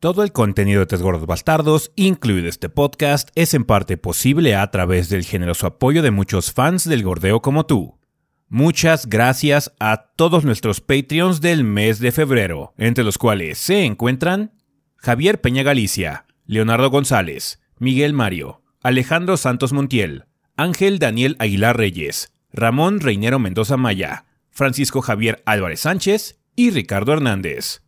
Todo el contenido de Tres Gordos Bastardos, incluido este podcast, es en parte posible a través del generoso apoyo de muchos fans del gordeo como tú. Muchas gracias a todos nuestros Patreons del mes de febrero, entre los cuales se encuentran Javier Peña Galicia, Leonardo González, Miguel Mario, Alejandro Santos Montiel, Ángel Daniel Aguilar Reyes, Ramón Reinero Mendoza Maya, Francisco Javier Álvarez Sánchez y Ricardo Hernández.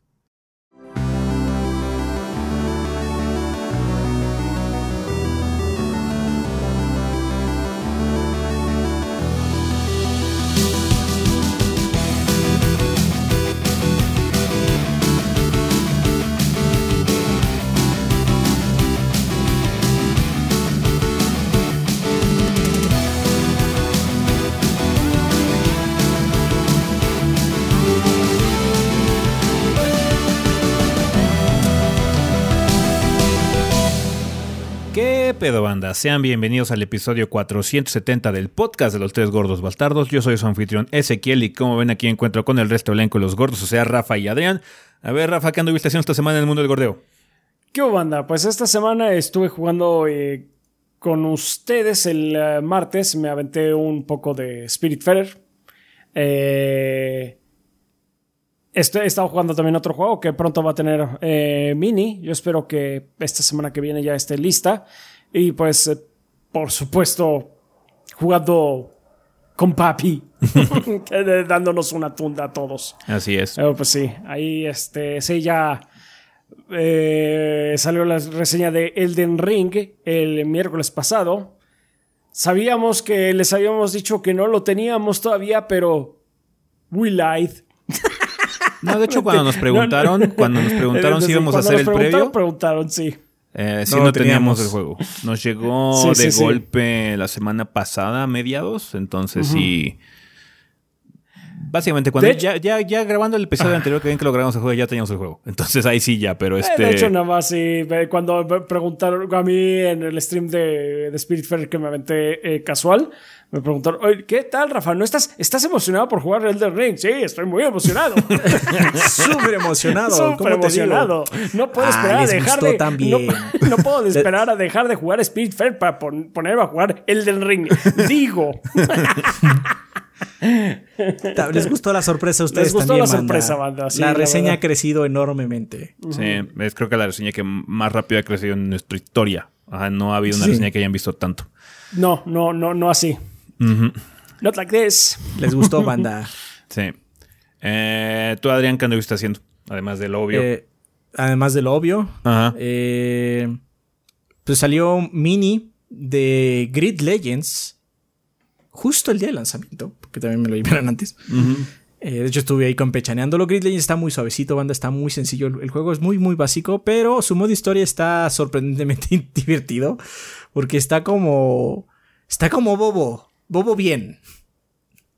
Pedo banda? Sean bienvenidos al episodio 470 del podcast de los tres gordos bastardos. Yo soy su anfitrión Ezequiel y como ven aquí encuentro con el resto elenco de los gordos, o sea, Rafa y Adrián. A ver, Rafa, ¿qué anduviste haciendo esta semana en el mundo del gordeo? ¿Qué banda? Pues esta semana estuve jugando eh, con ustedes el eh, martes. Me aventé un poco de Spirit. Eh, he jugando también otro juego que pronto va a tener eh, mini. Yo espero que esta semana que viene ya esté lista. Y pues, eh, por supuesto, jugando con papi. Dándonos una tunda a todos. Así es. Pero pues sí, ahí este, sí, ya eh, salió la reseña de Elden Ring el miércoles pasado. Sabíamos que les habíamos dicho que no lo teníamos todavía, pero we lied. No, de hecho, cuando nos preguntaron, cuando nos preguntaron si íbamos a hacer el preguntaron, previo, Preguntaron, sí. Eh, sí No teníamos teníamos. el juego. Nos llegó Sí, de sí, golpe la semana pasada, a mediados, entonces sí. Básicamente, cuando ya, ya, ya grabando el episodio anterior que ven que lo grabamos el juego, ya teníamos el juego. Entonces ahí sí ya, pero Eh, este. de hecho, nada más sí, cuando me preguntaron a mí en el stream de, de Spirit Fair que me aventé eh, casual, me preguntaron, Oye, ¿qué tal, Rafa? ¿No estás, estás emocionado por jugar Elden Ring? Sí, estoy muy emocionado. Súper emocionado. Súper ¿cómo te emocionado. No puedo Ah, esperar a les dejar de. también. No, no puedo esperar a dejar de jugar Spirit Fair para pon- ponerme a jugar Elden Ring. Digo. Les gustó la sorpresa a ustedes Les gustó también, la sorpresa, banda, sí, la reseña ha crecido enormemente. Sí, es creo que la reseña que más rápido ha crecido en nuestra historia. Ajá, no ha habido una Sí. reseña que hayan visto tanto. No, no, no, no así. Not like this. Les gustó, banda. Sí. Eh, Tú, Adrián, ¿qué anduviste haciendo? Además del obvio. Eh, además de lo obvio, Ajá. eh, pues salió mini de Grid Legends justo el día del lanzamiento, porque también me lo enviaron antes. Eh, de hecho, estuve ahí campechaneándolo. Grid Legends está muy suavecito, banda, está muy sencillo. El, el juego es muy, muy básico, pero su modo historia está sorprendentemente divertido, porque está como. Está como bobo. Bobo bien.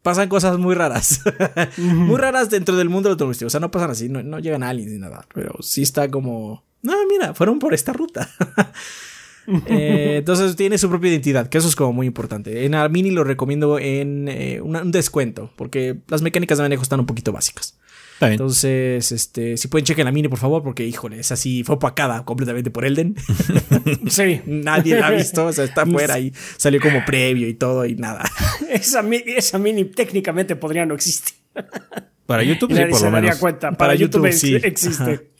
Pasan cosas muy raras. muy raras dentro del mundo automovilístico. O sea, no pasan así, no, no llegan aliens ni nada. Pero sí está como. No, mira, fueron por esta ruta. Eh, entonces tiene su propia identidad, que eso es como muy importante. En Armini lo recomiendo en eh, una- un descuento, porque las mecánicas de manejo están un poquito básicas. Entonces, este, si pueden chequen la mini, por favor, porque híjole, es así, fue opacada completamente por Elden. Sí. Nadie la ha visto, o sea, está afuera y salió como previo y todo y nada. Esa, esa mini técnicamente podría no existir. Para YouTube, sí, por lo menos. cuenta. Para, Para YouTube, sí. existe.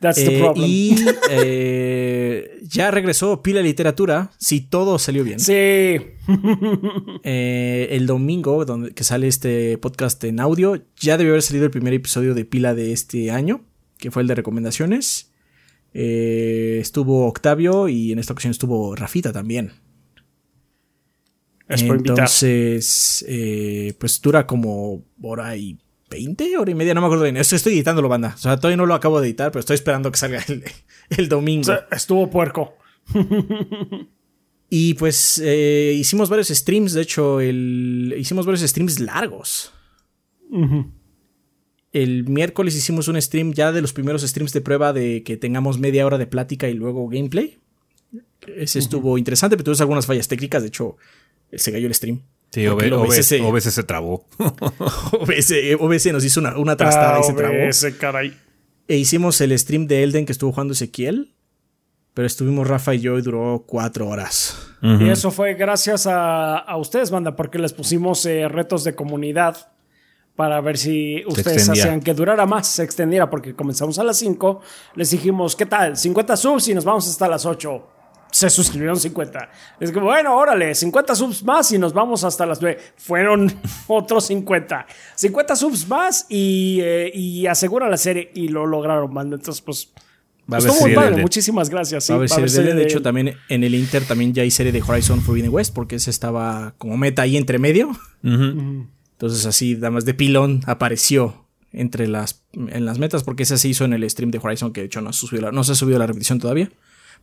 That's the Eh, problem. y eh, ya regresó Pila Literatura, si todo salió bien. Sí. Eh, el domingo, donde, que sale este podcast en audio, ya debió haber salido el primer episodio de Pila de este año, que fue el de recomendaciones. Eh, estuvo Octavio y en esta ocasión estuvo Rafita también. Es. Entonces, eh, pues dura como hora y veinte, hora y media, no me acuerdo bien. Esto estoy editándolo, banda. O sea, todavía no lo acabo de editar, pero estoy esperando que salga el, el domingo. O sea, estuvo puerco. Y pues eh, hicimos varios streams, de hecho, el, hicimos varios streams largos. El miércoles hicimos un stream ya de los primeros streams de prueba de que tengamos media hora de plática y luego gameplay. Ese estuvo interesante, pero tuvimos algunas fallas técnicas, de hecho, se cayó el stream. Sí, OB- OBS OBS, OBS se trabó. OBS, OBS nos hizo una, una trastada Ah, y se trabó. ese caray. E hicimos el stream de Elden que estuvo jugando Ezequiel. Pero estuvimos Rafa y yo y duró cuatro horas. Y eso fue gracias a, a ustedes, banda, porque les pusimos eh, retos de comunidad para ver si ustedes hacían que durara más, se extendiera, porque comenzamos a las 5, les dijimos, ¿qué tal? 50 subs y nos vamos hasta las 8. Se suscribieron 50. Es que, bueno, órale, 50 subs más y nos vamos hasta las 9. Fueron otros 50. 50 subs más y, eh, y asegura la serie y lo lograron, banda. Entonces, pues, Va estuvo muy padre. de- Muchísimas gracias. sí, a ver va a si haber de, serie de hecho también en el Inter también ya hay serie de Horizon Forbidden West porque ese estaba como meta ahí entre medio. Entonces así, nada más de pilón apareció entre las, en las metas porque ese se hizo en el stream de Horizon que de hecho no, se subió la- no se ha subido la repetición todavía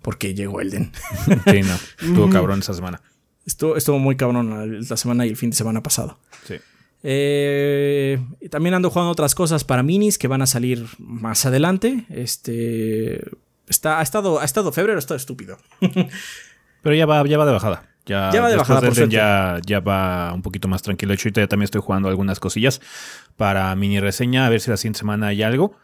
porque llegó Elden. Sí, no. Estuvo cabrón esa semana. estuvo, estuvo muy cabrón la, semana y el fin de semana pasado. Sí. Eh, también ando jugando otras cosas para minis que van a salir más adelante. Este está, ha estado, ha estado febrero, ha estado estúpido. Pero ya va, ya va de bajada. Ya, Ya va de bajada, del por ya, ya va un poquito más tranquilo. De hecho, ahorita ya también estoy jugando algunas cosillas para mini reseña, a ver si la siguiente semana hay algo.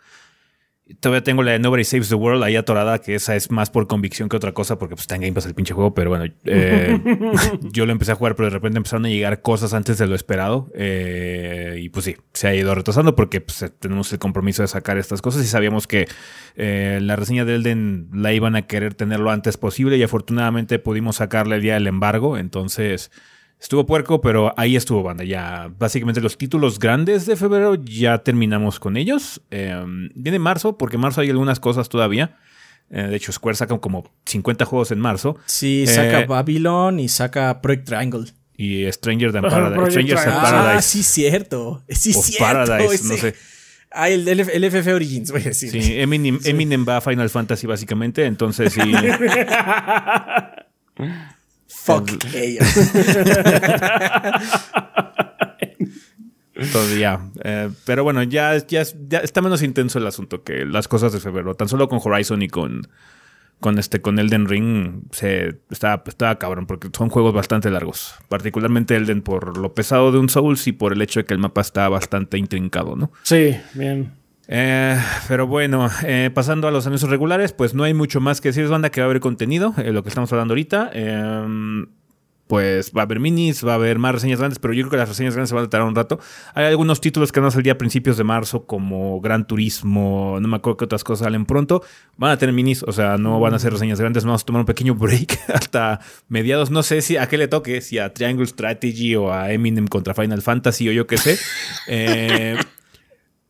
Todavía tengo la de Nobody Saves the World ahí atorada, que esa es más por convicción que otra cosa, porque pues, está en Game Pass el pinche juego, pero bueno, eh, yo lo empecé a jugar, pero de repente empezaron a llegar cosas antes de lo esperado, eh, y pues sí, se ha ido retrasando porque pues, eh, tenemos el compromiso de sacar estas cosas y sabíamos que eh, la reseña de Elden la iban a querer tener lo antes posible y afortunadamente pudimos sacarle el día del embargo, entonces... Estuvo puerco, pero ahí estuvo, banda. Ya básicamente los títulos grandes de febrero ya terminamos con ellos. Eh, viene marzo, porque en marzo hay algunas cosas todavía. Eh, de hecho, Square saca como 50 juegos en marzo. Sí, saca Eh, Babylon y saca Project Triangle. Y Stranger Than Paradise. In Triangle. Ah, Paradise. sí, cierto. Sí, o cierto. Paradise, no sé. Ah, el, el, el FF Origins, voy a decir. Sí, Eminem, Eminem va a Final Fantasy básicamente, entonces sí. Fuck ellos. Todavía. Eh, pero bueno, ya, ya, ya está menos intenso el asunto que las cosas de febrero. Tan solo con Horizon y con, con este, con Elden Ring se está, está cabrón, porque son juegos bastante largos. Particularmente Elden por lo pesado de un Souls y por el hecho de que el mapa está bastante intrincado, ¿no? Sí, bien. Eh, pero bueno, eh, pasando a los anuncios regulares, pues no hay mucho más que decir, banda, que va a haber contenido, eh, lo que estamos hablando ahorita. Eh, pues va a haber minis, va a haber más reseñas grandes, pero yo creo que las reseñas grandes se van a tardar un rato. Hay algunos títulos que van a salir a principios de marzo, como Gran Turismo, no me acuerdo qué otras cosas salen pronto. Van a tener minis, o sea, no van a ser reseñas grandes, vamos a tomar un pequeño break hasta mediados. No sé si a qué le toque, si a Triangle Strategy o a Eminem contra Final Fantasy o yo qué sé.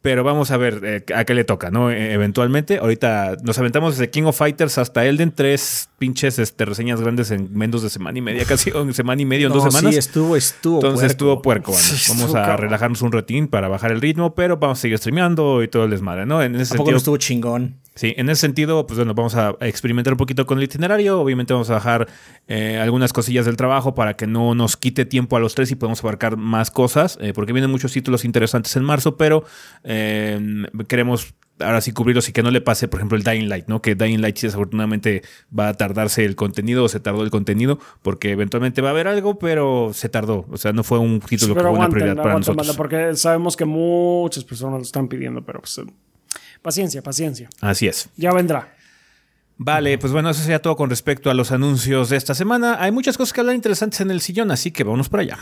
Pero vamos a ver eh, a qué le toca, ¿no? Eh, eventualmente, ahorita nos aventamos desde King of Fighters hasta Elden, tres pinches este, reseñas grandes en menos de semana y media, casi o en semana y media, en dos semanas. Sí, estuvo, estuvo. Entonces puerco. estuvo puerco. Sí, Vamos estuvo a cabrón. relajarnos un ratín para bajar el ritmo, pero vamos a seguir streameando y todo el desmadre, ¿no? En ese ¿A poco sentido, no estuvo chingón? Sí, en ese sentido, pues bueno, vamos a experimentar un poquito con el itinerario. Obviamente vamos a bajar eh, algunas cosillas del trabajo para que no nos quite tiempo a los tres y podamos abarcar más cosas, eh, porque vienen muchos títulos interesantes en marzo, pero eh, queremos ahora sí cubrirlos y que no le pase, por ejemplo, el Dying Light, ¿no? Que Dying Light sí, desafortunadamente va a tardarse el contenido o se tardó el contenido, porque eventualmente va a haber algo, pero se tardó. O sea, no fue un título que pero fue una prioridad para aguanten, nosotros. porque sabemos que muchas personas lo están pidiendo, pero pues, eh, paciencia, paciencia. Así es. Ya vendrá. Vale, pues bueno, eso sería todo con respecto a los anuncios de esta semana. Hay muchas cosas que hablar interesantes en el sillón, así que vámonos para allá.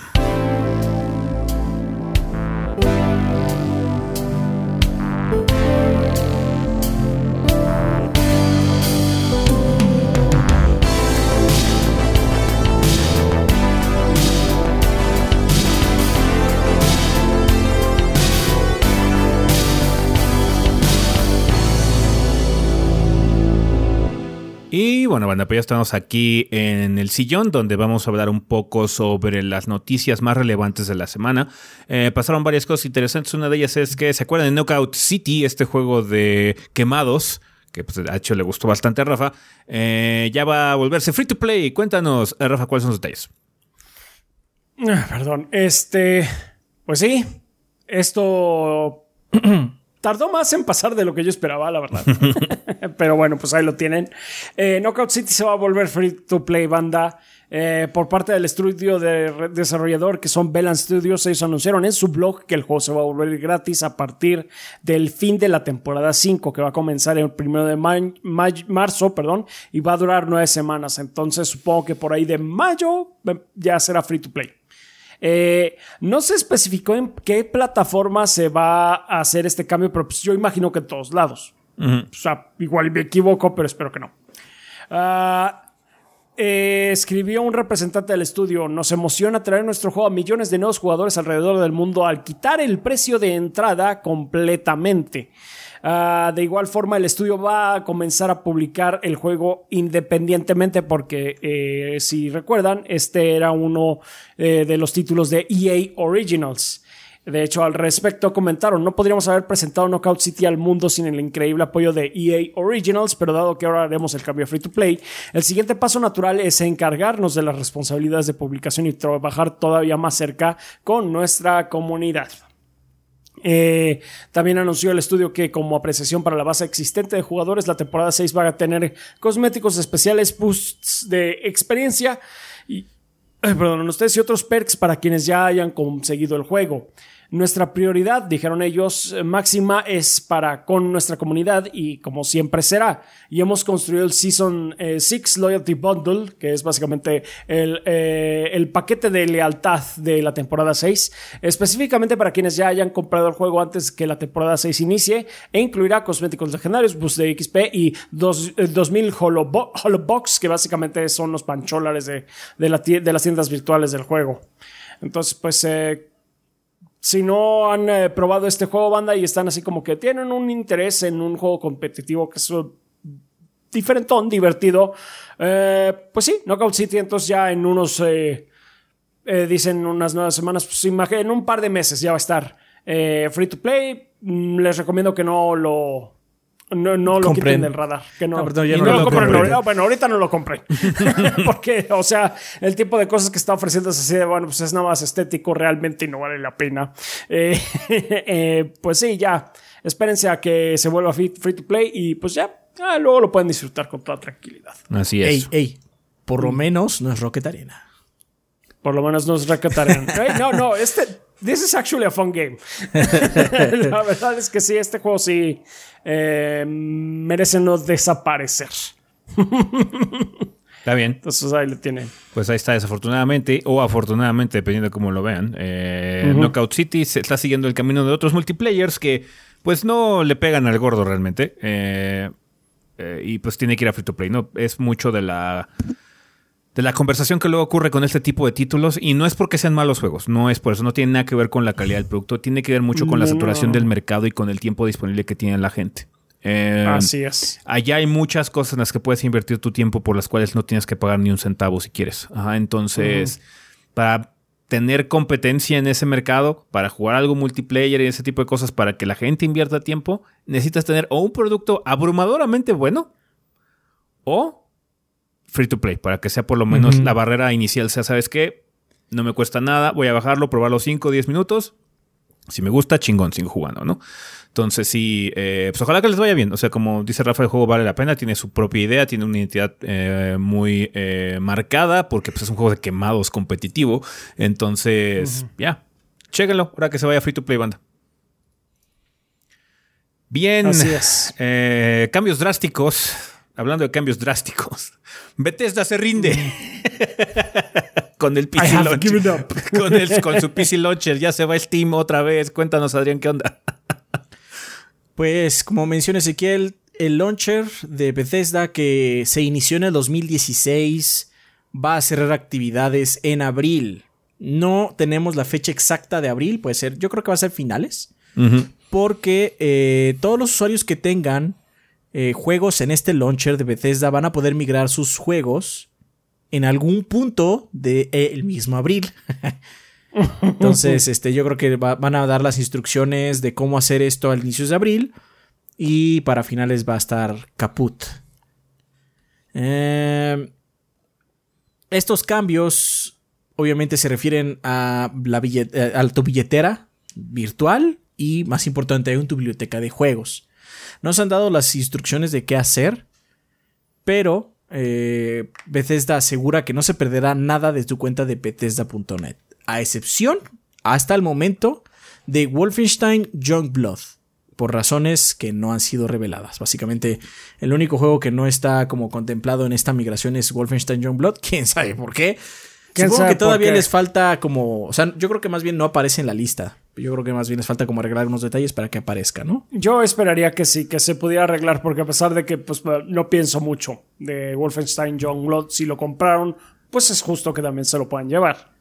Bueno, banda, pues ya estamos aquí en el sillón donde vamos a hablar un poco sobre las noticias más relevantes de la semana. Eh, pasaron varias cosas interesantes. Una de ellas es que se acuerdan de Knockout City, este juego de quemados, que pues de hecho le gustó bastante a Rafa. Eh, ya va a volverse free to play. Cuéntanos, eh, Rafa, cuáles son los detalles. Ah, Perdón. Este. Pues sí. Esto. tardó más en pasar de lo que yo esperaba, la verdad. Pero bueno, pues ahí lo tienen. Eh, Knockout City se va a volver free to play, banda. Eh, por parte del estudio de desarrollador que son Belan Studios, ellos anunciaron en su blog que el juego se va a volver gratis a partir del fin de la temporada 5, que va a comenzar el primero de marzo, perdón, y va a durar nueve semanas. Entonces supongo que por ahí de mayo eh, ya será free to play. Eh, no se especificó en qué plataforma se va a hacer este cambio, pero pues yo imagino que en todos lados. O sea, igual me equivoco, pero espero que no. Ah, eh, escribió un representante del estudio, nos emociona traer nuestro juego a millones de nuevos jugadores alrededor del mundo al quitar el precio de entrada completamente. Ah, de igual forma, el estudio va a comenzar a publicar el juego independientemente porque, eh, si recuerdan, este era uno eh, de los títulos de EA Originals. De hecho, al respecto comentaron, no podríamos haber presentado Knockout City al mundo sin el increíble apoyo de EA Originals, pero dado que ahora haremos el cambio a free to play, el siguiente paso natural es encargarnos de las responsabilidades de publicación y trabajar todavía más cerca con nuestra comunidad. Eh, también anunció el estudio que como apreciación para la base existente de jugadores, la temporada 6 va a tener cosméticos especiales, boosts de experiencia y, perdón, ustedes y otros perks para quienes ya hayan conseguido el juego. Nuestra prioridad, dijeron ellos, eh, máxima es para con nuestra comunidad y como siempre será. Y hemos construido el Season 6 eh, Loyalty Bundle, que es básicamente el, eh, el, paquete de lealtad de la temporada 6, específicamente para quienes ya hayan comprado el juego antes que la temporada 6 inicie, e incluirá cosméticos legendarios, boost de XP y dos, 2000 Holobox, que básicamente son los pancholares de, de las tiendas virtuales del juego. Entonces, pues si no han eh, probado este juego, banda, y están así como que tienen un interés en un juego competitivo que es diferentón, divertido, eh, pues sí, Knockout City, entonces ya en unos, eh, dicen unas nuevas semanas, pues en un par de meses ya va a estar free to play. Mm, les recomiendo que no lo no, no lo quiten del radar. Que no, no, lo, compren. bueno, ahorita no lo compré. Porque, o sea, el tipo de cosas que está ofreciendo es así de, bueno, pues es nada más estético realmente y no vale la pena. Eh, eh, pues sí, ya. Espérense a que se vuelva free, to play y pues ya, ah, luego lo pueden disfrutar con toda tranquilidad. Así es. Ey, ey, por lo menos no es Rocket Arena. Por lo menos no es Rocket Arena. no, no, este This is actually a fun game. la verdad es que sí, este juego sí eh, merece no desaparecer. Está bien. Entonces ahí lo tienen. Pues ahí está, desafortunadamente, o afortunadamente, dependiendo de cómo lo vean. Eh, Knockout City se está siguiendo el camino de otros multiplayers que, pues, no le pegan al gordo realmente. Eh, y pues tiene que ir a free to play, ¿no? Es mucho de la de la conversación que luego ocurre con este tipo de títulos y no es porque sean malos juegos, no es por eso, no tiene nada que ver con la calidad del producto, tiene que ver mucho con la saturación del mercado y con el tiempo disponible que tiene la gente. Eh, Así es. Allá hay muchas cosas en las que puedes invertir tu tiempo por las cuales no tienes que pagar ni un centavo si quieres. entonces, para tener competencia en ese mercado, para jugar algo multiplayer y ese tipo de cosas, para que la gente invierta tiempo, necesitas tener o un producto abrumadoramente bueno o free to play, para que sea por lo menos la barrera inicial sea, ¿sabes qué? No me cuesta nada, voy a bajarlo, probarlo 5 o 10 minutos. Si me gusta, chingón, sigo jugando, ¿no? Entonces, sí, eh, pues ojalá que les vaya bien. O sea, como dice Rafa, el juego vale la pena, tiene su propia idea, tiene una identidad eh, muy eh, marcada, porque pues, es un juego de quemados competitivo. Entonces, ya, chéquenlo, ahora que se vaya free to play, banda. Bien, Así es. cambios drásticos hablando de cambios drásticos, Bethesda se rinde. con el PC Launcher. Con, con su PC Launcher. Ya se va Steam otra vez. Cuéntanos, Adrián, ¿qué onda? pues, como menciona Ezequiel, el launcher de Bethesda que se inició en el 2016 va a cerrar actividades en abril. No tenemos la fecha exacta de abril, puede ser, yo creo que va a ser finales. Porque eh, todos los usuarios que tengan eh, juegos en este launcher de Bethesda van a poder migrar sus juegos en algún punto del de, mismo abril. Entonces, este, yo creo que van a dar las instrucciones de cómo hacer esto al inicio de abril. Y para finales va a estar caput. Em, estos cambios obviamente se refieren a, la a tu billetera virtual y, más importante aún, tu biblioteca de juegos. Nos han dado las instrucciones de qué hacer, pero eh, Bethesda asegura que no se perderá nada de tu cuenta de Bethesda.net, a excepción, hasta el momento, de Wolfenstein Youngblood, por razones que no han sido reveladas. Básicamente, el único juego que no está como contemplado en esta migración es Wolfenstein Youngblood, quién sabe por qué. Supongo que todavía les falta como. O sea, yo creo que más bien no aparece en la lista. Yo creo que más bien les falta como arreglar unos detalles para que aparezca, ¿no? Yo esperaría que sí, que se pudiera arreglar, porque a pesar de que pues, no pienso mucho de Wolfenstein Youngblood, si lo compraron, pues es justo que también se lo puedan llevar.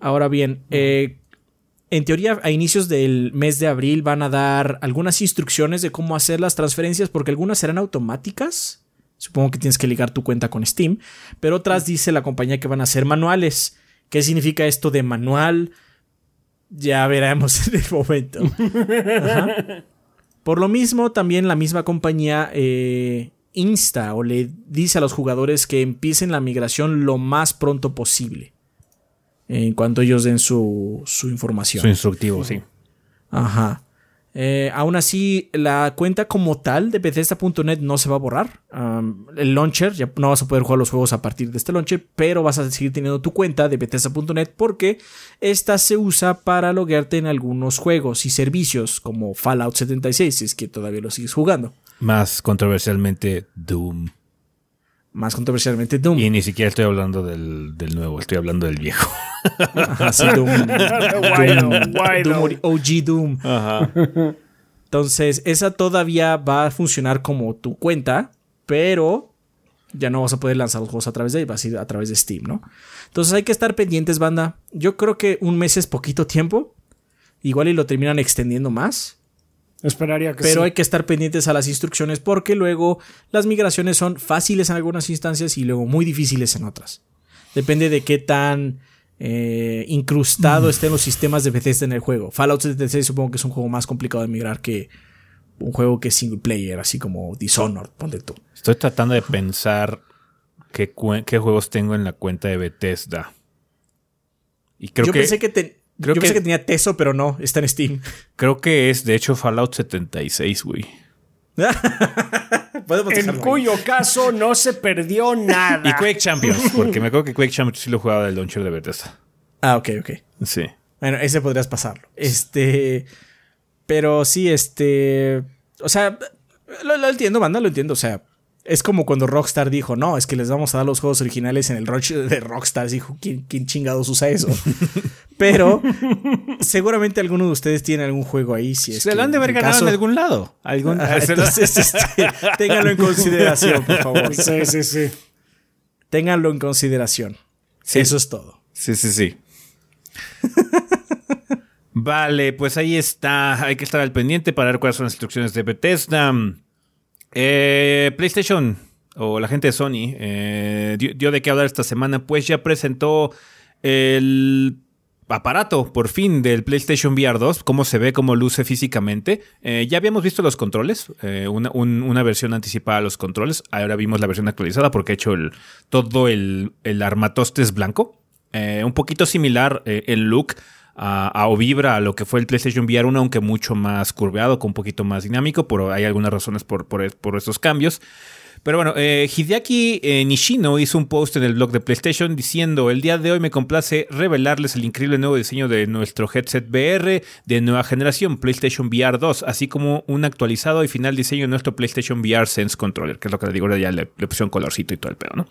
Ahora bien, eh, en teoría a inicios del mes de abril van a dar algunas instrucciones de cómo hacer las transferencias, porque algunas serán automáticas Supongo que tienes que ligar tu cuenta con Steam. Pero otras dice la compañía que van a ser manuales. ¿Qué significa esto de manual? Ya veremos en el momento. Por lo mismo, también la misma compañía eh, insta o le dice a los jugadores que empiecen la migración lo más pronto posible. En cuanto ellos den su, su información. Su instructivo, sí. Ajá. Eh, aún así, la cuenta como tal de Bethesda.net no se va a borrar. el launcher, ya no vas a poder jugar los juegos a partir de este launcher, pero vas a seguir teniendo tu cuenta de Bethesda.net porque esta se usa para loguearte en algunos juegos y servicios como Fallout 76, si es que todavía lo sigues jugando. Más controversialmente, Doom. Más controversialmente, Doom. Y ni siquiera estoy hablando del, nuevo, estoy hablando del viejo. Doom. Doom, OG Doom. Entonces, esa todavía va a funcionar como tu cuenta, pero ya no vas a poder lanzar los juegos a través de ahí, vas a ir a través de Steam, ¿no? Entonces hay que estar pendientes, banda. Yo creo que un mes es poquito tiempo. Igual y lo terminan extendiendo más. Esperaría que Pero hay que estar pendientes a las instrucciones porque luego las migraciones son fáciles en algunas instancias y luego muy difíciles en otras. Depende de qué tan eh, incrustado mm. estén los sistemas de Bethesda en el juego. Fallout 76 supongo que es un juego más complicado de migrar que un juego que es single player, así como Dishonored, ponte tú. Estoy tratando de pensar qué, qué juegos tengo en la cuenta de Bethesda. Y creo Yo pensé que te, Creo Yo que, pensé que tenía Teso, pero no, está en Steam. Creo que es, de hecho, Fallout 76, güey. en cuyo caso no se perdió nada. Y Quake Champions, porque me acuerdo que Quake Champions sí lo jugaba del launcher de Bethesda. Ah, ok, ok. Sí. Bueno, ese podrías pasarlo. Este. Pero sí, este. O sea, lo, lo entiendo, banda, lo entiendo. O sea, es como cuando Rockstar dijo, no, es que les vamos a dar los juegos originales en el Roach de Rockstar. Dijo, ¿quién, chingados usa eso? Pero seguramente alguno de ustedes tiene algún juego ahí. Si Se lo han de haber ganado en algún lado. ¿Algún... entonces, este, ténganlo en consideración, por favor. Sí, sí, sí. Ténganlo en consideración. Eso es todo. Sí, sí, sí. vale, pues ahí está. Hay que estar al pendiente para ver cuáles son las instrucciones de Bethesda. Eh, PlayStation o la gente de Sony eh, dio, de qué hablar esta semana, pues ya presentó el aparato por fin del PlayStation VR 2, cómo se ve, cómo luce físicamente. Eh, ya habíamos visto los controles, una, versión anticipada a los controles, ahora vimos la versión actualizada porque ha hecho el, todo el, el armatostes blanco, un poquito similar el look a, o vibra a lo que fue el PlayStation VR 1, aunque mucho más curveado, con un poquito más dinámico, pero hay algunas razones por, por, por cambios. Pero bueno, eh, Hideaki eh, Nishino hizo un post en el blog de PlayStation diciendo, el día de hoy me complace revelarles el increíble nuevo diseño de nuestro headset VR de nueva generación, PlayStation VR 2, así como un actualizado y final diseño de nuestro PlayStation VR Sense Controller, que es lo que le digo, ahora ya le, le pusieron colorcito y todo el pedo, ¿no?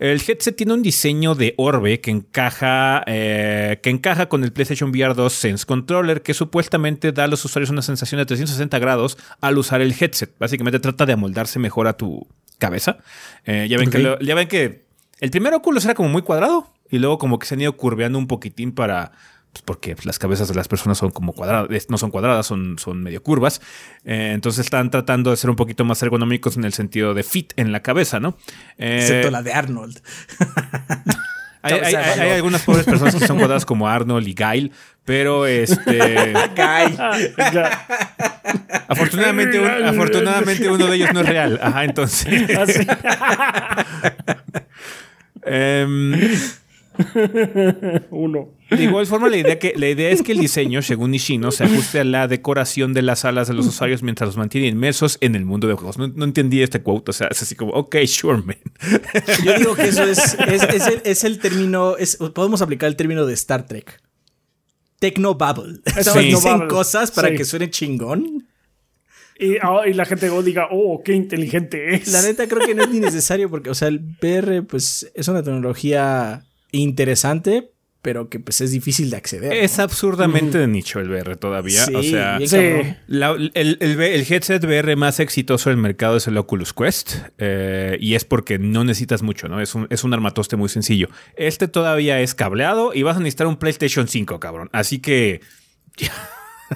El headset tiene un diseño de orbe que encaja, eh, que encaja con el PlayStation VR 2 Sense Controller, que supuestamente da a los usuarios una sensación de 360 grados al usar el headset. Básicamente trata de amoldarse mejor a tu cabeza. Eh, ya, ven que ya ven que el primer Oculus era como muy cuadrado y luego como que se han ido curveando un poquitín para... Pues porque las cabezas de las personas son como cuadradas, no son cuadradas, son, son medio curvas. Eh, entonces están tratando de ser un poquito más ergonómicos en el sentido de fit en la cabeza, ¿no? Eh, Excepto la de Arnold. Hay, algunas pobres personas que son cuadradas como Arnold y Gail, pero este. afortunadamente, afortunadamente uno de ellos no es real. Ajá, entonces. Ah, em, Uno. De igual forma, la idea, que, la idea es que el diseño, según Nishino, se ajuste a la decoración de las salas de los usuarios mientras los mantiene inmersos en el mundo de juegos. No, no entendí este quote, o sea, es así como, ok, sure, man. Yo digo que eso es, es, es el, es el término, podemos aplicar el término de Star Trek. Technobabble. Eso Sí. Dicen cosas para Sí. que suene chingón. Y, ah, y la gente diga, oh, qué inteligente es. La neta creo que no es ni necesario porque, o sea, el VR pues es una tecnología interesante, pero que pues es difícil de acceder. Es absurdamente de nicho el VR todavía. Sí, o sea, Sí. La- el, el el headset VR más exitoso del mercado es el Oculus Quest. eh, y es porque no necesitas mucho, ¿no? Es un, es un armatoste muy sencillo. Este todavía es cableado y vas a necesitar un PlayStation 5, cabrón. Así que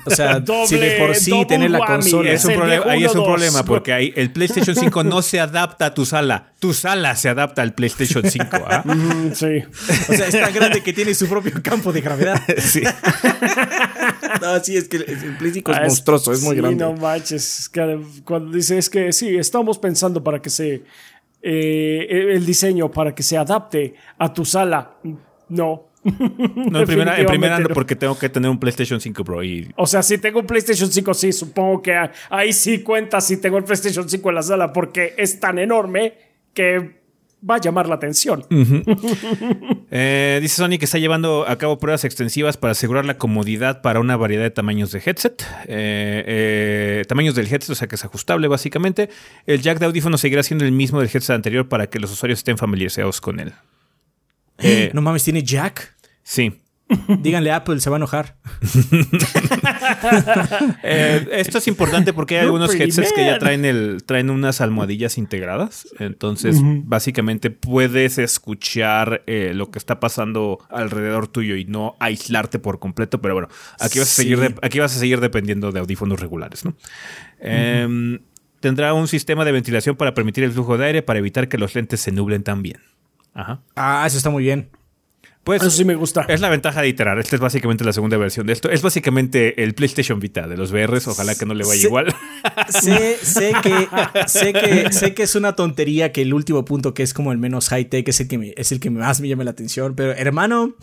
O sea, Doble- si de por sí tener la consola es un problema, ahí es un 1-2. problema porque ahí el PlayStation 5 no se adapta a tu sala. Tu sala se adapta al PlayStation 5. ¿ah? Mm, sí. O sea, es tan grande que tiene su propio campo de gravedad. Sí. No, sí, es que el Play 5 es Ah, monstruoso, es muy sí, grande. no manches. Es cuando dice es que sí, estamos pensando para que se. eh, el diseño para que se adapte a tu sala. No. No, en primera, en primera no. porque tengo que tener un PlayStation 5 Pro y O sea, si tengo un PlayStation 5, sí, supongo que ahí sí cuenta si tengo el PlayStation 5 en la sala porque es tan enorme que va a llamar la atención. Eh, dice Sony que está llevando a cabo pruebas extensivas para asegurar la comodidad para una variedad de tamaños de headset. Eh, eh, tamaños del headset, o sea que es ajustable básicamente. El jack de audífono seguirá siendo el mismo del headset anterior para que los usuarios estén familiarizados con él. Eh, No mames, tiene Jack. Sí. Díganle a Apple, se va a enojar. Eh, esto es importante porque hay algunos headsets que ya traen, el, traen unas almohadillas integradas. Entonces, básicamente puedes escuchar eh, lo que está pasando alrededor tuyo y no aislarte por completo. Pero bueno, aquí vas a seguir, Sí. de- aquí vas a seguir dependiendo de audífonos regulares, ¿no? Em, tendrá un sistema de ventilación para permitir el flujo de aire para evitar que los lentes se nublen también. Ajá. Ah, eso está muy bien. Pues Eso sí me gusta. es la ventaja de iterar. Esta es básicamente la segunda versión de esto. Es básicamente el PlayStation Vita de los VRs. Ojalá que no le vaya igual. Sé, sé que, sé que sé que es una tontería que el último punto que es como el menos high tech es el que me, es el que más me llama la atención. Pero hermano,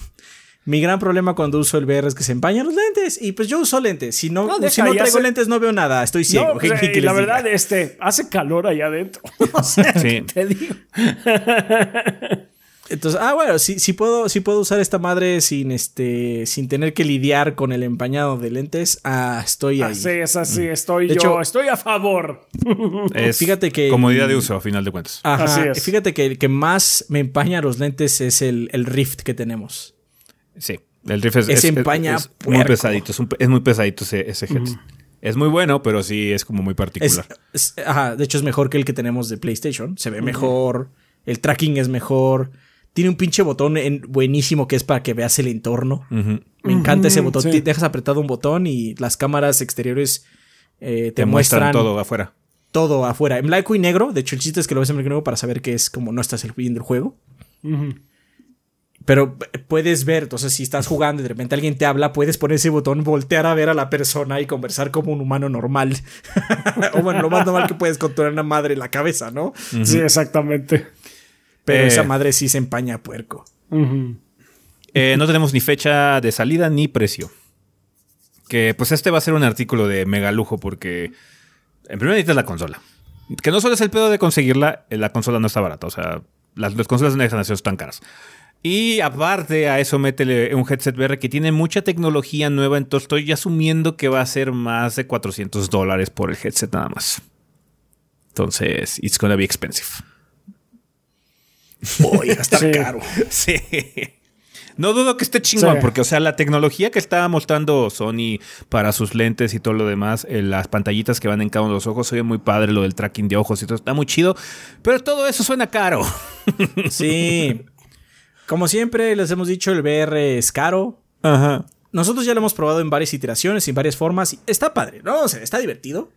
mi gran problema cuando uso el VR es que se empañan los lentes. Y pues yo uso lentes. Si no, No, deja, si no traigo sé. lentes no veo nada. Estoy ciego. No, ¿Qué- o sea, qué y quieres la diga? verdad, este, hace calor allá adentro. O sea, Sí. te digo. Entonces, ah, bueno, sí, sí puedo, sí puedo usar esta madre sin este, sin tener que lidiar con el empañado de lentes. Ah, estoy ahí. Así es, así estoy De yo. hecho- estoy a favor. Es Fíjate que- comodidad de uso, a final de cuentas. Ajá. Así es. Fíjate que el que más me empaña los lentes es el, el Rift que tenemos. Sí. El Rift es, es- empaña es muy pesadito. Es, un- es muy pesadito ese, ese headset. Es muy bueno, pero sí es como muy particular. es- ajá, de hecho es mejor que el que tenemos de PlayStation. Se ve mejor, el tracking es mejor. Tiene un pinche botón en- buenísimo que es para que veas el entorno. Me encanta ese botón. sí. Te Dejas apretado un botón y las cámaras exteriores eh, te, Te muestran muestran, todo afuera. todo afuera. En blanco y negro. De hecho, el chiste es que lo ves en blanco y negro para saber que es como no estás viendo el juego. Pero puedes ver, entonces si estás jugando y de repente alguien te habla, puedes poner ese botón, voltear a ver a la persona y conversar como un humano normal. o bueno, lo más normal que puedes controlar una madre en la cabeza, ¿no? Sí, exactamente. Pero Eh. esa madre sí se empaña a puerco. Eh, no tenemos ni fecha de salida ni precio. Que pues este va a ser un artículo de mega lujo porque en primer necesitas la consola. Que no solo es el pedo de conseguirla, eh, la consola no está barata. O sea, las, las consolas de una generación están caras. Y aparte a eso métele un headset VR que tiene mucha tecnología nueva. Entonces estoy asumiendo que va a ser más de 400 dólares por el headset nada más. Entonces, it's gonna be expensive. Oye, está Sí. caro. Sí. No dudo que esté chingón, Sí. porque, o sea, la tecnología que estaba mostrando Sony para sus lentes y todo lo demás, eh, las pantallitas que van en cada uno de los ojos, oye muy padre lo del tracking de ojos y todo, está muy chido, pero todo eso suena caro. Sí. Como siempre les hemos dicho, el VR es caro. Ajá. Nosotros ya lo hemos probado en varias iteraciones, en varias formas. y Está padre, ¿no? O sea, está divertido.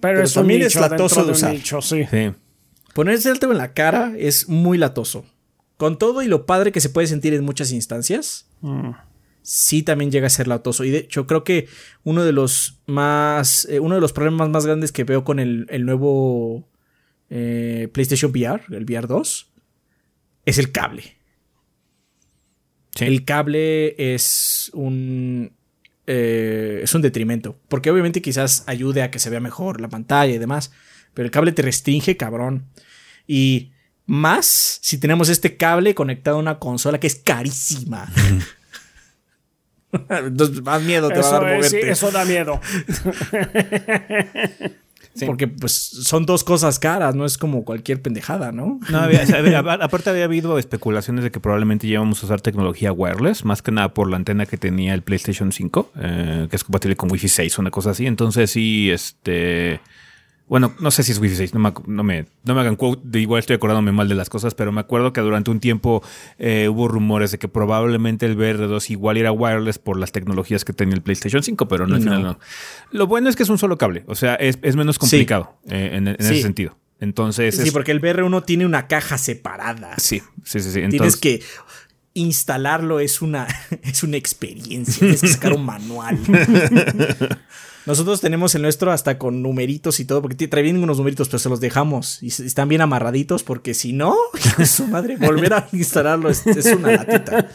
Pero, Pero es un también nicho es latoso de un usar. nicho, sí. Sí. Ponerse el en la cara es muy latoso. Con todo y lo padre que se puede sentir en muchas instancias, sí también llega a ser latoso. Y de hecho, creo que uno de los más. eh, uno de los problemas más grandes que veo con el, el nuevo eh, PlayStation VR, el VR 2, es el cable. El cable es un. Eh, es un detrimento. Porque obviamente quizás ayude a que se vea mejor la pantalla y demás. Pero el cable te restringe, cabrón. Y más si tenemos este cable conectado a una consola que es carísima. Entonces, más miedo te va a dar moverte. eso da miedo. Porque pues son dos cosas caras, no es como cualquier pendejada, ¿no? No, aparte había habido especulaciones de que probablemente íbamos a usar tecnología wireless, más que nada por la antena que tenía el PlayStation 5, eh, que es compatible con Wi-Fi 6 o una cosa así. Entonces sí, este... Bueno, no sé si es Wi-Fi 6, no me, no me, no me hagan quote, de igual estoy acordándome mal de las cosas, pero me acuerdo que durante un tiempo eh, hubo rumores de que probablemente el VR2 igual era wireless por las tecnologías que tenía el PlayStation 5, pero no, al final no. Lo bueno es que es un solo cable, o sea, es, menos complicado eh, en, ese sentido. Entonces. Sí, porque el VR1 tiene una caja separada. Sí, sí, sí. sí. Tienes que instalarlo es una, es una experiencia. Tienes que sacar un manual. Nosotros tenemos el nuestro hasta con numeritos y todo, porque trae bien unos numeritos, pero se los dejamos y están bien amarraditos, porque si no, su madre, volver a instalarlo es, una latita.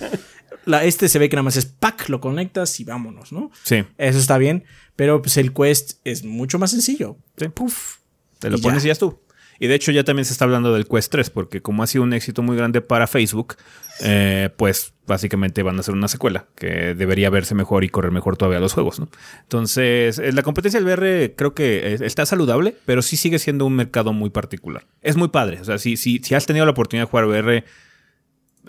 La, este se ve que nada más es pack, lo conectas y vámonos, ¿no? Sí. Eso está bien, pero pues el Quest es mucho más sencillo. Sí. Puf. Te lo pones y ya es tú. Y de hecho ya también se está hablando del Quest 3, porque como ha sido un éxito muy grande para Facebook, eh, pues básicamente van a hacer una secuela que debería verse mejor y correr mejor todavía los juegos. Entonces, eh, la competencia del VR creo que está saludable, pero sí sigue siendo un mercado muy particular. Es muy padre. O sea, si, si, si has tenido la oportunidad de jugar VR,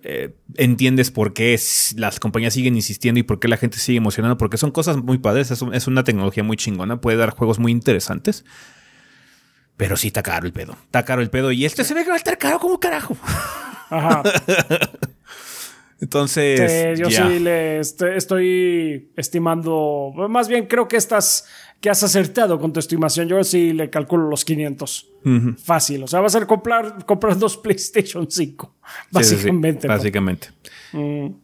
eh, entiendes por qué las compañías siguen insistiendo y por qué la gente sigue emocionando, porque son cosas muy padres, es, una tecnología muy chingona, puede dar juegos muy interesantes. Pero sí está caro el pedo. Está caro el pedo. Y este se ve que va a estar caro como carajo. Ajá. Entonces. yo sí le estoy, estimando. Más bien, creo que estás. Que has acertado con tu estimación. Yo sí le calculo los 500. Fácil. O sea, vas a comprar, comprar dos PlayStation 5. Básicamente. básicamente. Mm.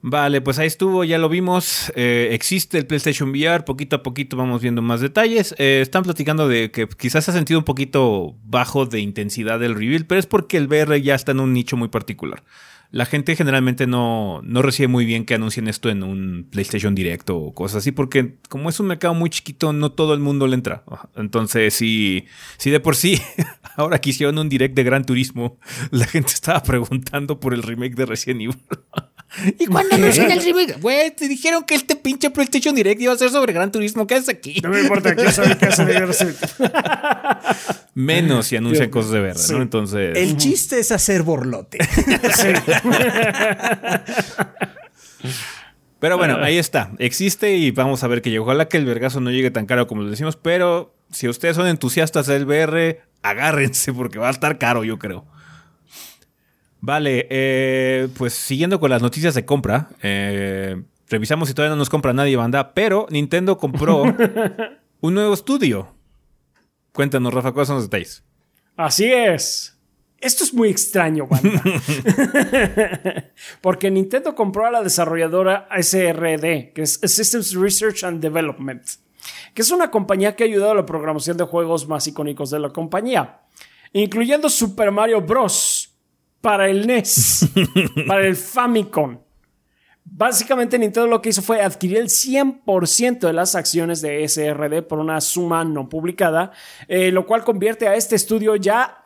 Vale, pues ahí estuvo, ya lo vimos. Eh, existe el PlayStation VR, poquito a poquito vamos viendo más detalles. Eh, están platicando de que quizás se ha sentido un poquito bajo de intensidad del reveal, pero es porque el VR ya está en un nicho muy particular. La gente generalmente no, no recibe muy bien que anuncien esto en un PlayStation Directo o cosas así, porque como es un mercado muy chiquito, no todo el mundo le entra. Entonces, si, de por sí ahora quisieron un direct de Gran Turismo, la gente estaba preguntando por el remake de Resident Evil. ¿Y cuándo anuncian el remake? Güey, te dijeron que este pinche PlayStation Direct iba a ser sobre Gran Turismo. ¿Qué haces aquí? No me importa, quiero saber qué hace Menos si anuncian cosas de verdad, ¿no? Entonces. El chiste es hacer borlote. sí. Pero bueno, ahí está. Existe y vamos a ver que llegó. Ojalá que el vergazo no llegue tan caro como lo decimos, pero si ustedes son entusiastas del VR, agárrense porque va a estar caro, yo creo. Vale, eh, pues siguiendo con las noticias de compra, eh, revisamos si todavía no nos compra nadie, banda, pero Nintendo compró un nuevo estudio. Cuéntanos, Rafa, ¿cuáles son los detalles? Así es. Esto es muy extraño, banda. Porque Nintendo compró a la desarrolladora SRD, que es Systems Research and Development, que es una compañía que ha ayudado a la programación de juegos más icónicos de la compañía, incluyendo Super Mario Bros para el NES, para el Famicom. Básicamente Nintendo lo que hizo fue adquirir el 100% de las acciones de SRD por una suma no publicada, eh, lo cual convierte a este estudio ya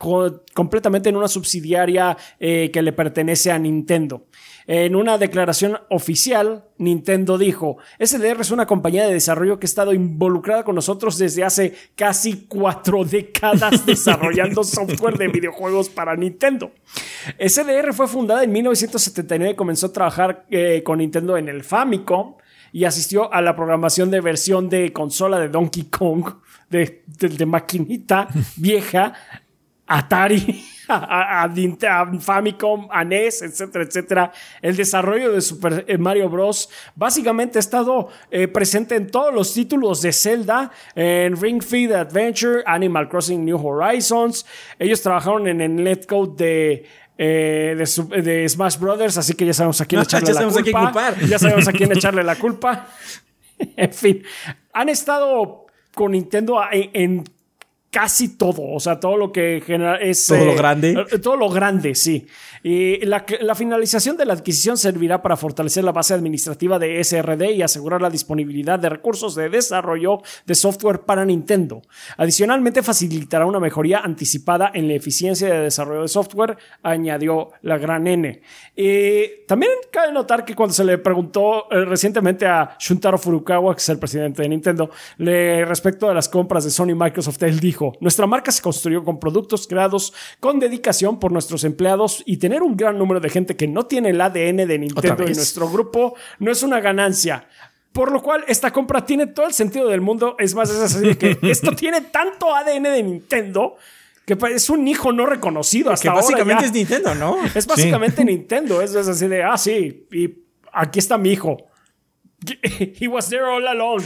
completamente en una subsidiaria eh, que le pertenece a Nintendo. En una declaración oficial, Nintendo dijo, SDR es una compañía de desarrollo que ha estado involucrada con nosotros desde hace casi cuatro décadas desarrollando software de videojuegos para Nintendo. SDR fue fundada en 1979 y comenzó a trabajar eh, con Nintendo en el Famicom y asistió a la programación de versión de consola de Donkey Kong, de, de maquinita vieja, Atari a, Famicom, a NES, etcétera, etcétera. El desarrollo de Super eh, Mario Bros. básicamente ha estado eh, presente en todos los títulos de Zelda, en Ring Fit Adventure, Animal Crossing New Horizons. Ellos trabajaron en el netcode de eh, de, Smash Brothers, así que ya sabemos a quién echarle la culpa. ya sabemos a quién echarle la culpa. en fin, han estado con Nintendo en casi todo, o sea, todo lo que genera es... Todo lo grande. eh, todo lo grande, sí. Y la, la finalización de la adquisición servirá para fortalecer la base administrativa de SRD y asegurar la disponibilidad de recursos de desarrollo de software para Nintendo. Adicionalmente, facilitará una mejoría anticipada en la eficiencia de desarrollo de software, añadió la gran N. Y también cabe notar que cuando se le preguntó eh, recientemente a Shuntaro Furukawa, que es el presidente de Nintendo, le, respecto a las compras de Sony y Microsoft, él dijo, nuestra marca se construyó con productos creados con dedicación por nuestros empleados y tener un gran número de gente que no tiene el ADN de Nintendo en nuestro grupo no es una ganancia. Por lo cual, esta compra tiene todo el sentido del mundo. Es más, es así de que esto tiene tanto ADN de Nintendo que es un hijo no reconocido hasta Que ahora básicamente es Nintendo, ¿no? Es básicamente Nintendo. Es, es así de, ah, sí, y aquí está mi hijo. He was there all along.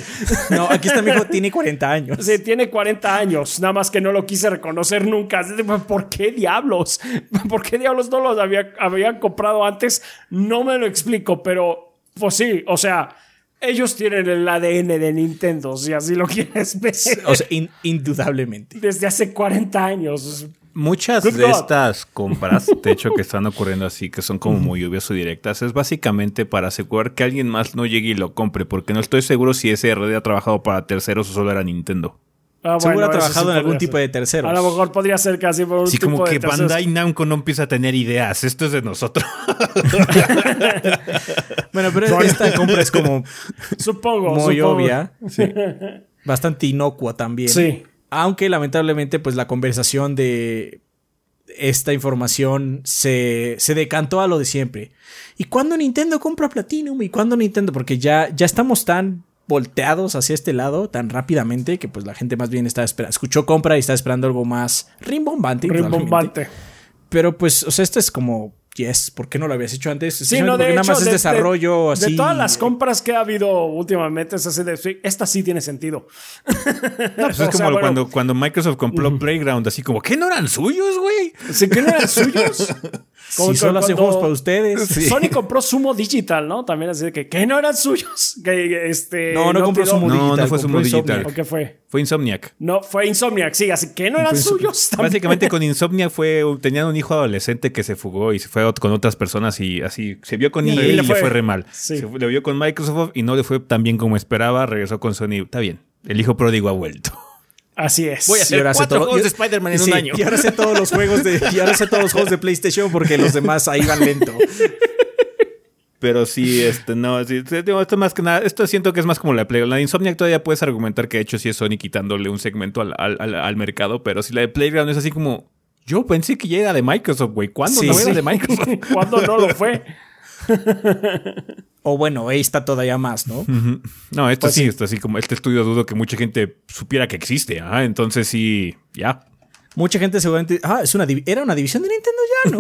No, aquí está mi hijo, tiene 40 años. Sí, tiene 40 años, nada más que no lo quise reconocer nunca. ¿Por qué diablos? ¿Por qué diablos no los había, habían comprado antes? No me lo explico, pero pues sí, o sea, ellos tienen el ADN de Nintendo, si así lo quieres ver. O sea, in- indudablemente. Desde hace 40 años. Muchas Good de God. estas compras, de hecho, que están ocurriendo así, que son como muy obvias o directas, es básicamente para asegurar que alguien más no llegue y lo compre, porque no estoy seguro si SRD ha trabajado para terceros o solo era Nintendo. Ah, Seguro ha trabajado sí en algún tipo de terceros. A lo mejor podría ser casi por un Así tipo como que. Bandai Namco no empieza a tener ideas, esto es de nosotros. Bueno, pero esta compra es como Supongo. muy supongo. obvia. Bastante inocua también. Sí. Aunque lamentablemente, pues la conversación de esta información se, se decantó a lo de siempre. ¿Y cuándo Nintendo compra Platinum? ¿Y cuándo Nintendo? Porque ya, ya estamos tan volteados hacia este lado tan rápidamente que pues la gente más bien está esperando, escuchó compra y está esperando algo más rimbombante. Rimbombante. Pero pues, o sea, esto es como, yes, ¿por qué no lo habías hecho antes? Sí, no, de hecho, nada más es de- desarrollo de, así. De todas las compras que ha habido últimamente, es así de, esta sí tiene sentido. Pues es como cuando, cuando Microsoft compró Playground, así como, ¿qué no eran suyos, güey? ¿Sí que no eran suyos? Como Si solo hace cuando juegos para ustedes. Sony compró Sumo Digital, ¿no? También así de que, ¿qué no eran suyos? Que, este, No, no compró Sumo Dog- No, Digital. no fue Sumo Digital. Insomniac. ¿O qué fue? Fue Insomniac. No, fue Insomniac, sí, así que no eran Insomniac. suyos también. Básicamente con Insomnia fue, tenían un hijo adolescente que se fugó y se fue con otras personas y así se vio con Y EA y le fue- fue re mal. sí. Se le vio con Microsoft y no le fue tan bien como esperaba, regresó con Sony. Está bien, el hijo pródigo ha vuelto. Así es. Voy a hacer cuatro todo- juegos de Spider-Man en sí, un año. Y ahora sé todos los juegos de, y ahora sé todos los juegos de PlayStation porque los demás ahí van lento. Pero sí, este, no, sí, esto más que nada, esto siento que es más como la de Playground. La Insomniac todavía puedes argumentar que de hecho sí es Sony quitándole un segmento al, al- al- al mercado, pero si la de Playground es así como, yo pensé que ya era de Microsoft, güey. ¿Cuándo Sí, no sí. era de Microsoft? ¿Cuándo no lo fue? O bueno, ahí está todavía más, ¿no? No, esto Pues sí, sí. esto sí, como este estudio dudo que mucha gente supiera que existe. ah, Entonces sí, ya. Mucha gente seguramente. Ah, es una era una división de Nintendo ya,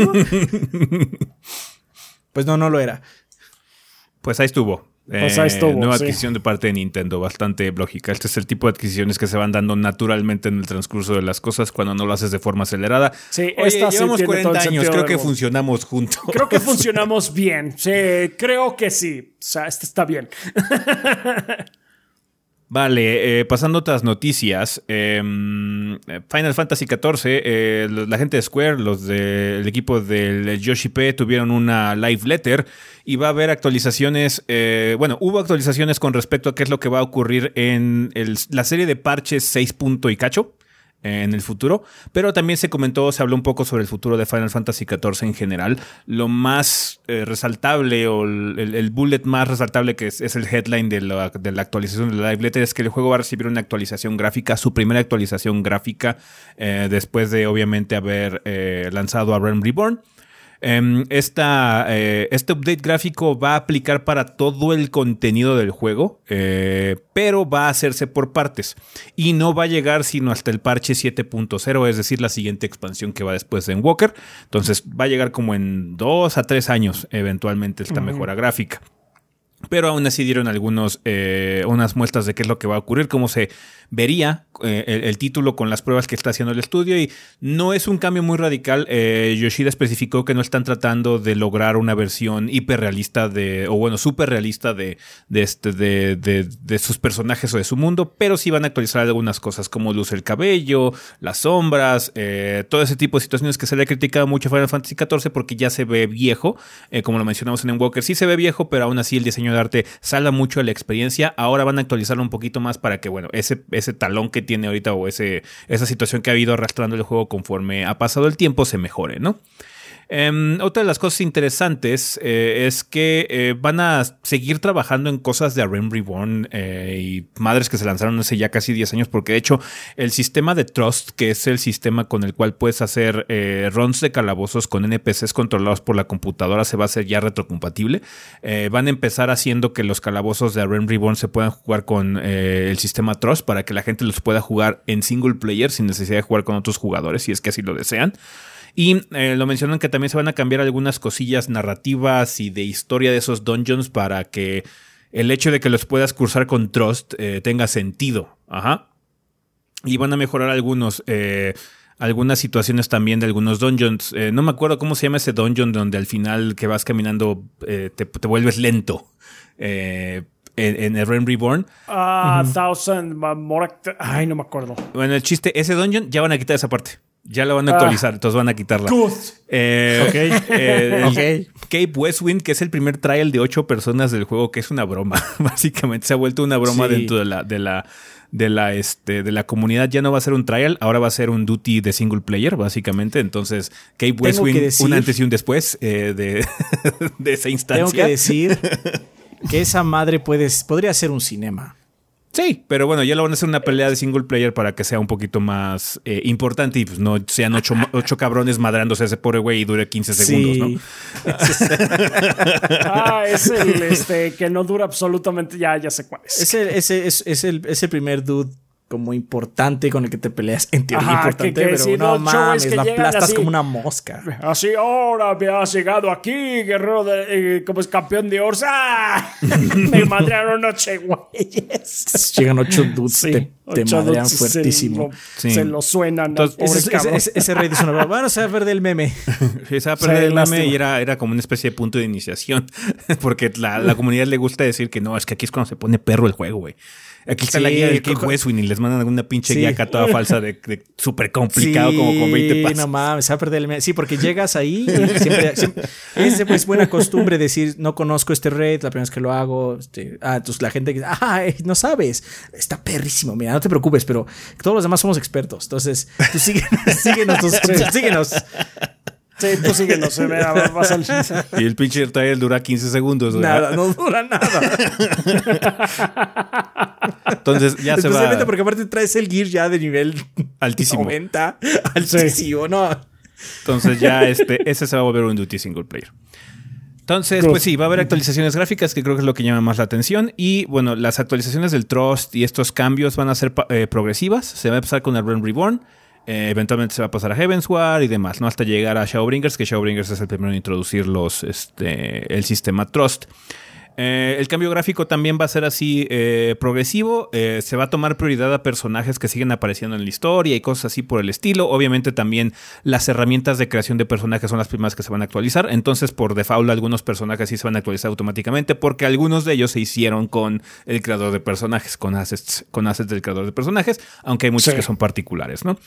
¿no? pues no, no lo era. Pues ahí estuvo. Ahí estuvo, Nueva sí. adquisición de parte de Nintendo, bastante lógica. Este es el tipo de adquisiciones que se van dando naturalmente en el transcurso de las cosas cuando no lo haces de forma acelerada. Sí, Oye, esta llevamos tiene todo el 40 años, creo que funcionamos juntos. Creo que funcionamos bien. Sí, creo que sí. O sea, este está bien. Vale, eh, pasando a otras noticias. eh, Final Fantasy XIV, eh, la gente de Square, los del equipo del Yoshi P, tuvieron una live letter y va a haber actualizaciones. eh, bueno, hubo actualizaciones con respecto a qué es lo que va a ocurrir en la serie de parches 6. punto y cacho en el futuro, pero también se comentó, se habló un poco sobre el futuro de Final Fantasy XIV en general. Lo más eh, resaltable o el, bullet más resaltable que es, es el headline de la, de la actualización de la live letter es que el juego va a recibir una actualización gráfica, su primera actualización gráfica eh, después de obviamente haber eh, lanzado a Realm Reborn. Em, esta, eh, este update gráfico va a aplicar para todo el contenido del juego, eh, pero va a hacerse por partes y no va a llegar sino hasta el parche 7.0, es decir, la siguiente expansión que va después de Walker. Entonces va a llegar como en dos a tres años eventualmente esta mejora gráfica. Pero aún así dieron algunos, eh, unas muestras de qué es lo que va a ocurrir, cómo se vería eh, el, título con las pruebas que está haciendo el estudio y no es un cambio muy radical. Eh, Yoshida especificó que no están tratando de lograr una versión hiperrealista de, o bueno, súper realista de, de, este, de, sus personajes o de su mundo, pero sí van a actualizar algunas cosas como luce el cabello, las sombras, eh, todo ese tipo de situaciones que se le ha criticado mucho a Final Fantasy XIV porque ya se ve viejo, como lo mencionamos en Walker, sí se ve viejo, pero aún así el diseño de arte salga mucho de la experiencia. Ahora van a actualizarlo un poquito más para que, bueno, ese, ese talón que tiene ahorita o ese, esa situación que ha habido arrastrando el juego conforme ha pasado el tiempo se mejore, ¿no? Em, otra de las cosas interesantes eh, es que eh, van a seguir trabajando en cosas de Arem Reborn eh, y madres que se lanzaron hace ya casi 10 años, porque de hecho el sistema de Trust, que es el sistema con el cual puedes hacer runs de calabozos con NPCs controlados por la computadora, se va a hacer ya retrocompatible. van a empezar haciendo que los calabozos de Arem Reborn se puedan jugar con el sistema Trust para que la gente los pueda jugar en single player sin necesidad de jugar con otros jugadores, si es que así lo desean. Y eh, lo mencionan que también se van a cambiar algunas cosillas narrativas y de historia de esos dungeons para que el hecho de que los puedas cursar con Trust eh, tenga sentido. Ajá. Y van a mejorar algunos. Eh, algunas situaciones también de algunos dungeons. no me acuerdo cómo se llama ese dungeon donde al final que vas caminando te, vuelves lento. en, el Realm Reborn. Ah, Thousand Ay, no me acuerdo. Bueno, el chiste, ese dungeon ya van a quitar esa parte. Ya la van a actualizar, ah. entonces van a quitarla. Eh, eh Cape Westwind, que es el primer trial de ocho personas del juego, que es una broma. Básicamente se ha vuelto una broma dentro de la, de la, de la, este, de la comunidad. Ya no va a ser un trial, ahora va a ser un duty de single player, básicamente. Entonces, Cape Westwind, un antes y un después eh, de, de esa instancia. Tengo que decir que esa madre puede, podría ser un cinema. Sí, pero bueno, ya lo van a hacer una pelea de single player para que sea un poquito más eh, importante y pues no sean ocho, ocho cabrones madrándose a ese pobre güey y dure 15 segundos, ¿no? ah, es el este, que no dura absolutamente, ya, ya sé cuál es. Ese, ese es, es, el, es el primer dude como importante con el que te peleas en teoría importante, pero no, mames, la aplastas como una mosca. Así, ahora me has llegado aquí, guerrero de, eh, como es campeón de Orsa. me madrearon ocho güeyes. Llegan ocho dudes, te, madrean fuertísimo. Se, lo suenan. Entonces, ese, ese, rey dice una bueno, se va a perder el meme. se va a perder el meme y era, era como una especie de punto de iniciación, porque la, la comunidad le gusta decir que no, es que aquí es cuando se pone perro el juego, güey. Aquí está la guía del Cape Westwind y les mandan alguna pinche guía acá toda falsa de, súper complicado, como con 20 pasos. no mames, a perder el... Sí, porque llegas ahí y siempre, es, buena costumbre decir, no conozco este red, la primera vez que lo hago. Este, ah, entonces la gente dice, ah, no sabes, está perrísimo, mira, no te preocupes, pero todos los demás somos expertos. Entonces, tú síguenos, síguenos, síguenos. Sí, tú síguenos, eh, va, va a salir. Y el pinche trial dura 15 segundos. Nada, no dura nada. Entonces ya se va. porque aparte traes el gear ya de nivel altísimo. 90, altísimo, ¿no? Entonces ya este, ese se va a volver un duty single player. Entonces, pues sí, va a haber actualizaciones gráficas que creo que es lo que llama más la atención. Y bueno, las actualizaciones del Trust y estos cambios van a ser eh, progresivas. Se va a empezar con el Realm Reborn. Eh, eventualmente se va a pasar a Heavensward y demás, ¿no? Hasta llegar a Shadowbringers, que Shadowbringers es el primero en introducir los, este, el sistema Trust. Eh, el cambio gráfico también va a ser así eh, progresivo. se va a tomar prioridad a personajes que siguen apareciendo en la historia y cosas así por el estilo. Obviamente también las herramientas de creación de personajes son las primeras que se van a actualizar. Entonces por default algunos personajes sí se van a actualizar automáticamente porque algunos de ellos se hicieron con el creador de personajes, con assets, con assets del creador de personajes, aunque hay muchos que son particulares, ¿no?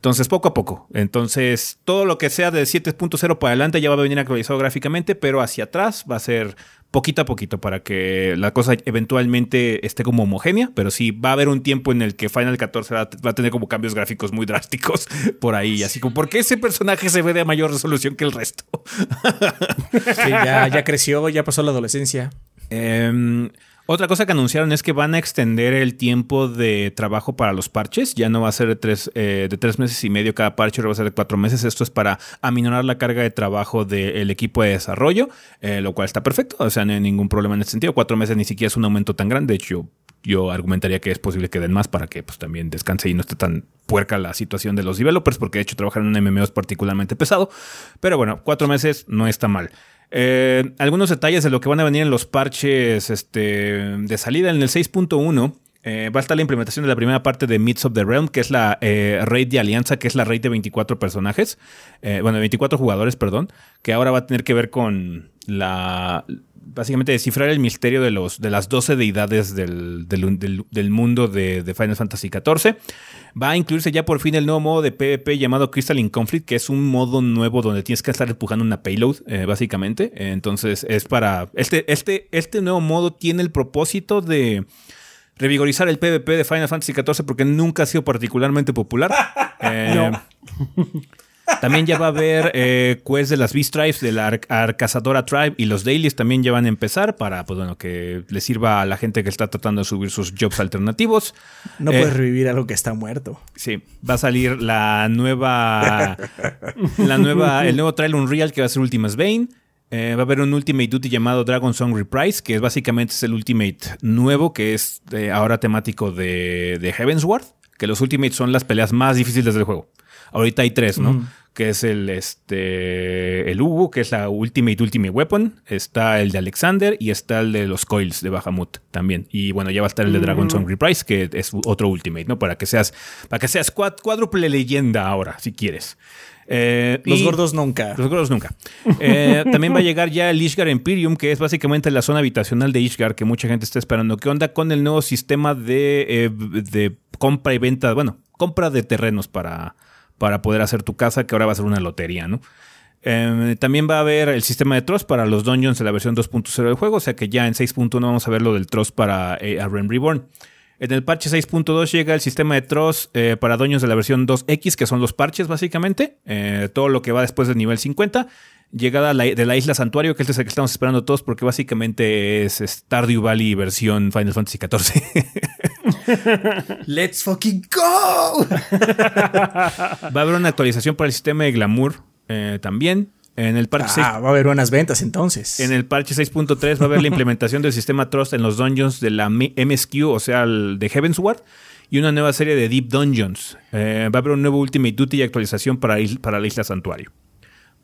Entonces, poco a poco. Entonces, todo lo que sea de 7.0 para adelante ya va a venir actualizado gráficamente, pero hacia atrás va a ser poquito a poquito para que la cosa eventualmente esté como homogénea, pero sí va a haber un tiempo en el que Final 14 va a tener como cambios gráficos muy drásticos por ahí, así como, ¿por qué ese personaje se ve de mayor resolución que el resto? ya, ya creció, ya pasó la adolescencia. Eh, otra cosa que anunciaron es que van a extender el tiempo de trabajo para los parches. Ya no va a ser de tres, eh, de tres meses y medio cada parche, va a ser de cuatro meses. Esto es para aminorar la carga de trabajo del equipo de desarrollo, eh, lo cual está perfecto. O sea, no hay ningún problema en ese sentido. Cuatro meses ni siquiera es un aumento tan grande. De hecho, yo argumentaría que es posible que den más para que pues, también descanse y no esté tan puerca la situación de los developers, porque de hecho trabajar en un MMO es particularmente pesado. Pero bueno, cuatro meses no está mal. Eh, algunos detalles de lo que van a venir en los parches este, de salida en el 6.1. Eh, va a estar la implementación de la primera parte de Myths of the Realm, que es la eh, raid de alianza, que es la raid de 24 personajes, eh, bueno, 24 jugadores, perdón, que ahora va a tener que ver con la básicamente descifrar el misterio de, los, de las 12 deidades del, mundo de, Final Fantasy XIV. Va a incluirse ya por fin el nuevo modo de PvP llamado Crystalline Conflict, que es un modo nuevo donde tienes que estar empujando una payload, básicamente. Entonces es para... Este, este, este nuevo modo tiene el propósito de revigorizar el PvP de Final Fantasy XIV porque nunca ha sido particularmente popular. Eh, también ya va a haber eh, quests de las Beast de la Arcazadora Tribe y los dailies también ya van a empezar para pues, bueno, que le sirva a la gente que está tratando de subir sus jobs alternativos. No puedes eh, revivir algo que está muerto. Sí, va a salir la nueva, la nueva, el nuevo trailer Unreal que va a ser Ultima's Bane. Eh, va a haber un Ultimate Duty llamado Dragon Song Reprise, que es básicamente es el Ultimate nuevo, que es eh, ahora temático de, de Heavensward, que los Ultimates son las peleas más difíciles del juego. Ahorita hay tres, ¿no? Que es el, este, el Hugo, que es la Ultimate Ultimate Weapon. Está el de Alexander y está el de los Coils de Bahamut también. Y bueno, ya va a estar el de Dragon Song Reprise, que es otro Ultimate, ¿no? Para que seas, para que seas cuádruple leyenda ahora, si quieres. Eh, los gordos nunca. Los gordos nunca. Eh, también va a llegar ya el Ishgar Imperium, que es básicamente la zona habitacional de Ishgar, que mucha gente está esperando. ¿Qué onda con el nuevo sistema de, eh, de compra y venta? Bueno, compra de terrenos para, para poder hacer tu casa, que ahora va a ser una lotería, ¿no? también va a haber el sistema de Trust para los dungeons en la versión 2.0 del juego, o sea que ya en 6.1 vamos a ver lo del Trust para Arren Reborn. En el parche 6.2 llega el sistema de Tross eh, para dueños de la versión 2X, que son los parches básicamente. Eh, todo lo que va después del nivel 50. Llegada de la isla Santuario, que este es el que estamos esperando todos, porque básicamente es Stardew Valley versión Final Fantasy XIV. ¡Let's fucking go! va a haber una actualización para el sistema de Glamour eh, también. En el parche ah, va a haber buenas ventas entonces. En el parche 6.3 va a haber la implementación del sistema Trust en los dungeons de la MSQ, o sea, el de Heavensward, y una nueva serie de Deep Dungeons. Eh, va a haber un nuevo Ultimate Duty y actualización para, para la isla Santuario.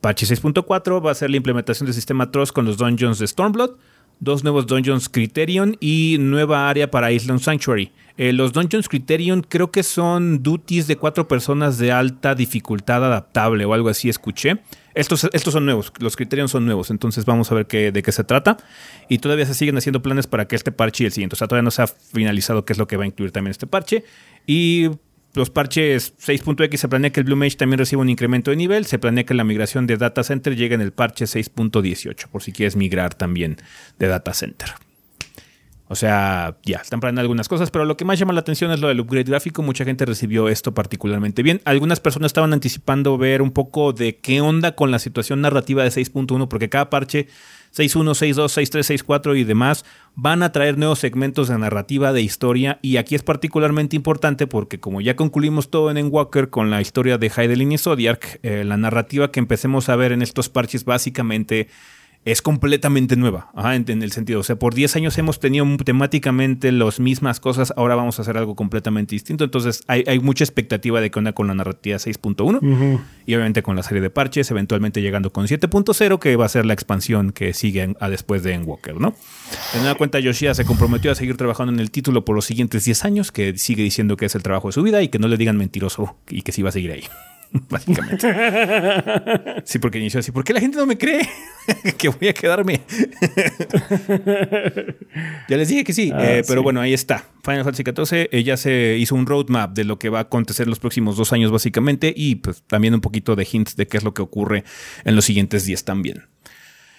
Parche 6.4 va a ser la implementación del sistema Trust con los dungeons de Stormblood, dos nuevos dungeons Criterion y nueva área para Island Sanctuary. Eh, los dungeons Criterion creo que son duties de cuatro personas de alta dificultad adaptable o algo así escuché. Estos, estos son nuevos, los criterios son nuevos, entonces vamos a ver qué, de qué se trata. Y todavía se siguen haciendo planes para que este parche y el siguiente, o sea, todavía no se ha finalizado qué es lo que va a incluir también este parche. Y los parches 6.x se planea que el Blue Mage también reciba un incremento de nivel. Se planea que la migración de Data Center llegue en el parche 6.18, por si quieres migrar también de Data Center. O sea, ya, están planeando algunas cosas, pero lo que más llama la atención es lo del upgrade gráfico. Mucha gente recibió esto particularmente bien. Algunas personas estaban anticipando ver un poco de qué onda con la situación narrativa de 6.1, porque cada parche 6.1, 6.2, 6.3, 6.4 y demás van a traer nuevos segmentos de narrativa, de historia, y aquí es particularmente importante porque como ya concluimos todo en Walker con la historia de Heidelin y Zodiac, eh, la narrativa que empecemos a ver en estos parches básicamente es completamente nueva, en, el sentido, o sea, por 10 años hemos tenido temáticamente las mismas cosas, ahora vamos a hacer algo completamente distinto, entonces hay, mucha expectativa de que onda con la narrativa 6.1 y obviamente con la serie de parches, eventualmente llegando con 7.0, que va a ser la expansión que sigue a después de Endwalker, ¿no? En una cuenta, Yoshida se comprometió a seguir trabajando en el título por los siguientes 10 años, que sigue diciendo que es el trabajo de su vida y que no le digan mentiroso y que sí va a seguir ahí. básicamente. Sí, porque inició así. ¿Por qué la gente no me cree que voy a quedarme? ya les dije que sí, ah, eh, pero bueno, ahí está. Final Fantasy XIV ella eh, se hizo un roadmap de lo que va a acontecer los próximos dos años, básicamente, y pues también un poquito de hints de qué es lo que ocurre en los siguientes días también.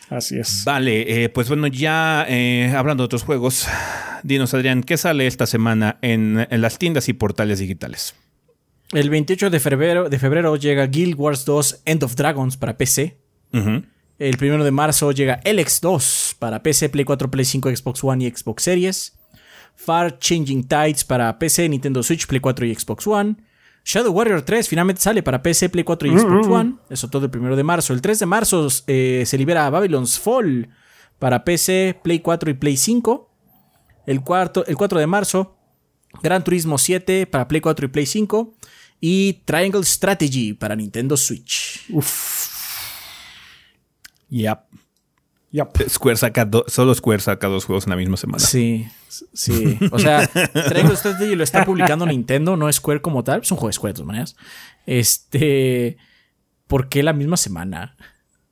Así es. Vale, eh, pues bueno, ya hablando de otros juegos, dinos Adrián, ¿qué sale esta semana en las tiendas y portales digitales? El 28 de febrero, de febrero llega Guild Wars 2 End of Dragons para PC. El 1 de marzo llega LX 2 para PC, Play 4, Play 5, Xbox One y Xbox Series. Far Changing Tides para PC, Nintendo Switch, Play 4 y Xbox One. Shadow Warrior 3 finalmente sale para PC, Play 4 y Xbox One. Eso todo el 1 de marzo. El 3 de marzo eh, se libera Babylon's Fall para PC, Play 4 y Play 5. El, cuarto, el 4 de marzo, Gran Turismo 7 para Play 4 y Play 5 y Triangle Strategy para Nintendo Switch. Uf. Yep. Yep. Square saca do- solo Square saca dos juegos en la misma semana. Sí, sí. O sea, Triangle Strategy lo está publicando Nintendo, no Square como tal. Es un juego de Square de todas maneras. Este. ¿Por qué la misma semana?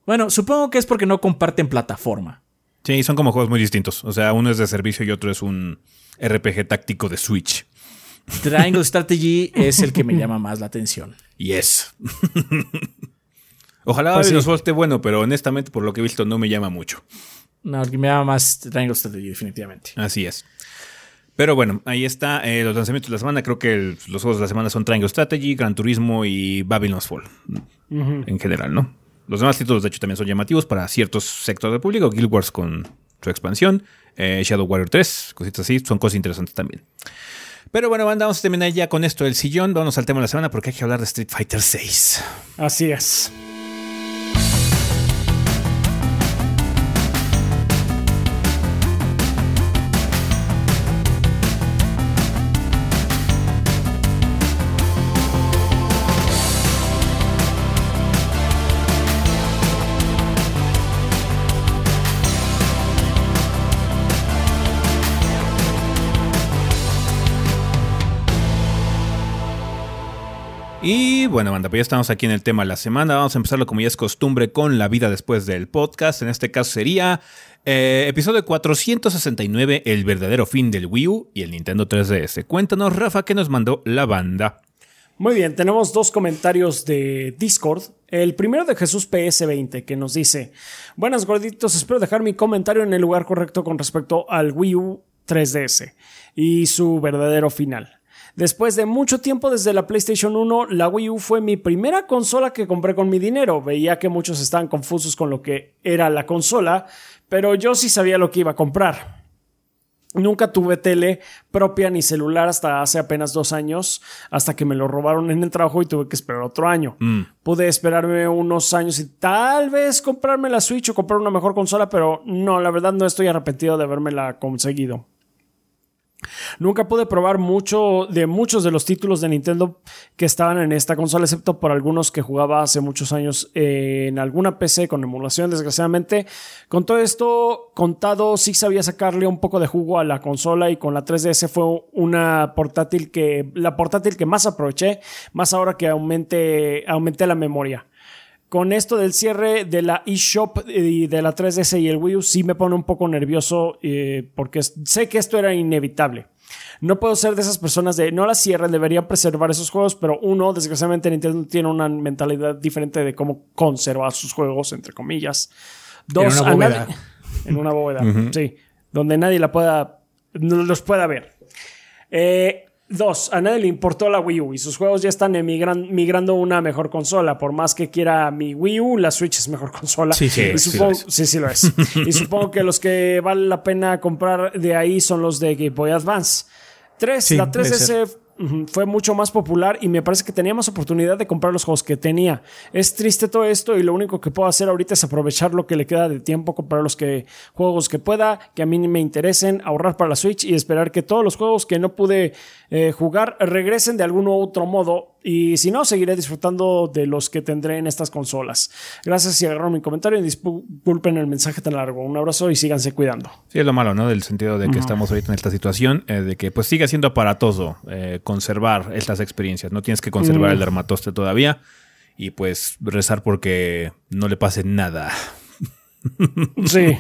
Bueno, supongo que es porque no comparten plataforma. Sí, son como juegos muy distintos. O sea, uno es de servicio y otro es un RPG táctico de Switch. Triangle Strategy es el que me llama más la atención. Yes. Ojalá Pues sí. juego esté bueno, pero honestamente, por lo que he visto, no me llama mucho. No, el que me llama más Triangle Strategy, definitivamente. Así es. Pero bueno, ahí está eh, los lanzamientos de la semana. Creo que el- los juegos de la semana son Triangle Strategy, Gran Turismo y Babylon's Fall. En general, ¿no? Los demás títulos, de hecho, también son llamativos para ciertos sectores del público. Guild Wars con su expansión. eh, Shadow Warrior 3, cositas así. Son cosas interesantes también. Pero bueno, banda, vamos a terminar ya con esto del sillón. Vamos al tema de la semana porque hay que hablar de Street Fighter 6. Así es. Y bueno, banda, pues ya estamos aquí en el tema de la semana. Vamos a empezarlo como ya es costumbre con la vida después del podcast. En este caso sería eh, episodio 469, el verdadero fin del Wii U y el Nintendo 3DS. Cuéntanos, Rafa, qué nos mandó la banda. Muy bien, tenemos dos comentarios de Discord. El primero de Jesús PS20 que nos dice, buenas gorditos, espero dejar mi comentario en el lugar correcto con respecto al Wii U 3DS y su verdadero final. Después de mucho tiempo desde la PlayStation 1, la Wii U fue mi primera consola que compré con mi dinero. Veía que muchos estaban confusos con lo que era la consola, pero yo sí sabía lo que iba a comprar. Nunca tuve tele propia ni celular hasta hace apenas dos años, hasta que me lo robaron en el trabajo y tuve que esperar otro año. Pude esperarme unos años y tal vez comprarme la Switch o comprar una mejor consola, pero no, la verdad no estoy arrepentido de haberme conseguido. Nunca pude probar mucho de muchos de los títulos de Nintendo que estaban en esta consola, excepto por algunos que jugaba hace muchos años en alguna PC con emulación, desgraciadamente. Con todo esto contado, sí sabía sacarle un poco de jugo a la consola y con la 3DS fue una portátil que, la portátil que más aproveché, más ahora que aumente, aumenté la memoria con esto del cierre de la eShop y de la 3DS y el Wii U sí me pone un poco nervioso eh, porque sé que esto era inevitable. No puedo ser de esas personas de no la cierren, deberían preservar esos juegos, pero uno, desgraciadamente Nintendo tiene una mentalidad diferente de cómo conservar sus juegos, entre comillas. Dos, En una bóveda. nadie- en una bóveda, sí, donde nadie la pueda, no los pueda ver. Eh, dos, a nadie le importó la Wii U y sus juegos ya están migrando a una mejor consola. Por más que quiera mi Wii U, la Switch es mejor consola. Sí, sí, Y sí supongo- lo es. sí, sí lo es. y supongo que los que vale la pena comprar de ahí son los de Game Boy Advance. Tres, Sí, la puede 3DS ujú, fue mucho más popular y me parece que tenía más oportunidad de comprar los juegos que tenía. Es triste todo esto y lo único que puedo hacer ahorita es aprovechar lo que le queda de tiempo, comprar los que, juegos que pueda, que a mí me interesen, ahorrar para la Switch y esperar que todos los juegos que no pude eh, jugar regresen de algún u otro modo. Y si no, seguiré disfrutando de los que tendré en estas consolas. Gracias y agarraron mi comentario y disculpen el mensaje tan largo. Un abrazo y síganse cuidando. Sí, es lo malo, ¿no? Del sentido de que estamos ahorita en esta situación, eh, de que pues sigue siendo aparatoso eh, conservar estas experiencias. No tienes que conservar el dermatoste todavía y pues rezar porque no le pase nada. Sí,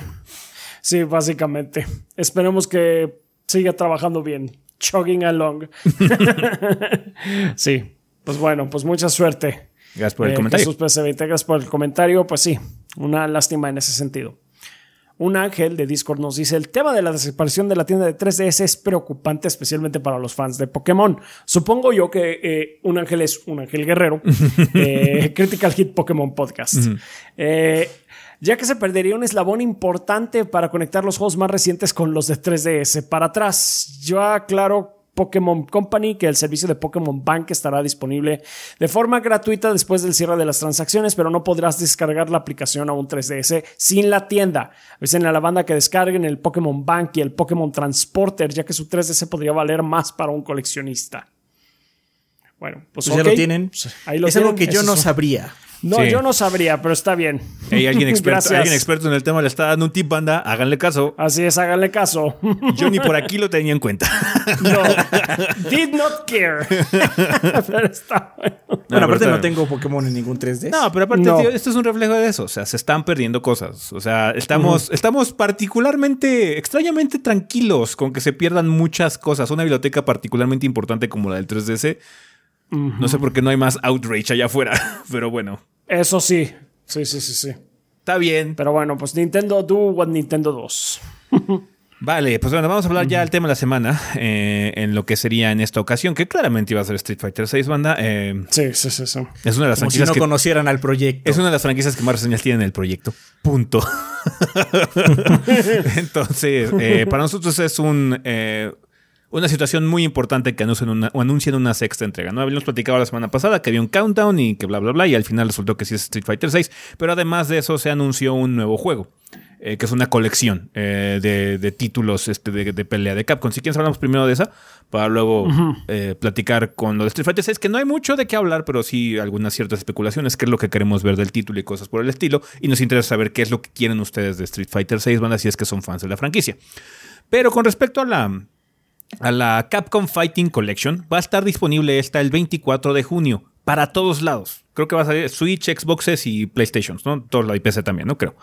sí, básicamente. Esperemos que siga trabajando bien. Chugging along. sí, pues bueno, pues mucha suerte. Gracias por el Eh, comentario. Jesús PC20, gracias por el comentario. Pues sí, una lástima en ese sentido. Un ángel de Discord nos dice, el tema de la desaparición de la tienda de 3DS es preocupante, especialmente para los fans de Pokémon. Supongo yo que eh, un ángel es un ángel guerrero. Eh, Critical Hit Pokémon Podcast. Eh, ya que se perdería un eslabón importante para conectar los juegos más recientes con los de 3DS. Para atrás, yo aclaro Pokémon Company que el servicio de Pokémon Bank estará disponible de forma gratuita después del cierre de las transacciones, pero no podrás descargar la aplicación a un 3DS sin la tienda. Avisen a la banda que descarguen el Pokémon Bank y el Pokémon Transporter, ya que su 3DS podría valer más para un coleccionista. Bueno, pues, Pues ya lo tienen. Ahí lo es algo que yo no sabría. No, Sí. yo no sabría, pero está bien. Hey, alguien, experto, alguien experto en el tema le está dando un tip, banda. Háganle caso. Así es, háganle caso. Yo ni por aquí lo tenía en cuenta. No, did not care. pero está bueno. Bueno, pero aparte no tengo Pokémon en ningún 3D. No, pero aparte, No. tío, esto es un reflejo de eso. O sea, se están perdiendo cosas. O sea, estamos, estamos particularmente, extrañamente tranquilos con que se pierdan muchas cosas. Una biblioteca particularmente importante como la del 3DS. No sé por qué no hay más outrage allá afuera. Pero bueno, Eso sí. Sí, sí, sí, sí. está bien. Pero bueno, pues Nintendo Do What Nintendo 2. Vale, pues bueno, vamos a hablar ya del tema de la semana. eh, en lo que sería en esta ocasión, que claramente iba a ser Street Fighter 6, banda. eh, Sí, sí, sí, sí. es una de las Como si franquicias no que. conocieran al proyecto. Es una de las franquicias que más reseñas tienen en el proyecto. Punto. Entonces, eh, para nosotros es un, eh, una situación muy importante que anuncien una, o anuncien una sexta entrega. ¿no? Habíamos platicado la semana pasada que había un countdown y que bla, bla, bla, y al final resultó que sí es Street Fighter 6. Pero además de eso, se anunció un nuevo juego. eh, que es una colección eh, de, de títulos este, de, de pelea de Capcom. Si quieres hablamos primero de esa, para luego eh, platicar con lo de Street Fighter 6, que no hay mucho de qué hablar, pero sí algunas ciertas especulaciones, qué es lo que queremos ver del título y cosas por el estilo. Y nos interesa saber qué es lo que quieren ustedes de Street Fighter 6, van si es que son fans de la franquicia. Pero con respecto a la, a la Capcom Fighting Collection, va a estar disponible esta el 24 de junio para todos lados. Creo que va a salir Switch, Xboxes y PlayStations, ¿no? Todos la PC también, ¿no? Creo.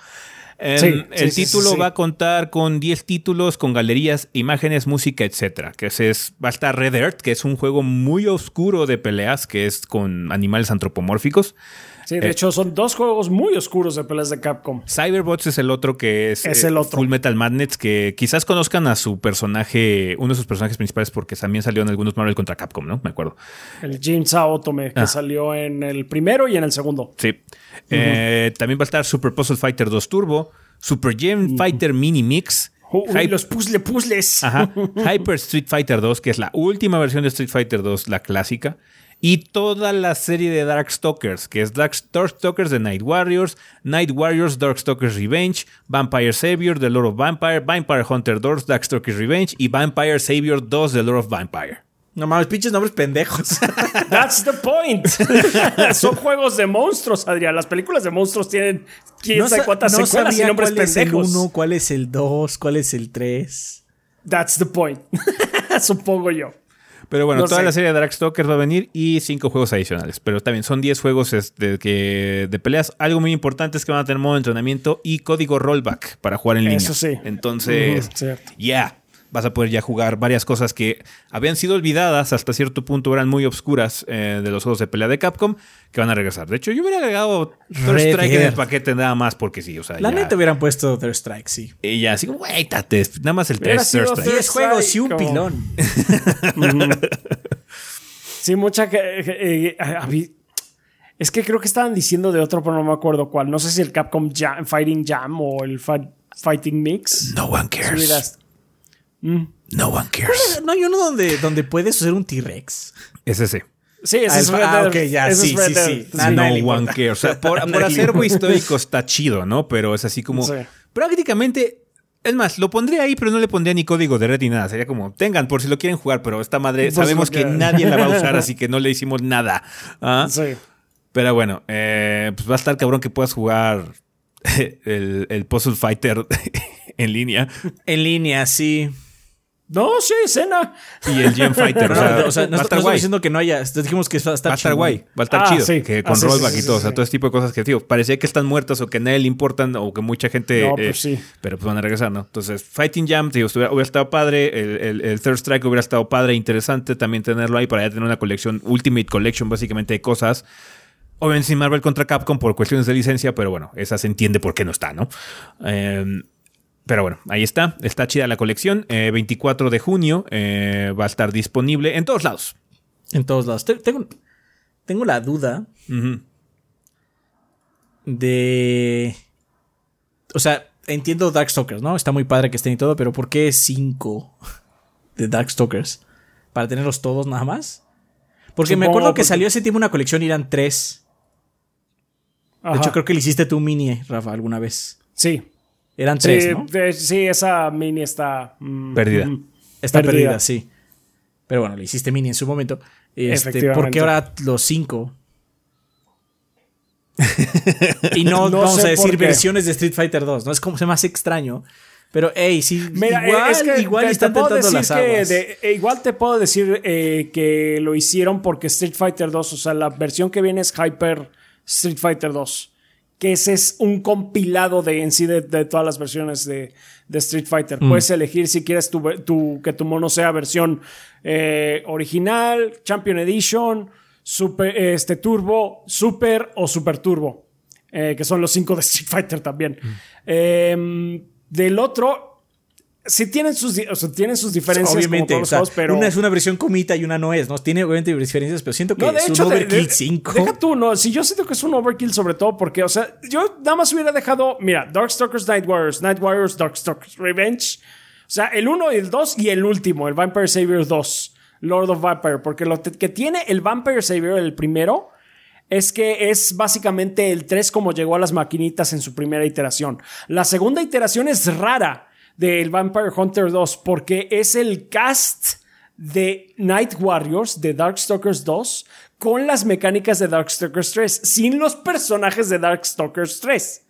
Sí, el sí, sí, título sí, va a contar con 10 títulos, con galerías, imágenes, música, etcétera. Que es, va a estar Red Earth, que es un juego muy oscuro de peleas, que es con animales antropomórficos. Sí, de Eh, hecho son dos juegos muy oscuros de peleas de Capcom. Cyberbots es el otro que es, Es eh, el otro. Full Metal Madness, que quizás conozcan a su personaje, uno de sus personajes principales, porque también salió en algunos Marvel contra Capcom, ¿no? Me acuerdo. El Jin Sao Otome, que Ah. salió en el primero y en el segundo. Sí. Eh, también va a estar Super Puzzle Fighter 2 Turbo, Super Gem Fighter Mini Mix. Uy, los puzzle puzzles. Ajá. Hyper Street Fighter 2, que es la última versión de Street Fighter 2, la clásica. Y toda la serie de Darkstalkers, que es Dark- Darkstalkers de Night Warriors, Night Warriors, Darkstalkers Revenge, Vampire Savior, The Lord of Vampire, Vampire Hunter 2, Darkstalkers Revenge y Vampire Savior 2, The Lord of Vampire. No mames, pinches nombres pendejos. That's the point. Son juegos de monstruos, Adrián. Las películas de monstruos tienen quién no sabe sa- cuántas no secuelas y nombres cuál es el pendejos. 1, cuál es el 2, cuál es el 3. That's the point. Supongo yo. Pero bueno, No toda sé. la serie de Darkstalkers va a venir y cinco juegos adicionales. Pero también son 10 juegos este, que, de peleas. Algo muy importante es que van a tener modo de entrenamiento y código rollback para jugar en línea. Eso sí. Entonces, ya. Vas a poder ya jugar varias cosas que habían sido olvidadas hasta cierto punto, eran muy obscuras eh, de los juegos de pelea de Capcom, que van a regresar. De hecho, yo hubiera agregado Third Strike en el paquete nada más porque sí. O sea, La ya, neta hubieran puesto Third Strike, sí. y ya así como, güey, tate, nada más el Hubiera 3 Third Strike. Third 10 juegos y un como- pilón. Sí, mucha que. eh, eh, es que creo que estaban diciendo de otro, pero no me acuerdo cuál. No sé si el Capcom Jam- Fighting Jam o el Fi- Fighting Mix. No one cares. Miras. No one cares. No hay uno donde, donde puedes usar un T-Rex. Es ese. Sí, ese Ah, es el- Red ah, Dead. ok, ya, Ese sí, es sí, sí. Sí. Ah, no one importa. cares. O sea, por, por acervo histórico está chido, ¿no? Pero es así como. Sí. Prácticamente. Es más, lo pondría ahí, pero no le pondría ni código de red ni nada. Sería como, tengan por si lo quieren jugar, pero esta madre sabemos que nadie la va a usar, así que no le hicimos nada. ¿Ah? Sí. Pero bueno, eh, pues va a estar cabrón que puedas jugar el, el Puzzle Fighter en línea En línea, sí. No, sí, escena. y el Gem Fighter. O sea, no, o sea, no, estamos diciendo que no haya. Dijimos que va a estar, Va a estar guay, va a estar Ah, chido. sí. Que Ah, con sí, rollback sí, y sí, todo. o sea, todo ese tipo de cosas que, tío, parecía que están muertas o que a nadie le importan o que mucha gente. No, eh, pues sí. Pero pues van a regresar, ¿no? Entonces, Fighting Jam, tío, hubiera estado padre. El, el- el Third Strike hubiera estado padre, interesante también tenerlo ahí para ya tener una colección, Ultimate Collection, básicamente de cosas. Obviamente sin Marvel contra Capcom por cuestiones de licencia, pero bueno, esa se entiende por qué no está, ¿no? Eh, pero bueno, ahí está. Está chida la colección. Eh, 24 de junio eh, va a estar disponible en todos lados. En todos lados. Te- Tengo, tengo la duda de. O sea, entiendo Darkstalkers, ¿no? Está muy padre que estén y todo, pero ¿por qué 5 de Darkstalkers? ¿Para tenerlos todos nada más? Porque me acuerdo que porque- salió ese tiempo una colección y eran 3. De hecho, creo que le hiciste tú mini, Rafa, alguna vez. Sí. Eran Sí, 3, ¿no? sí, esa mini está. mm, Perdida. mm, Está perdida. perdida. sí. Pero bueno, le hiciste mini en su momento. Este, ¿Por qué ahora los 5? y no, No vamos a decir versiones de Street Fighter 2, ¿no? Es como se más extraño. Pero, hey, sí, Mira, igual, es que igual te- te están puedo tentando las aguas. de- eh, igual te puedo decir eh, que lo hicieron porque Street Fighter 2, o sea, la versión que viene es Hyper Street Fighter 2. Que ese es un compilado de en sí de, de todas las versiones de, de Street Fighter. Mm. Puedes elegir si quieres tu, que tu mono sea versión eh, original, Champion Edition, super, este, Turbo, Super o Super Turbo. eh, que son los cinco de Street Fighter también. Mm. Eh, del otro, sí tienen sus, o sea, tienen sus diferencias Obviamente, como o todos sea, los juegos, pero... una es una versión comita y una no es, ¿no? Tiene obviamente diferencias, pero siento que No, de es hecho, un de- Overkill de- 5. Deja tú, no. Si yo siento que es un overkill, sobre todo porque, o sea, yo nada más hubiera dejado, mira, Darkstalkers, Night Warriors, Night Warriors, Darkstalkers, Revenge. O sea, el 1 y el 2 y el último, el Vampire Savior 2, Lord of Vampire. Porque lo que tiene el Vampire Savior, el primero, es que es básicamente el 3 como llegó a las maquinitas en su primera iteración. La segunda iteración es rara del Vampire Hunter 2 porque es el cast de Night Warriors de Darkstalkers 2 con las mecánicas de Darkstalkers 3 sin los personajes de Darkstalkers 3.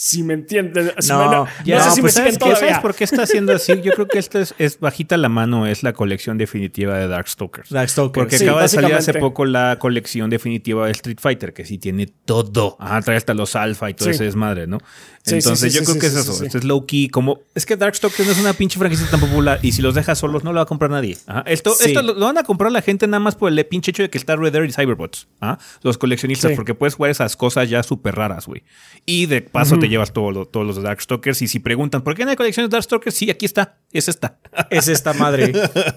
Si me entienden. Si No, me- no, ya, sé si me pues, siguen ¿sabes, qué? todavía. ¿Sabes por qué está haciendo así? Yo creo que esto es, es bajita la mano, es la colección definitiva de Darkstalkers. Darkstalkers. Porque Sí, acaba de salir hace poco la colección definitiva de Street Fighter, que sí tiene todo. Ajá, trae hasta los alfa y todo Sí. ese desmadre, ¿no? Sí, Entonces sí, sí, yo sí, creo sí, que es eso. sí, sí. Esto es low key. Como es que Darkstalkers no es una pinche franquicia tan popular y si los dejas solos no lo va a comprar nadie. Ajá. Esto, Sí. esto lo, lo van a comprar la gente nada más por el pinche hecho de que está Red Dead y Cyberbots. Ajá. Los coleccionistas, Sí. porque puedes jugar esas cosas ya súper raras, güey. Y de paso te llevas todo lo- todos los de Darkstalkers. Y si preguntan, ¿por qué no hay colecciones de Darkstalkers? Sí, aquí está. Es esta. Es esta madre.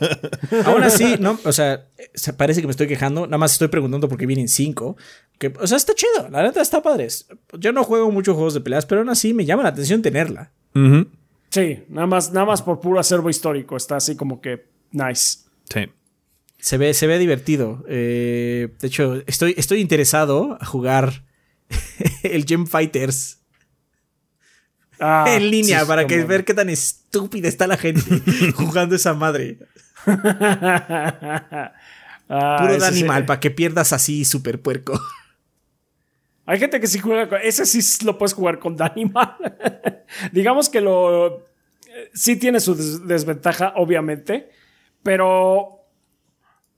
Aún así, no, o sea, se parece que me estoy quejando. Nada más estoy preguntando por qué vienen cinco. Que, o sea, está chido. La neta está padre. Yo no juego muchos juegos de peleas, pero aún así me llama la atención tenerla. Sí, nada más, nada más por puro acervo histórico. Está así como que nice. Sí. Se ve, se ve divertido. Eh, de hecho, estoy, estoy interesado a jugar el Gem Fighters Ah, en línea sí, para que como- ver qué tan estúpida está la gente jugando esa madre. Ah, Puro de sí. animal, para que pierdas así super puerco. Hay gente que sí juega con. Ese sí lo puedes jugar con Danimal. Digamos que lo. eh, Sí tiene su des- desventaja, obviamente. Pero.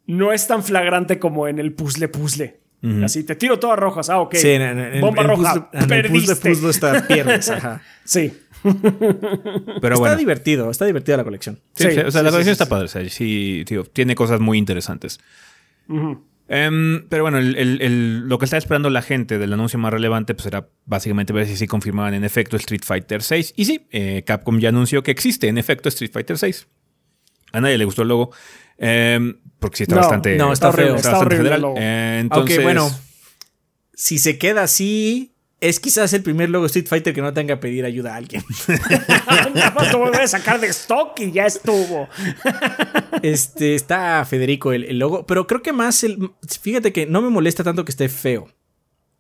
No es tan flagrante como en el puzzle puzzle. Así, te tiro todas rojas. Ah, ok. Sí, en, en- Bomba en roja. puzzle- en el perdiste. está- pierdes, ajá. Sí. Pero está bueno. divertido, está divertida la colección. Sí, Sí, o sea, sí, la sí, colección sí, está sí. padre. o sea, sí, tío, tiene cosas muy interesantes. Em, pero bueno, el- el- el- lo que está esperando la gente del anuncio más relevante pues era básicamente ver si sí confirmaban en efecto Street Fighter 6. Y sí, eh, Capcom ya anunció que existe en efecto Street Fighter 6. A nadie le gustó el logo. Em, porque sí está No, bastante, no, está feo. Está bastante horrible el federal. Eh, entonces, bueno, si se queda así, es quizás el primer logo Street Fighter que no tenga que pedir ayuda a alguien. Nada más lo voy a sacar de stock y ya estuvo. Este está Federico el, el logo, pero creo que más el fíjate que no me molesta tanto que esté feo.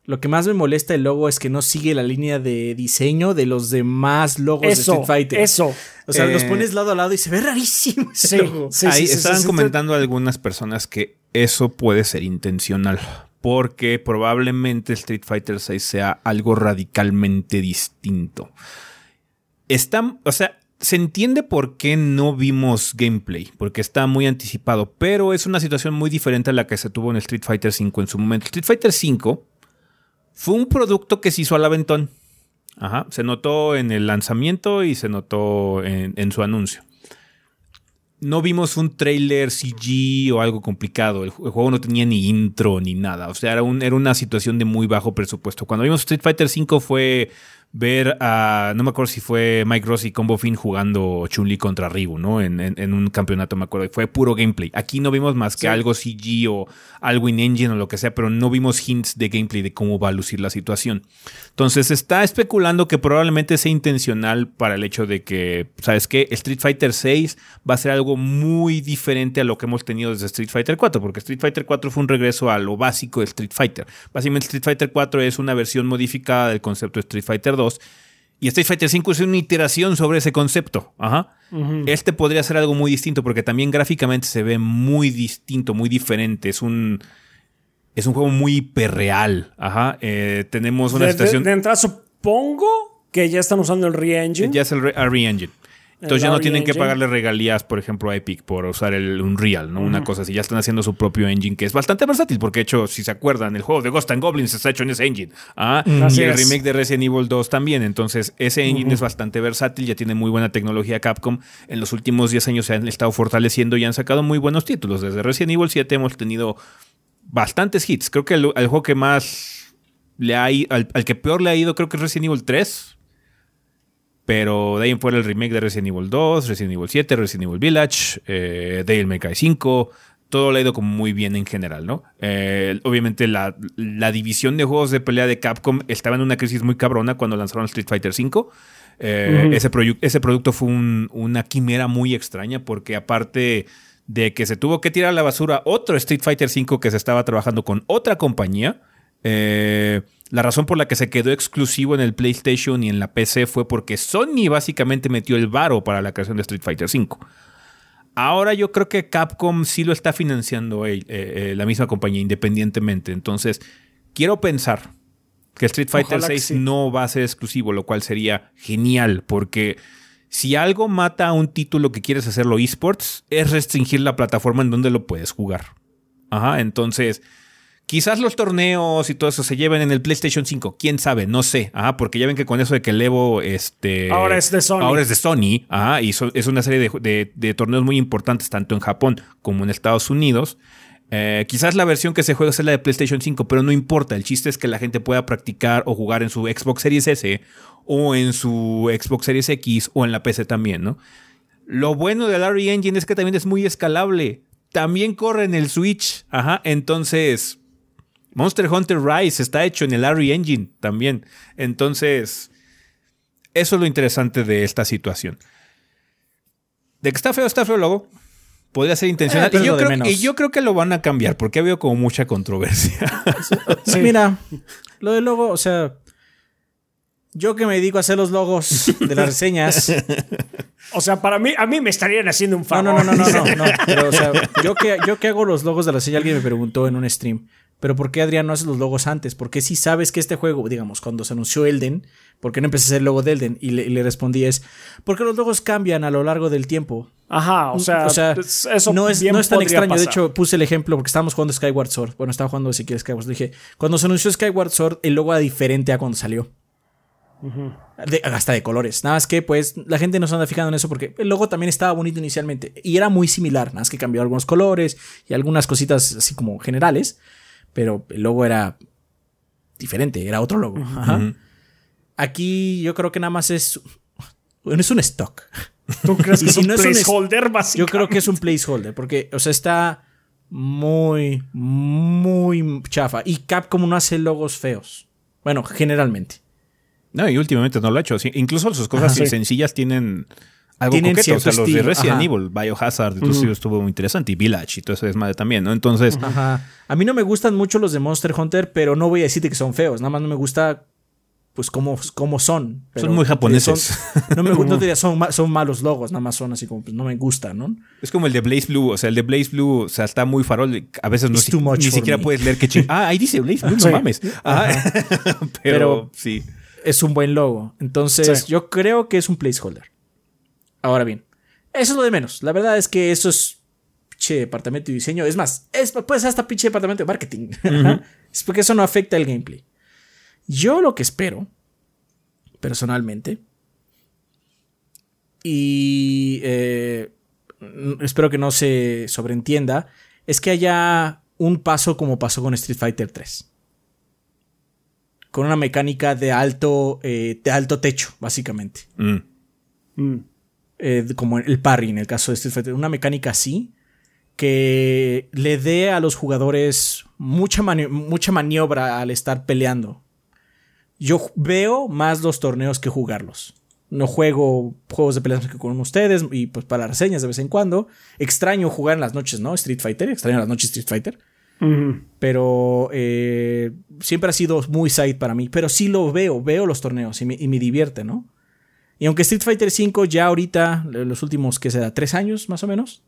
Lo que más me molesta el logo es que no sigue la línea de diseño de los demás logos de. Street Fighter. Eso. O sea, Eh, los pones lado a lado y se ve rarísimo ese Sí, logo. sí, Ahí sí, estaban sí, sí, comentando algunas personas que eso puede ser intencional. Porque probablemente Street Fighter 6 sea algo radicalmente distinto. Está, o sea, se entiende por qué no vimos gameplay, porque está muy anticipado, pero es una situación muy diferente a la que se tuvo en Street Fighter 5 en su momento. Street Fighter 5 fue un producto que se hizo al aventón. Ajá, se notó en el lanzamiento y se notó en, su anuncio no vimos un trailer CG o algo complicado. El, ju- el juego no tenía ni intro ni nada. O sea, era, era una situación de muy bajo presupuesto. Cuando vimos Street Fighter V fue ver a. No me acuerdo si fue Mike Ross y Combo Fin jugando Chun-Li contra Ryu, ¿no? En, en- en un campeonato, me acuerdo. Fue puro gameplay. Aquí no vimos más que Sí. algo CG o algo in engine o lo que sea, pero no vimos hints de gameplay de cómo va a lucir la situación. Entonces se está especulando que probablemente sea intencional para el hecho de que, ¿sabes qué? Street Fighter 6 va a ser algo muy diferente a lo que hemos tenido desde Street Fighter 4, porque Street Fighter 4 fue un regreso a lo básico de Street Fighter. Básicamente Street Fighter 4 es una versión modificada del concepto de Street Fighter 2 y Street Fighter 5 es una iteración sobre ese concepto. Ajá. Este podría ser algo muy distinto porque también gráficamente se ve muy distinto, muy diferente. Es un es un juego muy hiperreal. Ajá. Eh, tenemos una de, situación. De, de entrada, supongo que ya están usando el Re-Engine. Ya es el Re- Re-Engine. Entonces ya no tienen que pagarle regalías, por ejemplo, a Epic por usar el Unreal, ¿no? Una cosa así. Ya están haciendo su propio engine, que es bastante versátil, porque de hecho, si se acuerdan, el juego de Ghost and Goblins está hecho en ese engine. Ah, Así y el es. remake de Resident Evil 2 también. Entonces, ese engine es bastante versátil, ya tiene muy buena tecnología Capcom. En los últimos 10 años se han estado fortaleciendo y han sacado muy buenos títulos. Desde Resident Evil 7 hemos tenido bastantes hits. Creo que el, el juego que más le ha ido, al, al que peor le ha ido, creo que es Resident Evil 3. Pero de ahí en fuera el remake de Resident Evil 2, Resident Evil 7, Resident Evil Village, eh, Devil May Cry 5, todo le ha ido como muy bien en general, ¿no? Eh, obviamente la, la división de juegos de pelea de Capcom estaba en una crisis muy cabrona cuando lanzaron Street Fighter 5. Eh, ese, ese producto fue un- una quimera muy extraña porque aparte de que se tuvo que tirar a la basura otro Street Fighter 5 que se estaba trabajando con otra compañía, eh, la razón por la que se quedó exclusivo en el PlayStation y en la PC fue porque Sony básicamente metió el varo para la creación de Street Fighter V. Ahora yo creo que Capcom sí lo está financiando eh, eh, la misma compañía independientemente. Entonces, quiero pensar que Street Fighter Ojalá que 6 sí. no va a ser exclusivo, lo cual sería genial porque si algo mata a un título que quieres hacerlo esports es restringir la plataforma en donde lo puedes jugar. Ajá, entonces Quizás los torneos y todo eso se lleven en el PlayStation 5. Quién sabe, no sé. Ajá, porque ya ven que con eso de que el Evo. Este, Ahora es de Sony. Ahora es de Sony. Ajá, y so- es una serie de, de- de torneos muy importantes, tanto en Japón como en Estados Unidos. Eh, quizás la versión que se juega es la de PlayStation 5, pero no importa. El chiste es que la gente pueda practicar o jugar en su Xbox Series S o en su Xbox Series X o en la PC también, ¿no? Lo bueno del Unreal Engine es que también es muy escalable. También corre en el Switch. Ajá. Entonces, Monster Hunter Rise está hecho en el Unreal Engine también. Entonces, eso es lo interesante de esta situación. De que está feo, está feo el logo. Podría ser intencional. Eh, y, yo creo, menos. y yo creo que lo van a cambiar porque ha habido como mucha controversia. Sí. Mira, lo del logo, o sea, yo que me dedico a hacer los logos de las reseñas. O sea, para mí, a mí me estarían haciendo un No, favor. no, no, no, no, no, no. Pero, o sea, yo que, yo que hago los logos de la reseña, alguien me preguntó en un stream. Pero ¿por qué Adrián no hace los logos antes? Porque si sabes que este juego, digamos, cuando se anunció Elden, ¿por qué no empecé a hacer el logo de Elden? Y le, respondí es, porque los logos cambian a lo largo del tiempo. Ajá, o sea, eso no es, no es tan extraño. De hecho, puse el ejemplo porque estábamos jugando Skyward Sword. Bueno, estaba jugando si quieres Skyward Sword. Dije, cuando se anunció Skyward Sword, el logo era diferente a cuando salió. De- hasta de colores. Nada más que, pues, la gente no se anda fijando en eso porque el logo también estaba bonito inicialmente. Y era muy similar. Nada más que cambió algunos colores y algunas cositas así como generales. Pero el logo era diferente. Era otro logo. Ajá. Aquí yo creo que nada más es. Bueno, es un stock. ¿Tú crees que si es un no es un placeholder, Yo creo que es un placeholder, porque, o sea, está muy, muy chafa. Y Capcom no hace logos feos. Bueno, generalmente. no, y últimamente no lo ha hecho. Incluso sus cosas Ajá, sí. sencillas tienen algo Tienen coqueto. O sea, cierto los de estilo, Resident ajá. Evil, Biohazard, todo eso estuvo muy interesante. Y Village y todo ese desmadre también, ¿no? Entonces, Ajá. A mí no me gustan mucho los de Monster Hunter, pero no voy a decirte que son feos. Nada más no me gusta, pues, cómo, cómo son. Pero Son muy japoneses. son- no me gusta, no diría, son, son malos logos. Nada más son así como, pues, no me gusta, ¿no? Es como el de Blaze Blue. O sea, el de Blaze Blue, o sea, está muy farol. A veces no si- ni siquiera me. puedes leer qué ching. Ah, ahí dice Blaze Blue, no Sí. mames. Ajá. Pero, Pero- sí. es un buen logo. Entonces, Sí. yo creo que es un placeholder. Ahora bien, eso es lo de menos. La verdad es que eso es pinche departamento de diseño. Es más, es, puede ser hasta pinche departamento de marketing. es porque eso no afecta el gameplay. Yo lo que espero, personalmente, y eh, espero que no se sobreentienda, es que haya un paso como pasó con Street Fighter 3 con una mecánica de alto, eh, de alto techo, básicamente. Mm. Mm. Eh, como el parry en el caso de Street Fighter. Una mecánica así que le dé a los jugadores mucha, mani- mucha maniobra al estar peleando. Yo veo más los torneos que jugarlos. No juego juegos de peleas que con ustedes y pues para reseñas de vez en cuando. Extraño jugar en las noches, ¿no? Street Fighter. Extraño las noches Street Fighter. Pero eh, siempre ha sido muy side para mí. Pero sí lo veo, veo los torneos y me, y me divierte, ¿no? Y aunque Street Fighter V ya ahorita, los últimos, que será? ¿Tres años más o menos?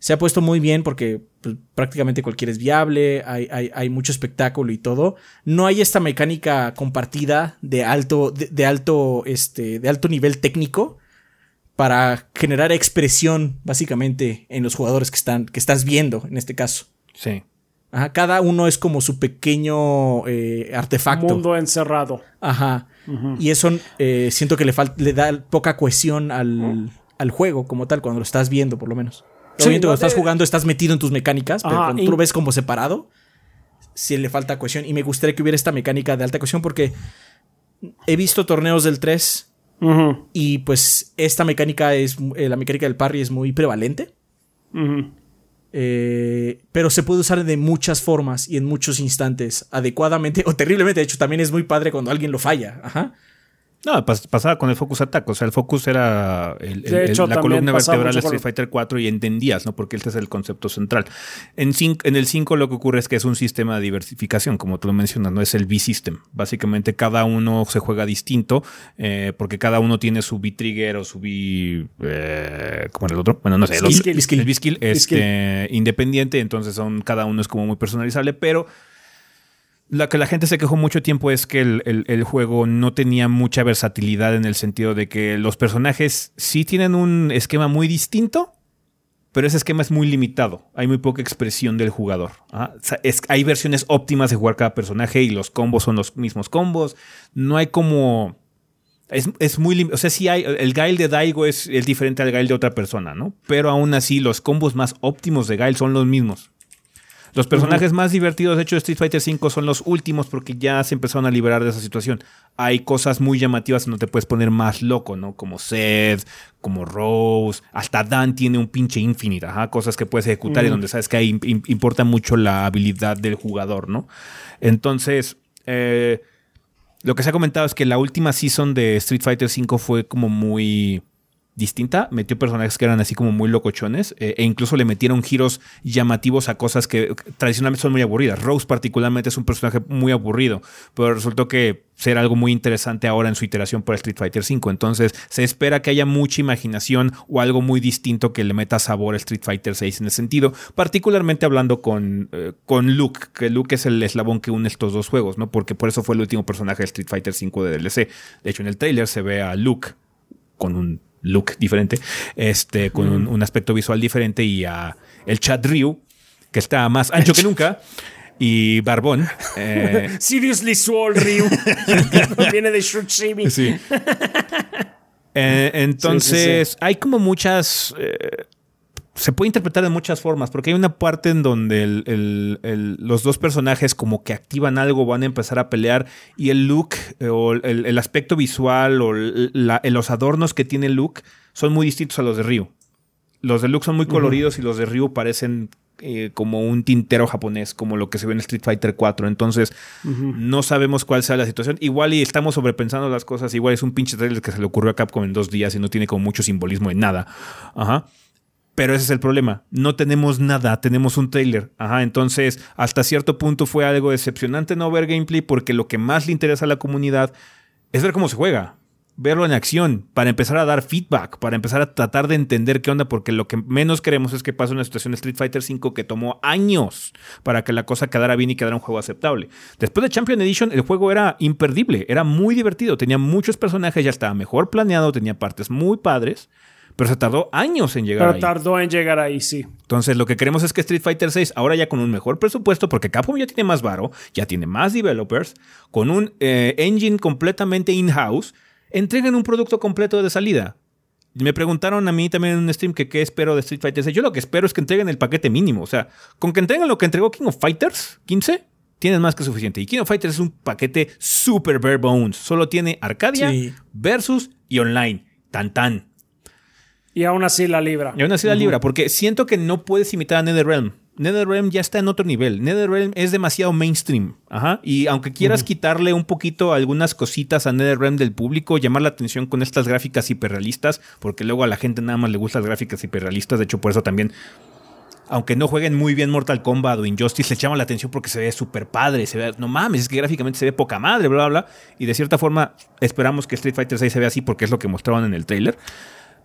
Se ha puesto muy bien porque pues, prácticamente cualquiera es viable, hay, hay, mucho espectáculo y todo. No hay esta mecánica compartida de alto, de, alto, este, de alto nivel técnico para generar expresión, básicamente, en los jugadores que están, que estás viendo, en este caso. Sí. cada uno es como su pequeño eh, artefacto. Mundo encerrado. Ajá. Y eso eh, siento que le, le da poca cohesión al, al juego como tal, cuando lo estás viendo, por lo menos. Obviamente, cuando estás jugando, estás metido en tus mecánicas, pero cuando tú lo ves como separado, sí le falta cohesión. Y me gustaría que hubiera esta mecánica de alta cohesión porque he visto torneos del 3 y pues esta mecánica es, eh, la mecánica del parry es muy prevalente. Eh, pero se puede usar de muchas formas y en muchos instantes, adecuadamente o terriblemente. De hecho, también es muy padre cuando alguien lo falla. Ajá. No, pasaba con el Focus Attack. O sea, el Focus era la columna vertebral de Street Fighter 4 y entendías, ¿no? Porque este es el concepto central. En, en el 5 lo que ocurre es que es un sistema de diversificación, como tú lo mencionas, no es el V-System. Básicamente cada uno se juega distinto eh, porque cada uno tiene su V-Trigger o su V... Eh, ¿Cómo era el otro? Bueno, no sé. El, V-Skill. Este, independiente, entonces son, cada uno es como muy personalizable, pero la que la gente se quejó mucho tiempo es que el, juego no tenía mucha versatilidad en el sentido de que los personajes sí tienen un esquema muy distinto, pero ese esquema es muy limitado. Hay muy poca expresión del jugador. ¿ah? hay versiones óptimas de jugar cada personaje y los combos son los mismos combos. No hay como... Es, muy... O sea, sí hay... El Gail de Daigo es, es diferente al Gail de otra persona, ¿no? Pero aún así los combos más óptimos de Gail son los mismos. Los personajes más divertidos, de hecho, de Street Fighter V son los últimos porque ya se empezaron a liberar de esa situación. Hay cosas muy llamativas donde te puedes poner más loco, ¿no? Como Seth, como Rose, hasta Dan tiene un pinche Infinite, ajá, cosas que puedes ejecutar y donde sabes que ahí importa mucho la habilidad del jugador, ¿no? Entonces, eh, lo que se ha comentado es que la última season de Street Fighter V fue como muy distinta, metió personajes que eran así como muy locochones eh, e incluso le metieron giros llamativos a cosas que tradicionalmente son muy aburridas. Rose particularmente es un personaje muy aburrido, pero resultó que será algo muy interesante ahora en su iteración por Street Fighter V. Entonces se espera que haya mucha imaginación o algo muy distinto que le meta sabor a Street Fighter VI en ese sentido, particularmente hablando con, eh, con Luke, que Luke es el eslabón que une estos dos juegos, ¿no? Porque por eso fue el último personaje de Street Fighter V de DLC. De hecho, en el trailer se ve a Luke con un look diferente, este, con un, aspecto visual diferente y a el Chad Ryu, que está más ancho que nunca. Y Barbón. Eh, Seriously Swole Ryu. Viene de Shuri Sí. Eh, entonces, hay como muchas. Eh, se puede interpretar de muchas formas, porque hay una parte en donde los dos personajes como que activan algo, van a empezar a pelear y el look eh, o el, aspecto visual o los adornos que tiene Luke son muy distintos a los de Ryu. Los de Luke son muy coloridos y los de Ryu parecen eh, como un tintero japonés, como lo que se ve en Street Fighter 4. Entonces, no sabemos cuál sea la situación. Igual y estamos sobrepensando las cosas. Igual es un pinche trailer que se le ocurrió a Capcom en dos días y no tiene como mucho simbolismo en nada. Ajá. Pero ese es el problema. No tenemos nada, tenemos un trailer. Ajá, entonces hasta cierto punto fue algo decepcionante no ver gameplay porque lo que más le interesa a la comunidad es ver cómo se juega, verlo en acción, para empezar a dar feedback, para empezar a tratar de entender qué onda, porque lo que menos queremos es que pase una situación de Street Fighter V que tomó años para que la cosa quedara bien y quedara un juego aceptable. Después de Champion Edition, el juego era imperdible, era muy divertido, tenía muchos personajes, ya estaba mejor planeado, tenía partes muy padres pero se tardó años en llegar ahí. Pero tardó en llegar ahí, sí. Entonces, lo que queremos es que Street Fighter VI, ahora ya con un mejor presupuesto, porque Capcom ya tiene más varo, ya tiene más developers, con un eh, engine completamente in-house, entreguen un producto completo de salida. Me preguntaron a mí también en un stream que qué espero de Street Fighter VI. Yo lo que espero es que entreguen el paquete mínimo. O sea, con que entreguen lo que entregó King of Fighters 15, tienes más que suficiente. Y King of Fighters es un paquete super bare bones. Solo tiene Arcadia, versus y online. Tan tan. Y aún así la libra. Y aún así la libra, porque siento que no puedes imitar a NetherRealm. NetherRealm ya está en otro nivel. NetherRealm es demasiado mainstream. Ajá. Y aunque quieras quitarle un poquito algunas cositas a NetherRealm del público, llamar la atención con estas gráficas hiperrealistas, porque luego a la gente nada más le gustan las gráficas hiperrealistas. De hecho, por eso también aunque no jueguen muy bien Mortal Kombat o Injustice, le echamos la atención porque se ve súper padre, se ve, no mames, es que gráficamente se ve poca madre, bla, bla, bla. Y de cierta forma esperamos que Street Fighter 6 se vea así porque es lo que mostraban en el trailer.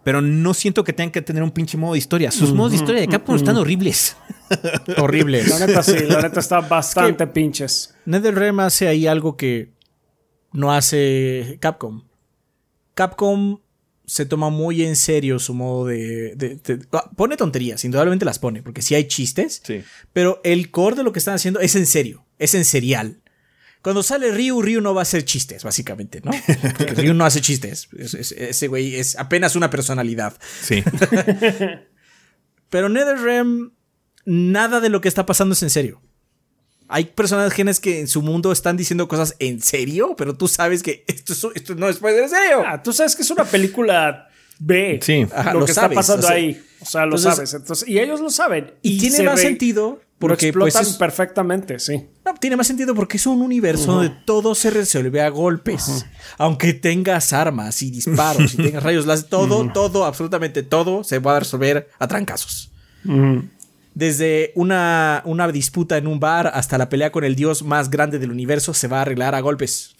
Pero no siento que tengan que tener un pinche modo de historia. Sus modos de historia de Capcom están horribles. Horribles. La neta sí, la neta está bastante pinches. NetherRealm hace ahí algo que no hace Capcom. Capcom se toma muy en serio su modo de, de- de- ah, pone tonterías, indudablemente las pone, porque sí hay chistes, Sí. pero el core de lo que están haciendo es en serio, es en serial. Cuando sale Ryu, Ryu no va a hacer chistes, básicamente, ¿no? Porque Ryu no hace chistes. Es- es- ese güey es apenas una personalidad. Sí. Pero NetherRealm, nada de lo que está pasando es en serio. Hay personajes que en su mundo están diciendo cosas en serio, pero tú sabes que esto, es- esto no es puede ser en serio. Ah, tú sabes que es una película B. Sí. Ajá, lo, lo que sabes, está pasando o sea, ahí. O sea, lo entonces- sabes. Entonces, y ellos lo saben. Y, tiene se más ve- sentido porque lo pues, explotan es- perfectamente, sí. no, tiene más sentido porque es un universo donde todo se resuelve a golpes. Aunque tengas armas y disparos y tengas rayos láser, todo, todo, absolutamente todo se va a resolver a trancazos. Desde una, una disputa en un bar hasta la pelea con el dios más grande del universo se va a arreglar a golpes.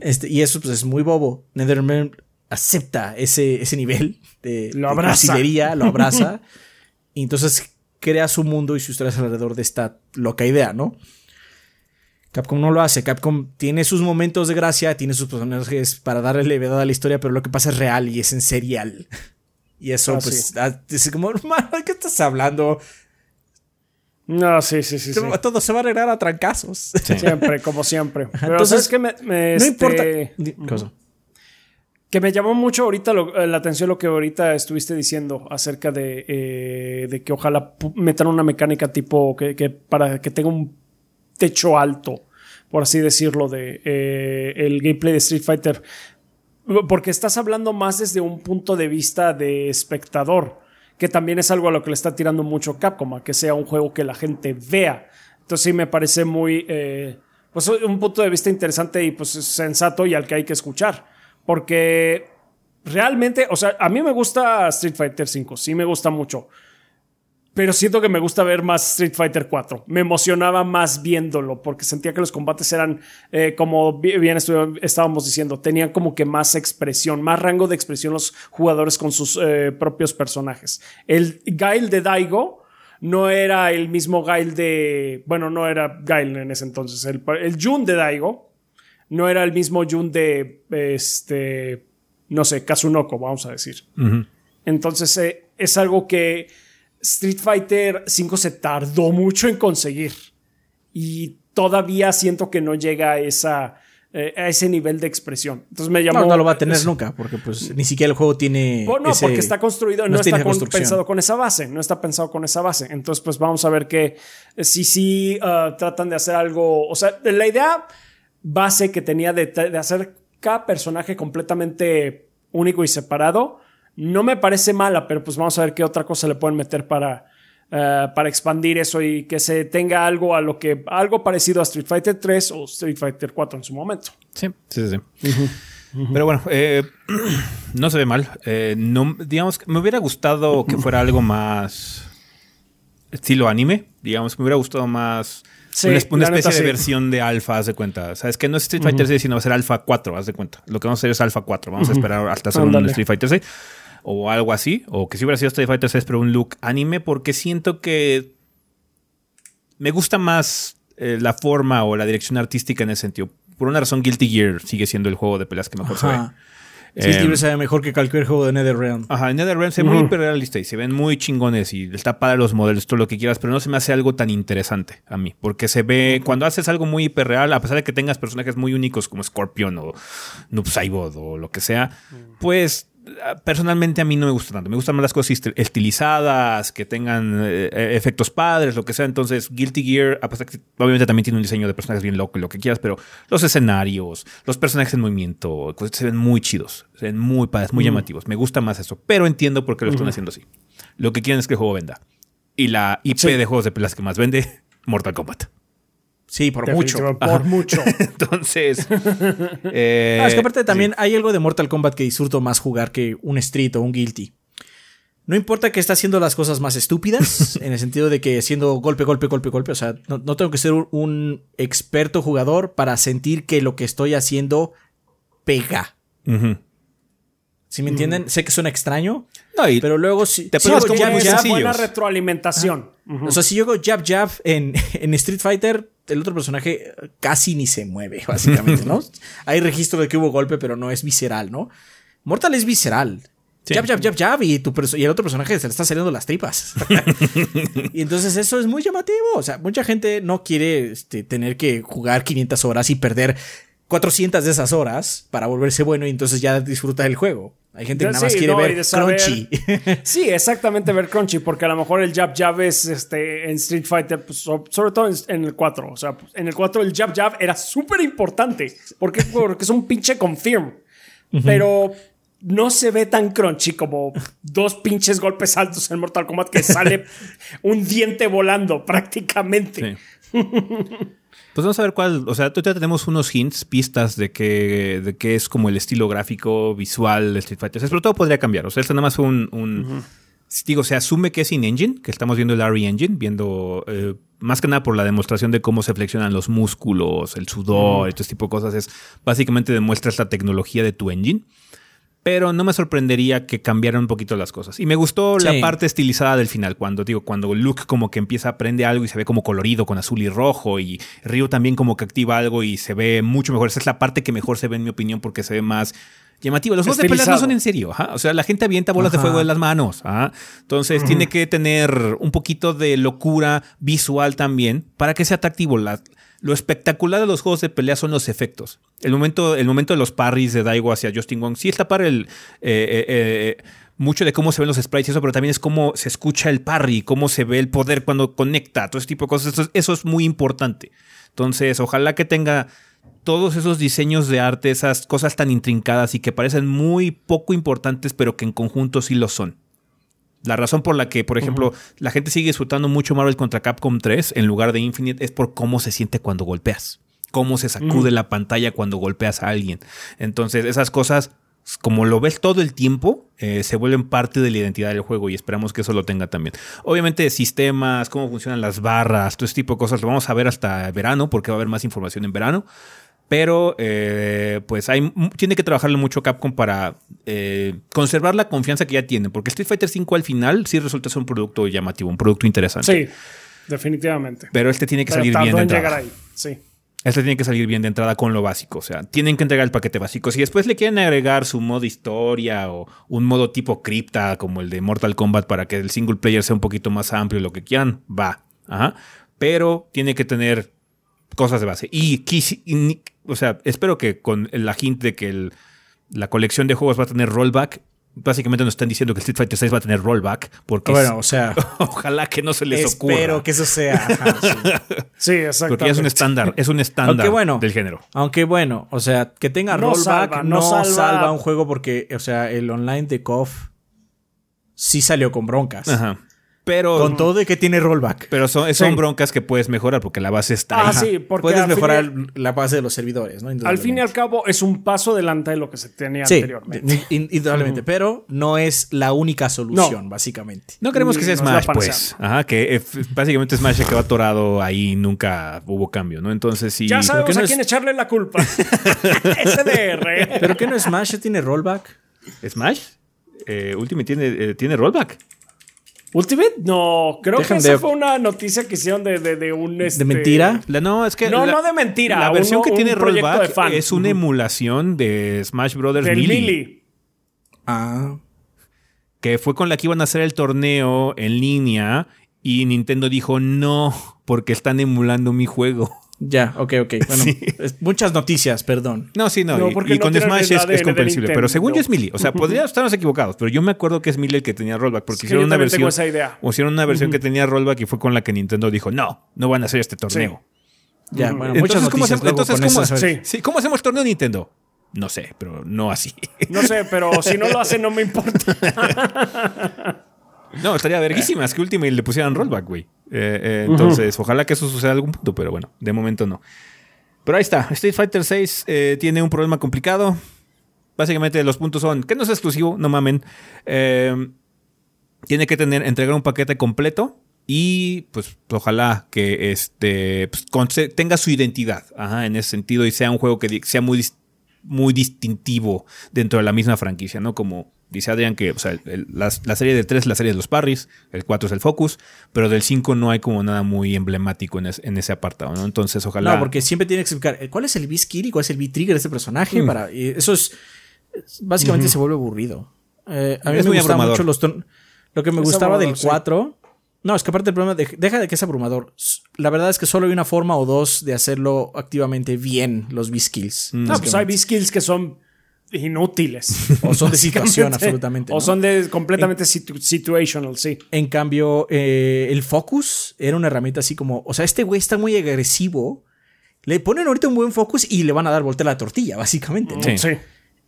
Este, y eso pues, es muy bobo. Netherrealm acepta ese, ese nivel de, Lo abraza. lo abraza. y entonces crea su mundo y sus historias alrededor de esta loca idea, ¿no? Capcom no lo hace. Capcom tiene sus momentos de gracia, tiene sus personajes para darle levedad a la historia, pero lo que pasa es real y es en serial. Y eso, Ah, pues, sí. ah, es como, hermano, ¿de qué estás hablando? No, sí, sí, sí. sí. Todo se va a arreglar a trancazos. Siempre, como siempre. Pero Entonces, ¿sabes qué? Me, me, No este, importa. Di- cosa. Que me llamó mucho ahorita eh, la atención lo que ahorita estuviste diciendo acerca de, eh, de que ojalá metan una mecánica tipo que, que para que tenga un techo alto, por así decirlo, de eh, el gameplay de Street Fighter. Porque estás hablando más desde un punto de vista de espectador, que también es algo a lo que le está tirando mucho Capcom, a que sea un juego que la gente vea. Entonces sí me parece muy, eh, pues un punto de vista interesante y pues sensato y al que hay que escuchar. Porque realmente, o sea, a mí me gusta Street Fighter V, sí me gusta mucho. Pero siento que me gusta ver más Street Fighter 4. Me emocionaba más viéndolo porque sentía que los combates eran, eh, como bi- bien estábamos diciendo, tenían como que más expresión, más rango de expresión los jugadores con sus eh, propios personajes. El Gail de Daigo no era el mismo Gail de. Bueno, no era Gail en ese entonces. El, el Jun de Daigo no era el mismo Jun de. Este. No sé, Kazunoko, vamos a decir. Entonces eh, es algo que Street Fighter 5 se tardó mucho en conseguir. Y todavía siento que no llega a, esa, eh, a ese nivel de expresión. Entonces me llamó. No, no lo va a tener es- nunca, porque pues ni siquiera el juego tiene. Bueno, no, ese- porque está construido, no, está con- pensado con esa base, no está pensado con esa base. Entonces, pues vamos a ver que eh, si sí ah, tratan de hacer algo, o sea, la idea base que tenía de, de hacer cada personaje completamente único y separado, no me parece mala, pero pues vamos a ver qué otra cosa le pueden meter para, eh, para expandir eso y que se tenga algo a lo que, algo parecido a Street Fighter 3 o Street Fighter 4 en su momento. Sí, sí, sí. Pero bueno, eh, no se ve mal. Eh, no, digamos, que me hubiera gustado que fuera algo más estilo anime. Digamos, me hubiera gustado más Sí, una, una la neta, especie de sí. versión de alfa, haz de cuenta. Sabes que no es Street Fighter 6, sino va a ser alfa 4, haz de cuenta. Lo que vamos a hacer es alfa 4. Vamos a esperar hasta hacer un Ándale. Street Fighter 6 o algo así. O que si hubiera sido Street Fighter 6, pero un look anime, porque siento que me gusta más eh, la forma o la dirección artística en ese sentido. Por una razón, Guilty Gear sigue siendo el juego de peleas que mejor se ve. Sí, es Eh, libre se ve mejor que cualquier juego de NetherRealm. Ajá, en NetherRealm se ve muy hiperrealista y se ven muy chingones y está para los modelos, todo lo que quieras, pero no se me hace algo tan interesante a mí, porque se ve, cuando haces algo muy hiperreal, a pesar de que tengas personajes muy únicos como Scorpion o Noob Saibot o lo que sea, pues personalmente a mí no me gusta tanto. Me gustan más las cosas estil- estilizadas, que tengan eh, eh, efectos padres, lo que sea. Entonces, Guilty Gear, a pesar que obviamente también tiene un diseño de personajes bien loco lo que quieras, pero los escenarios, los personajes en movimiento, pues, se ven muy chidos, se ven muy padres, muy llamativos. Me gusta más eso, pero entiendo por qué lo están haciendo así. Lo que quieren es que el juego venda. Y la IP Sí. de juegos de peleas que más vende, Mortal Kombat. Sí, por mucho. Por mucho. Entonces, eh, Ah, es que aparte sí. también hay algo de Mortal Kombat que disfruto más jugar que un Street o un Guilty. No importa que esté haciendo las cosas más estúpidas, en el sentido de que haciendo golpe, golpe, golpe, golpe. O sea, no, no tengo que ser un, un experto jugador para sentir que lo que estoy haciendo pega. Si me entienden, sé que suena extraño, No, y pero luego si, Te si pones hago como jab, muy buena retroalimentación. O sea, si yo hago jab jab en, en Street Fighter, el otro personaje casi ni se mueve, básicamente, ¿no? Hay registro de que hubo golpe, pero no es visceral, ¿no? Mortal es visceral. Sí. Jab, jab, jab, jab, y, tu y el otro personaje se le está saliendo las tripas. y entonces eso es muy llamativo. O sea, mucha gente no quiere este, tener que jugar 500 horas y perder 400 de esas horas para volverse bueno y entonces ya disfruta del juego. Hay gente que nada más sí, quiere no, ver saber- crunchy. Sí, exactamente, ver Crunchy, porque a lo mejor el jab jab es este, en Street Fighter, pues, so- sobre todo en, en el 4. O sea, pues, en el 4 el jab jab era súper importante. ¿Por qué? Porque es un pinche confirm. Pero no se ve tan crunchy como dos pinches golpes altos en Mortal Kombat que sale un diente volando prácticamente. Sí. Pues vamos a ver cuál, o sea, todavía tenemos unos hints, pistas de que, de que es como el estilo gráfico, visual de Street Fighter 6, pero todo podría cambiar. O sea, esto nada más fue un, un- digo, se asume que es in-engine, que estamos viendo el RE Engine, viendo eh, más que nada por la demostración de cómo se flexionan los músculos, el sudor, este tipo de cosas, es básicamente demuestras la tecnología de tu engine. Pero no me sorprendería que cambiaran un poquito las cosas. Y me gustó la parte estilizada del final, cuando digo, cuando Luke como que empieza a aprender algo y se ve como colorido con azul y rojo, y Ryu también como que activa algo y se ve mucho mejor. Esa es la parte que mejor se ve en mi opinión porque se ve más llamativo. Los juegos de peleas no son en serio, ajá. o sea, la gente avienta bolas de fuego de las manos. ajá. Entonces tiene que tener un poquito de locura visual también para que sea atractivo. La- lo espectacular de los juegos de pelea son los efectos. El momento, el momento de los parries de Daigo hacia Justin Wong, sí está para el eh, eh, eh, mucho de cómo se ven los sprites y eso, pero también es cómo se escucha el parry, cómo se ve el poder cuando conecta, todo ese tipo de cosas. Eso, eso es muy importante. Entonces, ojalá que tenga todos esos diseños de arte, esas cosas tan intrincadas y que parecen muy poco importantes, pero que en conjunto sí lo son. La razón por la que, por ejemplo, la gente sigue disfrutando mucho Marvel contra Capcom 3 en lugar de Infinite es por cómo se siente cuando golpeas. Cómo se sacude la pantalla cuando golpeas a alguien. Entonces, esas cosas, como lo ves todo el tiempo, eh, se vuelven parte de la identidad del juego y esperamos que eso lo tenga también. Obviamente, sistemas, cómo funcionan las barras, todo ese tipo de cosas, lo vamos a ver hasta verano, porque va a haber más información en verano. Pero eh, pues hay, tiene que trabajarle mucho Capcom para eh, conservar la confianza que ya tiene. Porque Street Fighter V al final sí resulta ser un producto llamativo, un producto interesante. Sí, definitivamente. Pero este tiene que Pero salir bien de en llegar entrada. ahí. Sí. Este tiene que salir bien de entrada con lo básico. O sea, tienen que entregar el paquete básico. Si después le quieren agregar su modo historia o un modo tipo cripta como el de Mortal Kombat para que el single player sea un poquito más amplio, lo que quieran, va. Ajá. Pero tiene que tener cosas de base. Y, quisi- y ni- o sea, espero que con la hint de que el- la colección de juegos va a tener rollback, básicamente nos están diciendo que Street Fighter 6 va a tener rollback, porque Bueno, es- o sea, ojalá que no se les ocurra. espero que eso sea. ajá, sí. Sí, exactamente. Porque ya es un estándar, es un estándar Aunque bueno, del género. Aunque bueno, o sea, que tenga No rollback salva, no, no salva, salva. un juego porque, o sea, el online de KOF sí salió con broncas. Ajá. Pero, Con todo de que tiene rollback. pero son, son Sí. broncas que puedes mejorar porque la base está Ah, ahí. sí, porque Puedes fin mejorar la base de los servidores, ¿no? Al fin y al cabo es un paso adelante de lo que se tenía Sí, anteriormente. in- indudablemente, pero no es la única solución, básicamente. No queremos que sea Smash, pues. Ajá, que eh, básicamente Smash se quedó atorado ahí y nunca hubo cambio, ¿no? Entonces sí. Ya sabemos no a es- quién echarle la culpa. SDR. ¿Pero qué no Smash tiene rollback? ¿Smash? Eh, Ultimate tiene, eh, tiene rollback. Ultimate, no, creo Dejen que esa de- fue una noticia que hicieron de, de, de un... este- ¿De mentira? La- no, es que. No, la- no de mentira, La versión uno- que tiene rollback es una emulación de Smash Brothers Del Melee. Ah. que fue con la que iban a hacer el torneo en línea y Nintendo dijo no, porque están emulando mi juego. Ya, ok, ok. Bueno, es- muchas noticias, perdón. No, sí, no. No, y- porque y no con Smash es, comprensible. Pero según yo es Melee. O sea, podría estarnos equivocados, pero yo me acuerdo que es Melee el que tenía rollback. Porque que hicieron yo una versión. esa idea. O hicieron una versión que tenía rollback y fue con la que Nintendo dijo no, no van a hacer este torneo. Ya, bueno, Entonces, muchas ¿cómo noticias hacemos, luego entonces, con ¿cómo, esas- Sí. sí, ¿cómo hacemos torneo Nintendo? No sé, pero no así. No sé, pero si no lo hacen no me importa. No, estaría verguísima. Es que Ultimate le pusieran rollback, güey. Eh, eh, entonces, ojalá que eso suceda en algún punto, pero bueno, de momento no. Pero ahí está. Street Fighter 6 tiene un problema complicado. Básicamente los puntos son que no es exclusivo, no mamen. Eh, tiene que tener, entregar un paquete completo y pues ojalá que este pues, tenga su identidad ajá, en ese sentido y sea un juego que sea muy muy distintivo dentro de la misma franquicia, ¿no? Como dice Adrián que o sea, la, serie del 3 es la serie de los Parrys, el 4 es el Focus, pero del 5 no hay como nada muy emblemático en, ese apartado, ¿no? Entonces, ojalá. No, porque siempre tiene que explicar eh, cuál es el B-Skill y cuál es el B-Trigger de este personaje. Mm. Para, eso es. Básicamente se vuelve aburrido. Eh, a mí me gusta mucho los Lo que me gustaba del 4. No, es que aparte el problema, deja de que es abrumador. La verdad es que solo hay una forma o dos de hacerlo activamente bien, los B-Skills. No, pues hay B-Skills que son inútiles. O son de situación, absolutamente. O son de completamente situational, sí. En cambio, eh, el focus era una herramienta así como, o sea, este güey está muy agresivo. Le ponen ahorita un buen focus y le van a dar vuelta a la tortilla, básicamente. Sí. sí.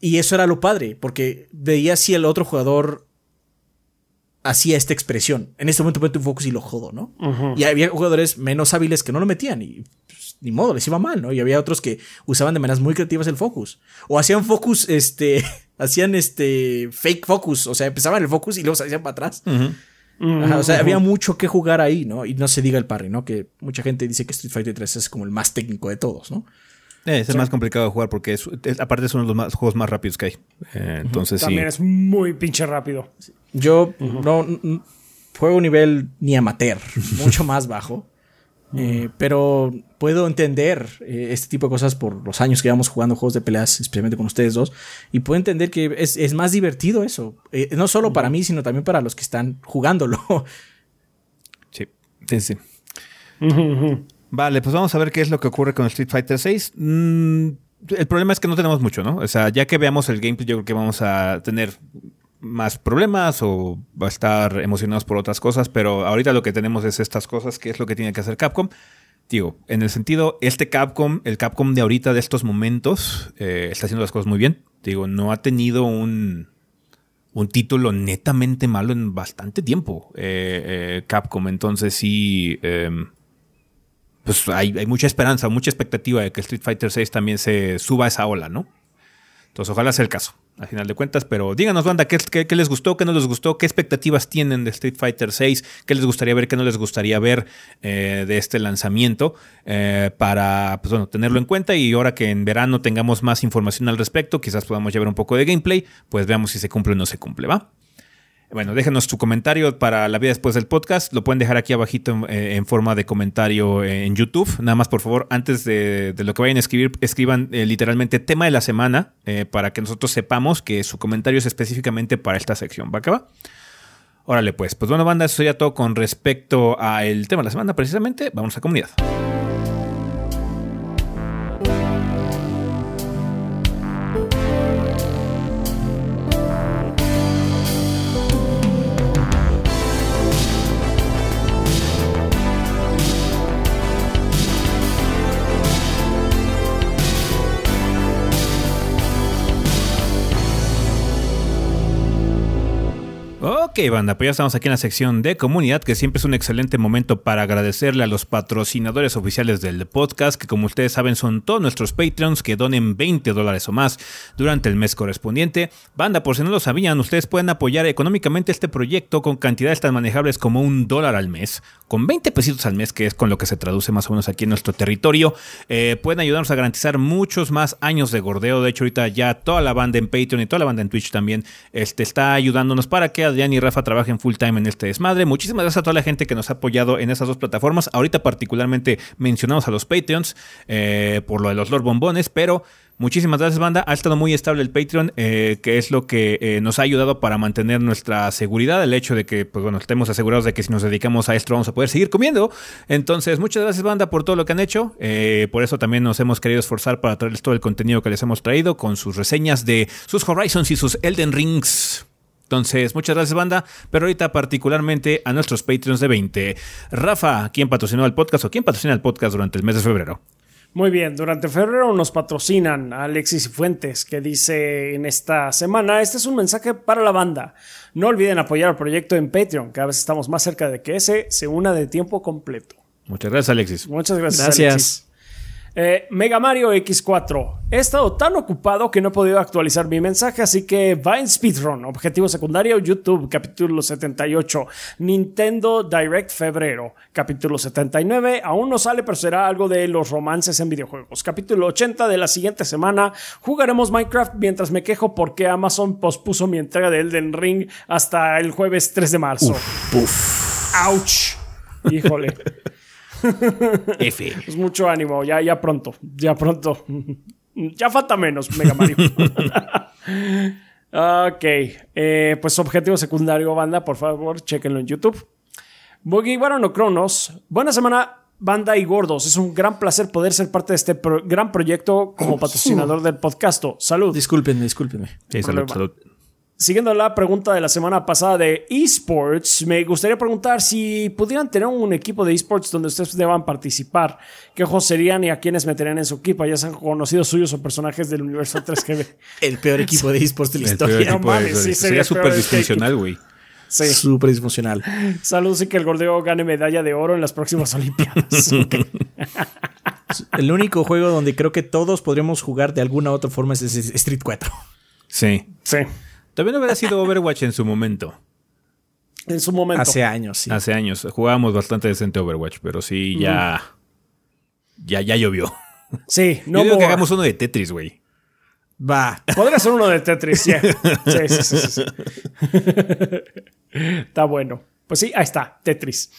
Y eso era lo padre, porque veía si el otro jugador hacía esta expresión. En este momento meto un focus y lo jodo, ¿no? Y había jugadores menos hábiles que no lo metían y pues, ni modo, les iba mal, ¿no? Y había otros que usaban de maneras muy creativas el focus. O hacían focus, este, hacían este fake focus, o sea, empezaban el focus y luego se hacían para atrás. o sea, había mucho que jugar ahí, ¿no? Y no se diga el parry, ¿no? Que mucha gente dice que Street Fighter 3 es como el más técnico de todos, ¿no? Eh, es el más complicado de jugar porque es, aparte es uno de los juegos más rápidos que hay. Eh, entonces También es muy pinche rápido. Yo no, juego nivel ni amateur, mucho más bajo. Eh, pero puedo entender este tipo de cosas por los años que llevamos jugando juegos de peleas, especialmente con ustedes dos. Y puedo entender que es, más divertido eso. no solo para mí, sino también para los que están jugándolo. Sí, sí, sí. Vale, pues vamos a ver qué es lo que ocurre con Street Fighter 6. Mm, el problema es que no tenemos mucho, ¿no? O sea, ya que veamos el gameplay, yo creo que vamos a tener más problemas o va a estar emocionados por otras cosas, pero ahorita lo que tenemos es estas cosas, que es lo que tiene que hacer Capcom. Digo, en el sentido, este Capcom, el Capcom de ahorita, de estos momentos, eh, está haciendo las cosas muy bien. Digo, no ha tenido un, un título netamente malo en bastante tiempo, eh, eh, Capcom. Entonces sí, em, pues hay, mucha esperanza, mucha expectativa de que Street Fighter 6 también se suba a esa ola, ¿no? Entonces, ojalá sea el caso, al final de cuentas. Pero díganos, banda, ¿qué, les gustó, qué no les gustó, qué expectativas tienen de Street Fighter 6, qué les gustaría ver, qué no les gustaría ver eh, de este lanzamiento, eh, para pues, bueno, tenerlo en cuenta. Y ahora que en verano tengamos más información al respecto, quizás podamos llevar un poco de gameplay, pues veamos si se cumple o no se cumple, ¿va? Bueno, déjenos su comentario para la vida después del podcast. Lo pueden dejar aquí abajito en, eh, forma de comentario eh, en YouTube. Nada más, por favor, antes de, lo que vayan a escribir, escriban eh, literalmente tema de la semana para que nosotros sepamos que su comentario es específicamente para esta sección. ¿Va acá? Órale, pues. Pues bueno, banda, eso sería todo con respecto al tema de la semana, precisamente. Vamos a comunidad. Ok, banda, pues ya estamos aquí en la sección de comunidad, que siempre es un excelente momento para agradecerle a los patrocinadores oficiales del podcast, que como ustedes saben son todos nuestros Patreons que donen 20 dólares o más durante el mes correspondiente. Banda, por si no lo sabían, ustedes pueden apoyar económicamente este proyecto con cantidades tan manejables como un dólar al mes, con 20 pesitos al mes, que es con lo que se traduce más o menos aquí en nuestro territorio. Eh, pueden ayudarnos a garantizar muchos más años de gordeo. De hecho, ahorita ya toda la banda en Patreon y toda la banda en Twitch también este, está ayudándonos para que Adrián y Rafa trabajen full time en este desmadre. Muchísimas gracias a toda la gente que nos ha apoyado en esas dos plataformas. Ahorita particularmente mencionamos a los Patreons eh, por lo de los Lord Bombones, pero Muchísimas gracias, banda. Ha estado muy estable el Patreon, eh, que es lo que eh, nos ha ayudado para mantener nuestra seguridad. El hecho de que, pues bueno, estemos asegurados de que si nos dedicamos a esto vamos a poder seguir comiendo. Entonces, muchas gracias, banda, por todo lo que han hecho. por eso también nos hemos querido esforzar para traerles todo el contenido que les hemos traído con sus reseñas de sus Horizons y sus Elden Rings. Entonces, muchas gracias, banda. Pero ahorita, particularmente a nuestros Patreons de 20. Rafa, ¿quién patrocinó el podcast o quién patrocina el podcast durante el mes de febrero? Muy bien, durante febrero nos patrocinan Alexis y Fuentes, que dice en esta semana: Este es un mensaje para la banda. No olviden apoyar al proyecto en Patreon, cada vez estamos más cerca de que ese se una de tiempo completo. Muchas gracias, Alexis. Muchas gracias, gracias. Alexis. Eh, Mega Mario X4. He estado tan ocupado que no he podido actualizar mi mensaje, así que va en speedrun. Objetivo secundario, YouTube, capítulo 78. Nintendo Direct febrero, capítulo 79. Aún no sale, pero será algo de los romances en videojuegos. Capítulo 80 de la siguiente semana. Jugaremos Minecraft mientras me quejo porque Amazon pospuso mi entrega de Elden Ring hasta el jueves 3 de marzo. Ouch. Híjole. F. Pues mucho ánimo, ya, ya pronto, ya pronto. Ya falta menos, Mega Mario. ok, eh, pues objetivo secundario, banda, por favor, chequenlo en YouTube. Boogie o Cronos, buena semana, banda y gordos. Es un gran placer poder ser parte de este pro- gran proyecto como patrocinador del podcast. Salud. Discúlpenme, discúlpenme. Sí, salud, salud. Siguiendo la pregunta de la semana pasada de esports, me gustaría preguntar si pudieran tener un equipo de esports donde ustedes deban participar, qué juegos serían y a quiénes meterían en su equipo, ya sean conocidos suyos o personajes del universo 3GB. El peor equipo de esports de la El peor historia. No equipo de- mames, sí, sería súper peor disfuncional, güey. Sí. Súper disfuncional. Saludos y que el gordeo gane medalla de oro en las próximas Olimpiadas. El único juego donde creo que todos podríamos jugar de alguna otra forma es Street 4. Sí. Sí, También hubiera sido Overwatch en su momento. en su momento. Hace años, sí. Hace años. Jugábamos bastante decente Overwatch, pero sí, ya. Ya, ya llovió. Sí, no Yo digo que hagamos uno de Tetris, güey. Va. Podría ser uno de Tetris, yeah. sí. Sí, sí, sí, sí. está bueno. Pues sí, ahí está, Tetris.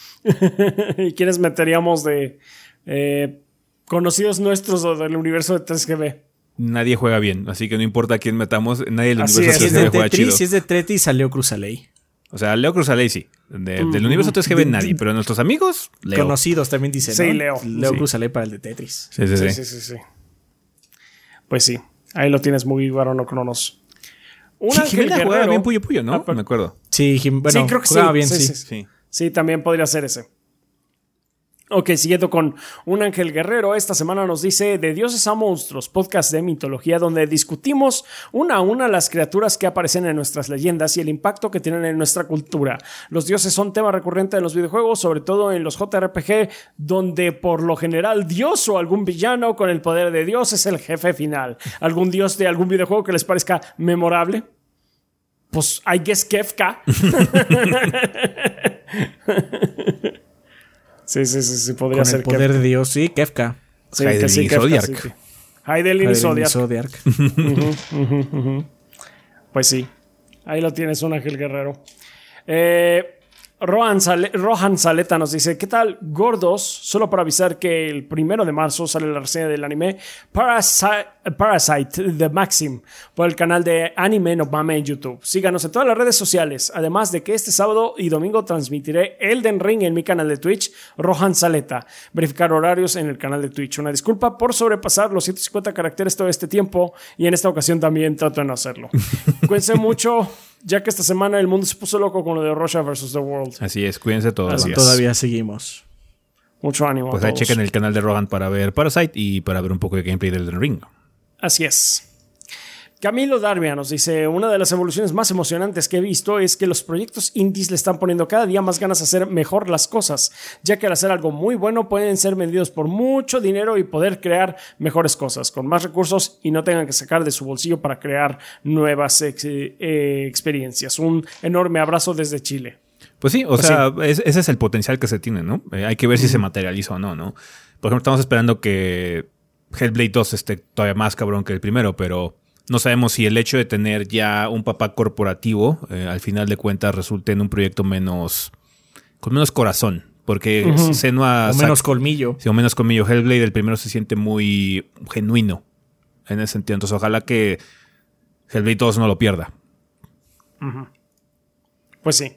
¿Y quiénes meteríamos de eh, conocidos nuestros o del universo de 3GB? Nadie juega bien, así que no importa quién metamos, nadie del Así universo es. Si es 3GB de juega chido. Tetris, si es de Tetris, salió Cruzaley. O sea, Leo Cruzaley sí. De- del universo 3GB nadie, pero nuestros amigos, Leo. Conocidos también dicen. Sí, ¿no? Leo. Leo Sí. Cruzaley para el de Tetris. Sí, sí, sí. Sí, sí, sí, sí. Pues sí, ahí lo tienes muy varón o cronos. Un Sí, ángel Jimena jugaba bien Puyo Puyo, ¿no? Ah, pero- Me acuerdo. Sí, Jim- bueno, sí, creo que sí. jugaba bien, sí, sí. sí, sí. Sí. Sí, también podría ser ese. Ok, siguiendo con Un Ángel Guerrero, esta semana nos dice De dioses a monstruos, podcast de mitología donde discutimos una a una las criaturas que aparecen en nuestras leyendas y el impacto que tienen en nuestra cultura. Los dioses son tema recurrente en los videojuegos, sobre todo en los JRPG, donde por lo general Dios o algún villano con el poder de Dios es el jefe final. ¿Algún dios de algún videojuego que les parezca memorable? Pues I guess Kefka. Sí, sí, sí, sí, podría Con ser el poder de Dios, sí, Kefka. Sí, Hydelin que sí, y Kefka, Zodiac. sí, Hydelin y Zodiac. Zodiac. Pues sí, ahí lo tienes, un ángel guerrero. Eh, Rohan, Sale- Rohan Saleta nos dice, ¿qué tal, gordos? Solo para avisar que el primero de marzo sale la reseña del anime Parasite, Parasite de Maxim por el canal de Anime No Mame en YouTube. Síganos en todas las redes sociales, además de que este sábado y domingo transmitiré Elden Ring en mi canal de Twitch, Rohan Saleta. Verificar horarios en el canal de Twitch. Una disculpa por sobrepasar los 150 caracteres todo este tiempo y en esta ocasión también trato de no hacerlo. Cuídense mucho, ya que esta semana el mundo se puso loco con lo de Russia vs. The World. Así es, cuídense todos. Así es. Todavía seguimos. Mucho ánimo. Pues ahí chequen el canal de Rogan para ver Parasite y para ver un poco de gameplay del Elden Ring. Así es. Camilo Darmia nos dice, una de las evoluciones más emocionantes que he visto es que los proyectos indies le están poniendo cada día más ganas de hacer mejor las cosas, ya que al hacer algo muy bueno pueden ser vendidos por mucho dinero y poder crear mejores cosas, con más recursos y no tengan que sacar de su bolsillo para crear nuevas ex- eh, experiencias. Un enorme abrazo desde Chile. Pues sí, o sea, es- ese es el potencial que se tiene, ¿no? Eh, hay que ver si se materializa o no, ¿no? Por ejemplo, estamos esperando que Hellblade 2 esté todavía más cabrón que el primero, pero no sabemos si el hecho de tener ya un papá corporativo, eh, al final de cuentas, resulte en un proyecto menos. con menos corazón. Porque Senua. O sac- menos colmillo. Sí, o menos conmigo. Hellblade, el primero se siente muy genuino en ese sentido. Entonces, ojalá que Hellblade 2 no lo pierda. Pues sí.